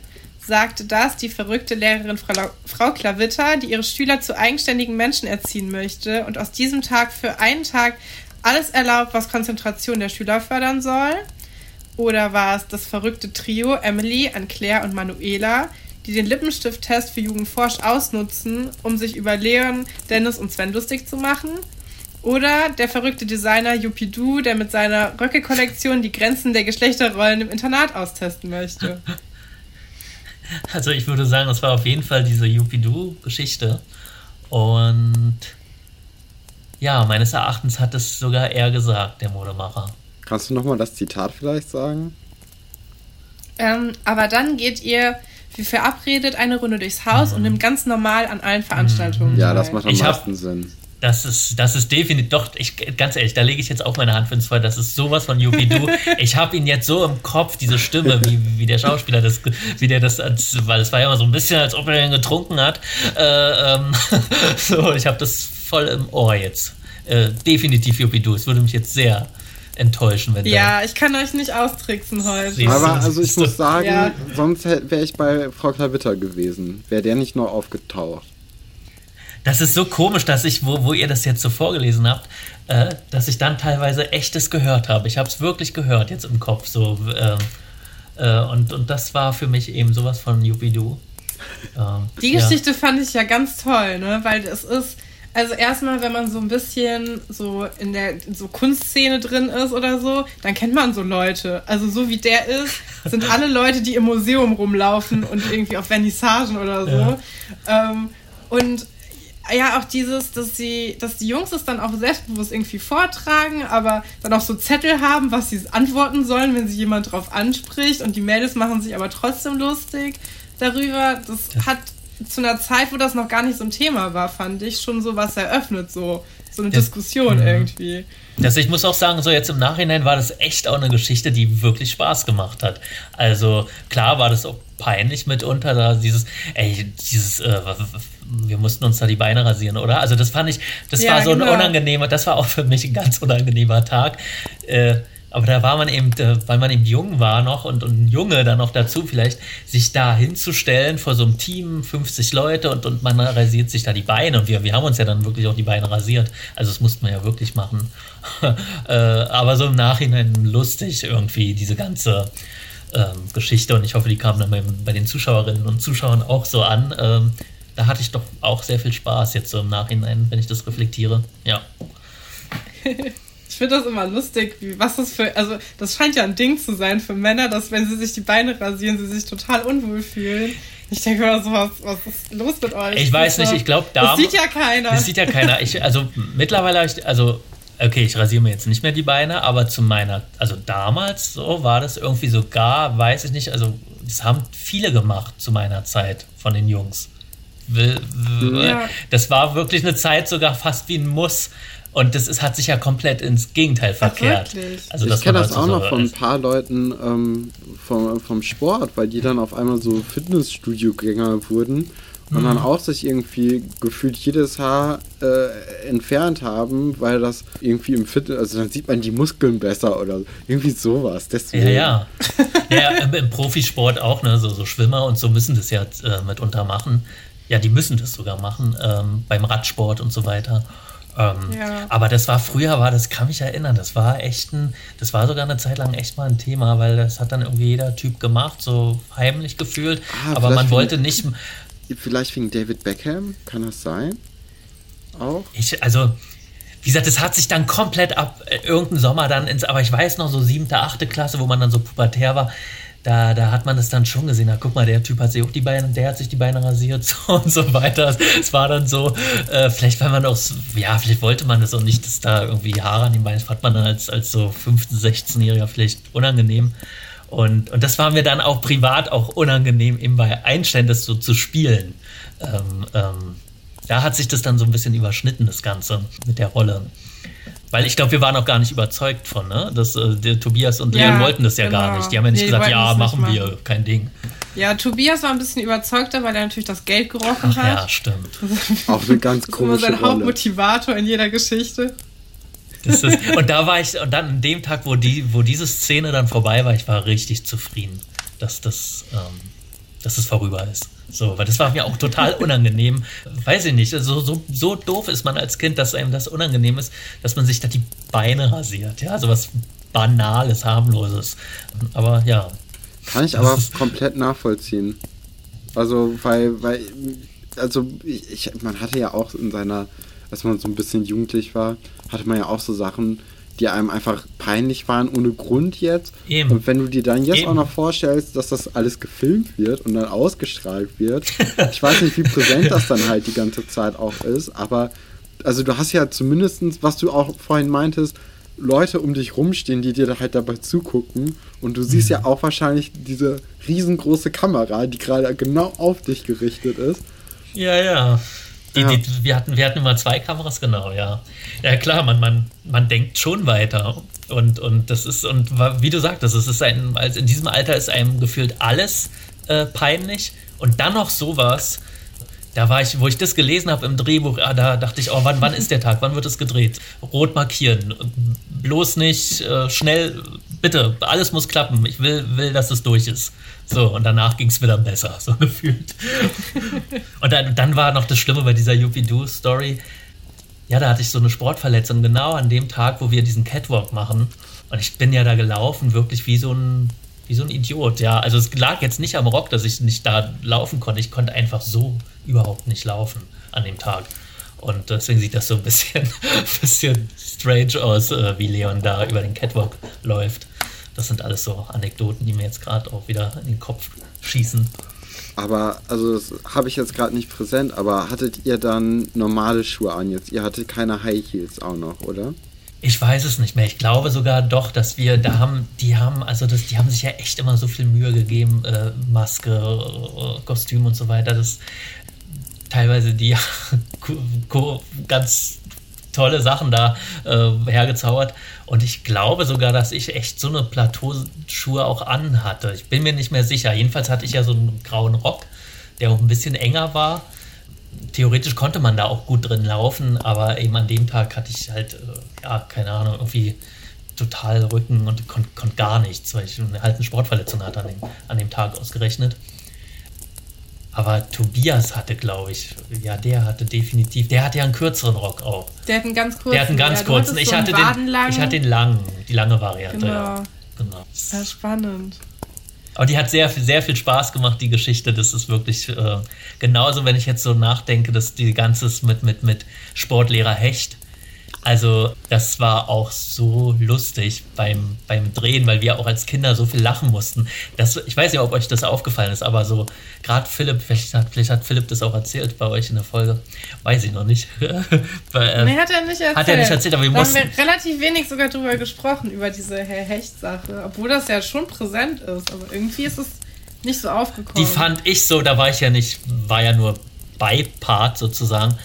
Sagte das die verrückte Lehrerin Frau, Klavitter, die ihre Schüler zu eigenständigen Menschen erziehen möchte und aus diesem Tag für einen Tag alles erlaubt, was Konzentration der Schüler fördern soll? Oder war es das verrückte Trio Emily, Anne-Claire und Manuela, die den Lippenstifttest für Jugendforsch ausnutzen, um sich über Leon, Dennis und Sven lustig zu machen? Oder der verrückte Designer Yupidu, der mit seiner Röcke-Kollektion die Grenzen der Geschlechterrollen im Internat austesten möchte? Also ich würde sagen, es war auf jeden Fall diese Yupidu-Geschichte. Und ja, meines Erachtens hat es sogar er gesagt, der Modemacher. Kannst du nochmal das Zitat vielleicht sagen? ähm, aber dann geht ihr wie verabredet eine Runde durchs Haus und nimmt ganz normal an allen Veranstaltungen Ja, das macht am Ich hab- meisten Sinn. Das ist, das ist definitiv, doch, ich, ganz ehrlich, da lege ich jetzt auch meine Hand für ins Feuer, das ist sowas von Yupidu. ich habe ihn jetzt so im Kopf, diese Stimme, wie, wie der Schauspieler das, wie der das, als, weil es war ja immer so ein bisschen, als ob er ihn getrunken hat. Äh, ähm, so, ich habe das voll im Ohr jetzt. Äh, definitiv Yupidu, es würde mich jetzt sehr enttäuschen, wenn Ja, ich kann euch nicht austricksen heute. Aber also ich muss sagen, ja. sonst wäre ich bei Frau Klavitter gewesen. Wäre der nicht nur aufgetaucht. Das ist so komisch, dass ich, wo, wo ihr das jetzt so vorgelesen habt, äh, dass ich dann teilweise echtes gehört habe. Ich habe es wirklich gehört jetzt im Kopf. So, äh, äh, und, und das war für mich eben sowas von Yuppie-Doo. Ähm, Die Geschichte ja. fand ich ja ganz toll, ne? weil es ist also erstmal, wenn man so ein bisschen so in der so Kunstszene drin ist oder so, dann kennt man so Leute. Also so wie der ist, sind alle Leute, die im Museum rumlaufen und irgendwie auf Vernissagen oder so. Ja. Ähm, und ja, auch dieses, dass sie, dass die Jungs es dann auch selbstbewusst irgendwie vortragen, aber dann auch so Zettel haben, was sie antworten sollen, wenn sie jemand drauf anspricht und die Mädels machen sich aber trotzdem lustig darüber. Das hat zu einer Zeit, wo das noch gar nicht so ein Thema war, fand ich, schon so was eröffnet, so, so eine ja. Diskussion mhm. irgendwie. Also ich muss auch sagen, so jetzt im Nachhinein war das echt auch eine Geschichte, die wirklich Spaß gemacht hat. Also klar war das auch peinlich mitunter, da dieses, ey, dieses, äh, wir mussten uns da die Beine rasieren, oder? Also das fand ich, das ja, war so genau. ein unangenehmer, das war auch für mich ein ganz unangenehmer Tag. Äh, aber da war man eben, äh, weil man eben jung war noch und, und ein Junge dann noch dazu vielleicht, sich da hinzustellen vor so einem Team, 50 Leute und, und man rasiert sich da die Beine. Und wir, wir haben uns ja dann wirklich auch die Beine rasiert. Also das musste man ja wirklich machen. äh, aber so im Nachhinein lustig irgendwie, diese ganze ähm, Geschichte. Und ich hoffe, die kam dann bei, bei, den Zuschauerinnen und Zuschauern auch so an. Ähm, da hatte ich doch auch sehr viel Spaß jetzt so im Nachhinein, wenn ich das reflektiere. Ja. Ich finde das immer lustig, wie, was das für, also das scheint ja ein Ding zu sein für Männer, dass wenn sie sich die Beine rasieren, sie sich total unwohl fühlen. Ich denke immer so, was, was ist los mit euch? Ich weiß nicht, ich glaube da. Das sieht ja keiner. Das sieht ja keiner. Ich, also mittlerweile habe ich, also okay, ich rasiere mir jetzt nicht mehr die Beine, aber zu meiner, also damals so war das irgendwie sogar, weiß ich nicht, also das haben viele gemacht zu meiner Zeit von den Jungs. Das war wirklich eine Zeit sogar fast wie ein Muss. Und das ist, hat sich ja komplett ins Gegenteil verkehrt. Ach, also, ich kenne das auch noch von ein paar Leuten ähm, vom, vom Sport, weil die dann auf einmal so Fitnessstudio-Gänger wurden und dann mhm. auch sich irgendwie gefühlt jedes Haar äh, entfernt haben, weil das irgendwie im Fitness, also dann sieht man die Muskeln besser oder irgendwie sowas. Deswegen. Ja, ja. ja im, im, Profisport auch, ne? So, so, Schwimmer und so müssen das ja äh, mitunter machen. Ja, die müssen das sogar machen, ähm, beim Radsport und so weiter. Ähm, ja. Aber das war früher, war das kann mich erinnern, das war echt ein, das war sogar eine Zeit lang echt mal ein Thema, weil das hat dann irgendwie jeder Typ gemacht, so heimlich gefühlt. Ah, aber man wollte nicht. Vielleicht wegen David Beckham, kann das sein? Auch? Ich, also, wie gesagt, es hat sich dann komplett ab äh, irgendeinem Sommer dann ins, aber ich weiß noch, so siebte, achte Klasse, wo man dann so pubertär war, da, da hat man es dann schon gesehen. Na, guck mal, der Typ hat sich auch die Beine, der hat sich die Beine rasiert so und so weiter. Es war dann so, äh, vielleicht weil man auch, ja, vielleicht wollte man das auch nicht, dass da irgendwie Haare an den Beinen, fand man dann als, als so 15-, 16-Jähriger vielleicht unangenehm. Und, und das war mir dann auch privat auch unangenehm, eben bei Einstein das so zu spielen. Ähm, ähm, da hat sich das dann so ein bisschen überschnitten, das Ganze mit der Rolle. Weil ich glaube, wir waren auch gar nicht überzeugt von, ne? Dass, äh, der Tobias und Leon wollten das ja genau. gar nicht. Die haben ja nicht nee, gesagt, ja, machen wir, kein Ding. Ja, Tobias war ein bisschen überzeugter, weil er natürlich das Geld gerochen Ach, hat. Ja, stimmt. auch eine ganz komische Das ist immer sein Rolle. Hauptmotivator in jeder Geschichte. Ist, und da war ich, und dann an dem Tag, wo, die, wo diese Szene dann vorbei war, ich war richtig zufrieden, dass das, ähm, dass das vorüber ist. So, weil das war mir auch total unangenehm. Weiß ich nicht, also so, so doof ist man als Kind, dass einem das unangenehm ist, dass man sich da die Beine rasiert. Ja, so was Banales, harmloses. Aber ja. Kann ich aber komplett nachvollziehen. Also, weil, weil, also ich, man hatte ja auch in seiner, als man so ein bisschen jugendlich war, hatte man ja auch so Sachen, die einem einfach peinlich waren ohne Grund jetzt. Eben. Und wenn du dir dann jetzt Eben. auch noch vorstellst, dass das alles gefilmt wird und dann ausgestrahlt wird, ich weiß nicht, wie präsent das dann halt die ganze Zeit auch ist, aber also du hast ja zumindest, was du auch vorhin meintest, Leute um dich rumstehen, die dir halt dabei zugucken. Und du siehst mhm. ja auch wahrscheinlich diese riesengroße Kamera, die gerade genau auf dich gerichtet ist. Ja, ja. Die, ja. die, wir, hatten, wir hatten immer zwei Kameras, genau, ja. Ja, klar, man, man, man denkt schon weiter. Und, und das ist, und wie du sagtest, es ist ein, also in diesem Alter ist einem gefühlt alles äh, peinlich. Und dann noch sowas. da war ich, wo ich das gelesen habe im Drehbuch, ah, da dachte ich, oh, wann, wann ist der Tag? Wann wird es gedreht? Rot markieren. Bloß nicht äh, schnell, bitte, alles muss klappen. Ich will, will, dass es durch ist. So, und danach ging es dann besser, so gefühlt. und dann, dann war noch das Schlimme bei dieser Yuppie-Doo-Story. Ja, da hatte ich so eine Sportverletzung, genau an dem Tag, wo wir diesen Catwalk machen. Und ich bin ja da gelaufen, wirklich wie so ein wie so ein Idiot, ja. Also es lag jetzt nicht am Rock, dass ich nicht da laufen konnte. Ich konnte einfach so überhaupt nicht laufen an dem Tag. Und deswegen sieht das so ein bisschen, bisschen strange aus, äh, wie Leon da über den Catwalk läuft. Das sind alles so Anekdoten, die mir jetzt gerade auch wieder in den Kopf schießen. Aber, also das habe ich jetzt gerade nicht präsent, aber hattet ihr dann normale Schuhe an jetzt? Ihr hattet keine High Heels auch noch, oder? Ich weiß es nicht mehr. Ich glaube sogar doch, dass wir da haben, die haben, also das, die haben sich ja echt immer so viel Mühe gegeben, äh, Maske, äh, Kostüm und so weiter. Das teilweise die ganz tolle Sachen da äh, hergezaubert. Und ich glaube sogar, dass ich echt so eine Plateauschuhe auch anhatte. Ich bin mir nicht mehr sicher. Jedenfalls hatte ich ja so einen grauen Rock, der auch ein bisschen enger war theoretisch konnte man da auch gut drin laufen, aber eben an dem Tag hatte ich halt, äh, ja, keine Ahnung, irgendwie total Rücken und konnte konnt gar nichts, weil ich eine Sportverletzung hatte an dem, an dem Tag ausgerechnet. Aber Tobias hatte, glaube ich, ja, der hatte definitiv, der hatte ja einen kürzeren Rock auch. Der hat einen ganz kurzen. Der hat einen ganz ja, kurzen. Ich, so hatte den, ich hatte den langen, die lange Variante. Genau. Ja. genau. Ja, spannend. Aber die hat sehr, sehr viel Spaß gemacht, die Geschichte. Das ist wirklich äh, genauso, wenn ich jetzt so nachdenke, dass die ganze mit, mit, mit Sportlehrer Hecht also das war auch so lustig beim, beim Drehen, weil wir auch als Kinder so viel lachen mussten. Das, ich weiß nicht, ob euch das aufgefallen ist, aber so, gerade Philipp, vielleicht hat, vielleicht hat Philipp das auch erzählt bei euch in der Folge. Weiß ich noch nicht. weil, äh, nee, hat er nicht erzählt. Hat er nicht erzählt, aber wir da mussten... haben wir relativ wenig sogar drüber gesprochen, über diese Herr Hecht-Sache. Obwohl das ja schon präsent ist, aber irgendwie ist es nicht so aufgekommen. Die fand ich so, da war ich ja nicht, war ja nur Beipart sozusagen.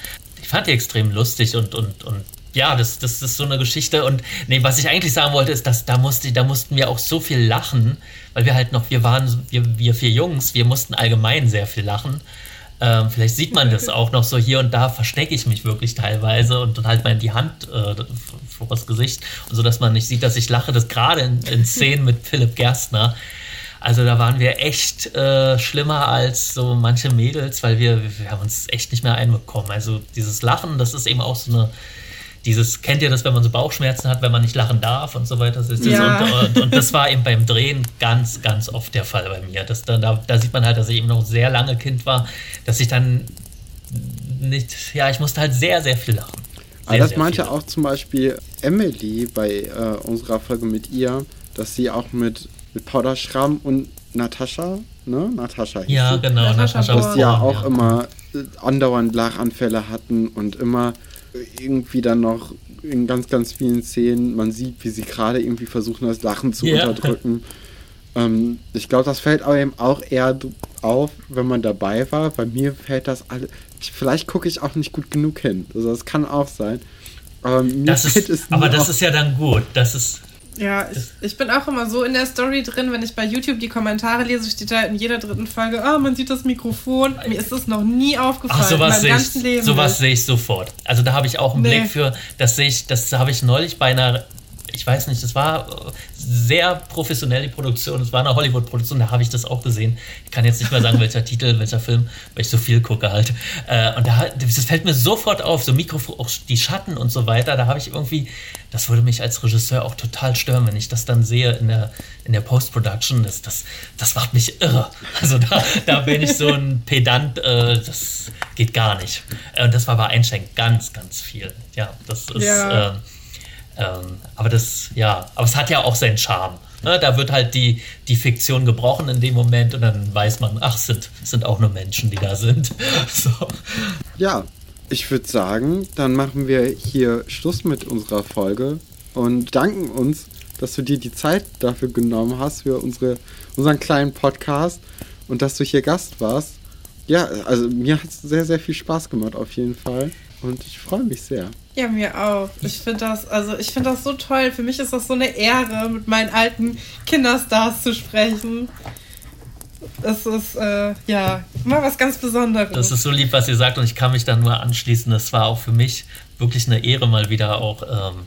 Ich fand die extrem lustig und, und, und ja, das, das ist so eine Geschichte. Und nee, was ich eigentlich sagen wollte, ist, dass da, musste, da mussten wir auch so viel lachen, weil wir halt noch, wir waren, wir, wir vier Jungs, wir mussten allgemein sehr viel lachen. Ähm, vielleicht sieht man das auch noch so hier und da verstecke ich mich wirklich teilweise und dann halt mal in die Hand äh, vor das Gesicht und so, dass man nicht sieht, dass ich lache. Das gerade in, in Szenen mit Philipp Gerstner. Also da waren wir echt äh, schlimmer als so manche Mädels, weil wir, wir haben uns echt nicht mehr einbekommen. Also dieses Lachen, das ist eben auch so eine dieses, kennt ihr das, wenn man so Bauchschmerzen hat, wenn man nicht lachen darf und so weiter? Das ja. und, und, und, das war eben beim Drehen ganz, ganz oft der Fall bei mir. Das, da, da sieht man halt, dass ich eben noch sehr lange Kind war, dass ich dann nicht, ja, ich musste halt sehr, sehr viel lachen. Sehr, Aber das meinte auch zum Beispiel Emily bei äh, unserer Folge mit ihr, dass sie auch mit, mit Paula Schramm und Natascha, ne? Natascha hieß Ja, genau, Natascha. Dass sie ja auch ja. immer andauernd Lachanfälle hatten und immer irgendwie dann noch in ganz, ganz vielen Szenen, man sieht, wie sie gerade irgendwie versuchen, das Lachen zu yeah. unterdrücken. Ähm, ich glaube, das fällt aber eben auch eher auf, wenn man dabei war. Bei mir fällt das alles. Vielleicht gucke ich auch nicht gut genug hin. Also das kann auch sein. Aber das ist, Aber das ist ja dann gut. Das ist ja, ich, ich, bin auch immer so in der Story drin, wenn ich bei YouTube die Kommentare lese, steht da in jeder dritten Folge, oh, man sieht das Mikrofon. Mir ist das noch nie aufgefallen. Ach, sowas sehe ich, sowas sehe ich sofort. Also da habe ich auch einen nee. Blick für, das sehe ich, das habe ich neulich bei einer ich weiß nicht, das war äh, sehr professionell die Produktion. Es war eine Hollywood-Produktion, da habe ich das auch gesehen. Ich kann jetzt nicht mehr sagen, welcher Titel, welcher Film, weil ich so viel gucke halt. Äh, und da, das fällt mir sofort auf, so Mikrofon, auch die Schatten und so weiter. Da habe ich irgendwie, das würde mich als Regisseur auch total stören, wenn ich das dann sehe in der, in der Post-Production. Das, das, das macht mich irre. Also da, da bin ich so ein Pedant, äh, das geht gar nicht. Und das war bei Einschenk ganz, ganz viel. Ja, das ist. Ja. Äh, ähm, aber das, ja, aber es hat ja auch seinen Charme. Ne? Da wird halt die, die Fiktion gebrochen in dem Moment und dann weiß man, ach, sind, sind auch nur Menschen, die da sind. so. Ja, ich würde sagen, dann machen wir hier Schluss mit unserer Folge und danken uns, dass du dir die Zeit dafür genommen hast für unsere, unseren kleinen Podcast und dass du hier Gast warst. Ja, also mir hat es sehr, sehr viel Spaß gemacht auf jeden Fall und ich freue mich sehr. Ja, mir auch. Ich finde das, also ich finde das so toll. Für mich ist das so eine Ehre, mit meinen alten Kinderstars zu sprechen. es ist äh, ja mal was ganz Besonderes. Das ist so lieb, was ihr sagt und ich kann mich da nur anschließen. Das war auch für mich wirklich eine Ehre, mal wieder auch ähm,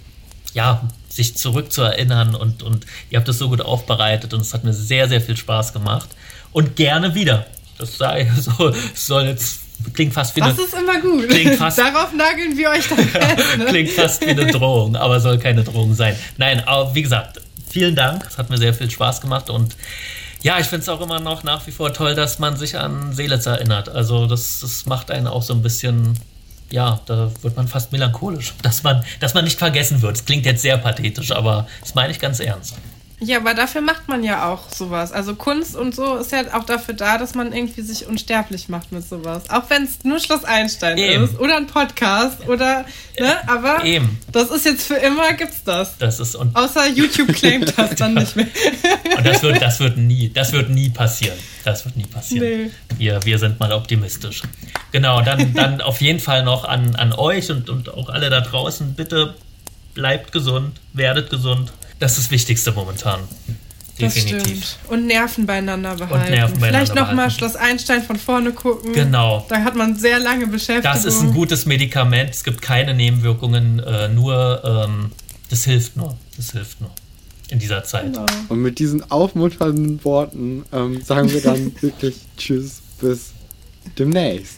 ja, sich zurückzuerinnern und, und ihr habt das so gut aufbereitet und es hat mir sehr, sehr viel Spaß gemacht. Und gerne wieder. Das sei, so, soll jetzt klingt fast wie das eine. Das ist immer gut. Klingt fast, Darauf nageln wir euch dann fest. Ne? klingt fast wie eine Drohung, aber soll keine Drohung sein. Nein, aber wie gesagt, vielen Dank. Es hat mir sehr viel Spaß gemacht und ja, ich finde es auch immer noch nach wie vor toll, dass man sich an Seelitz erinnert. Also das, das macht einen auch so ein bisschen, ja, da wird man fast melancholisch, dass man, dass man nicht vergessen wird. Es klingt jetzt sehr pathetisch, aber das meine ich ganz ernst. Ja, aber dafür macht man ja auch sowas. Also Kunst und so ist ja auch dafür da, dass man irgendwie sich unsterblich macht mit sowas. Auch wenn es nur Schloss Einstein Eben. ist oder ein Podcast oder, ne, aber Eben. das ist jetzt für immer gibt's das. Das ist und Außer YouTube claimt das dann nicht mehr. und das wird, das wird nie, das wird nie passieren. Das wird nie passieren. Nee. Wir, wir sind mal optimistisch. Genau, dann, dann auf jeden Fall noch an, an euch und, und auch alle da draußen, bitte bleibt gesund, werdet gesund das ist das Wichtigste momentan. Definitiv. Und Nerven beieinander behalten. Und Nerven beieinander Vielleicht nochmal Schloss Einstein von vorne gucken. Genau. Da hat man sehr lange Beschäftigung. Das ist ein gutes Medikament. Es gibt keine Nebenwirkungen. Äh, nur, ähm, das hilft nur. Das hilft nur. In dieser Zeit. Genau. Und mit diesen aufmunternden Worten ähm, sagen wir dann wirklich Tschüss, bis demnächst.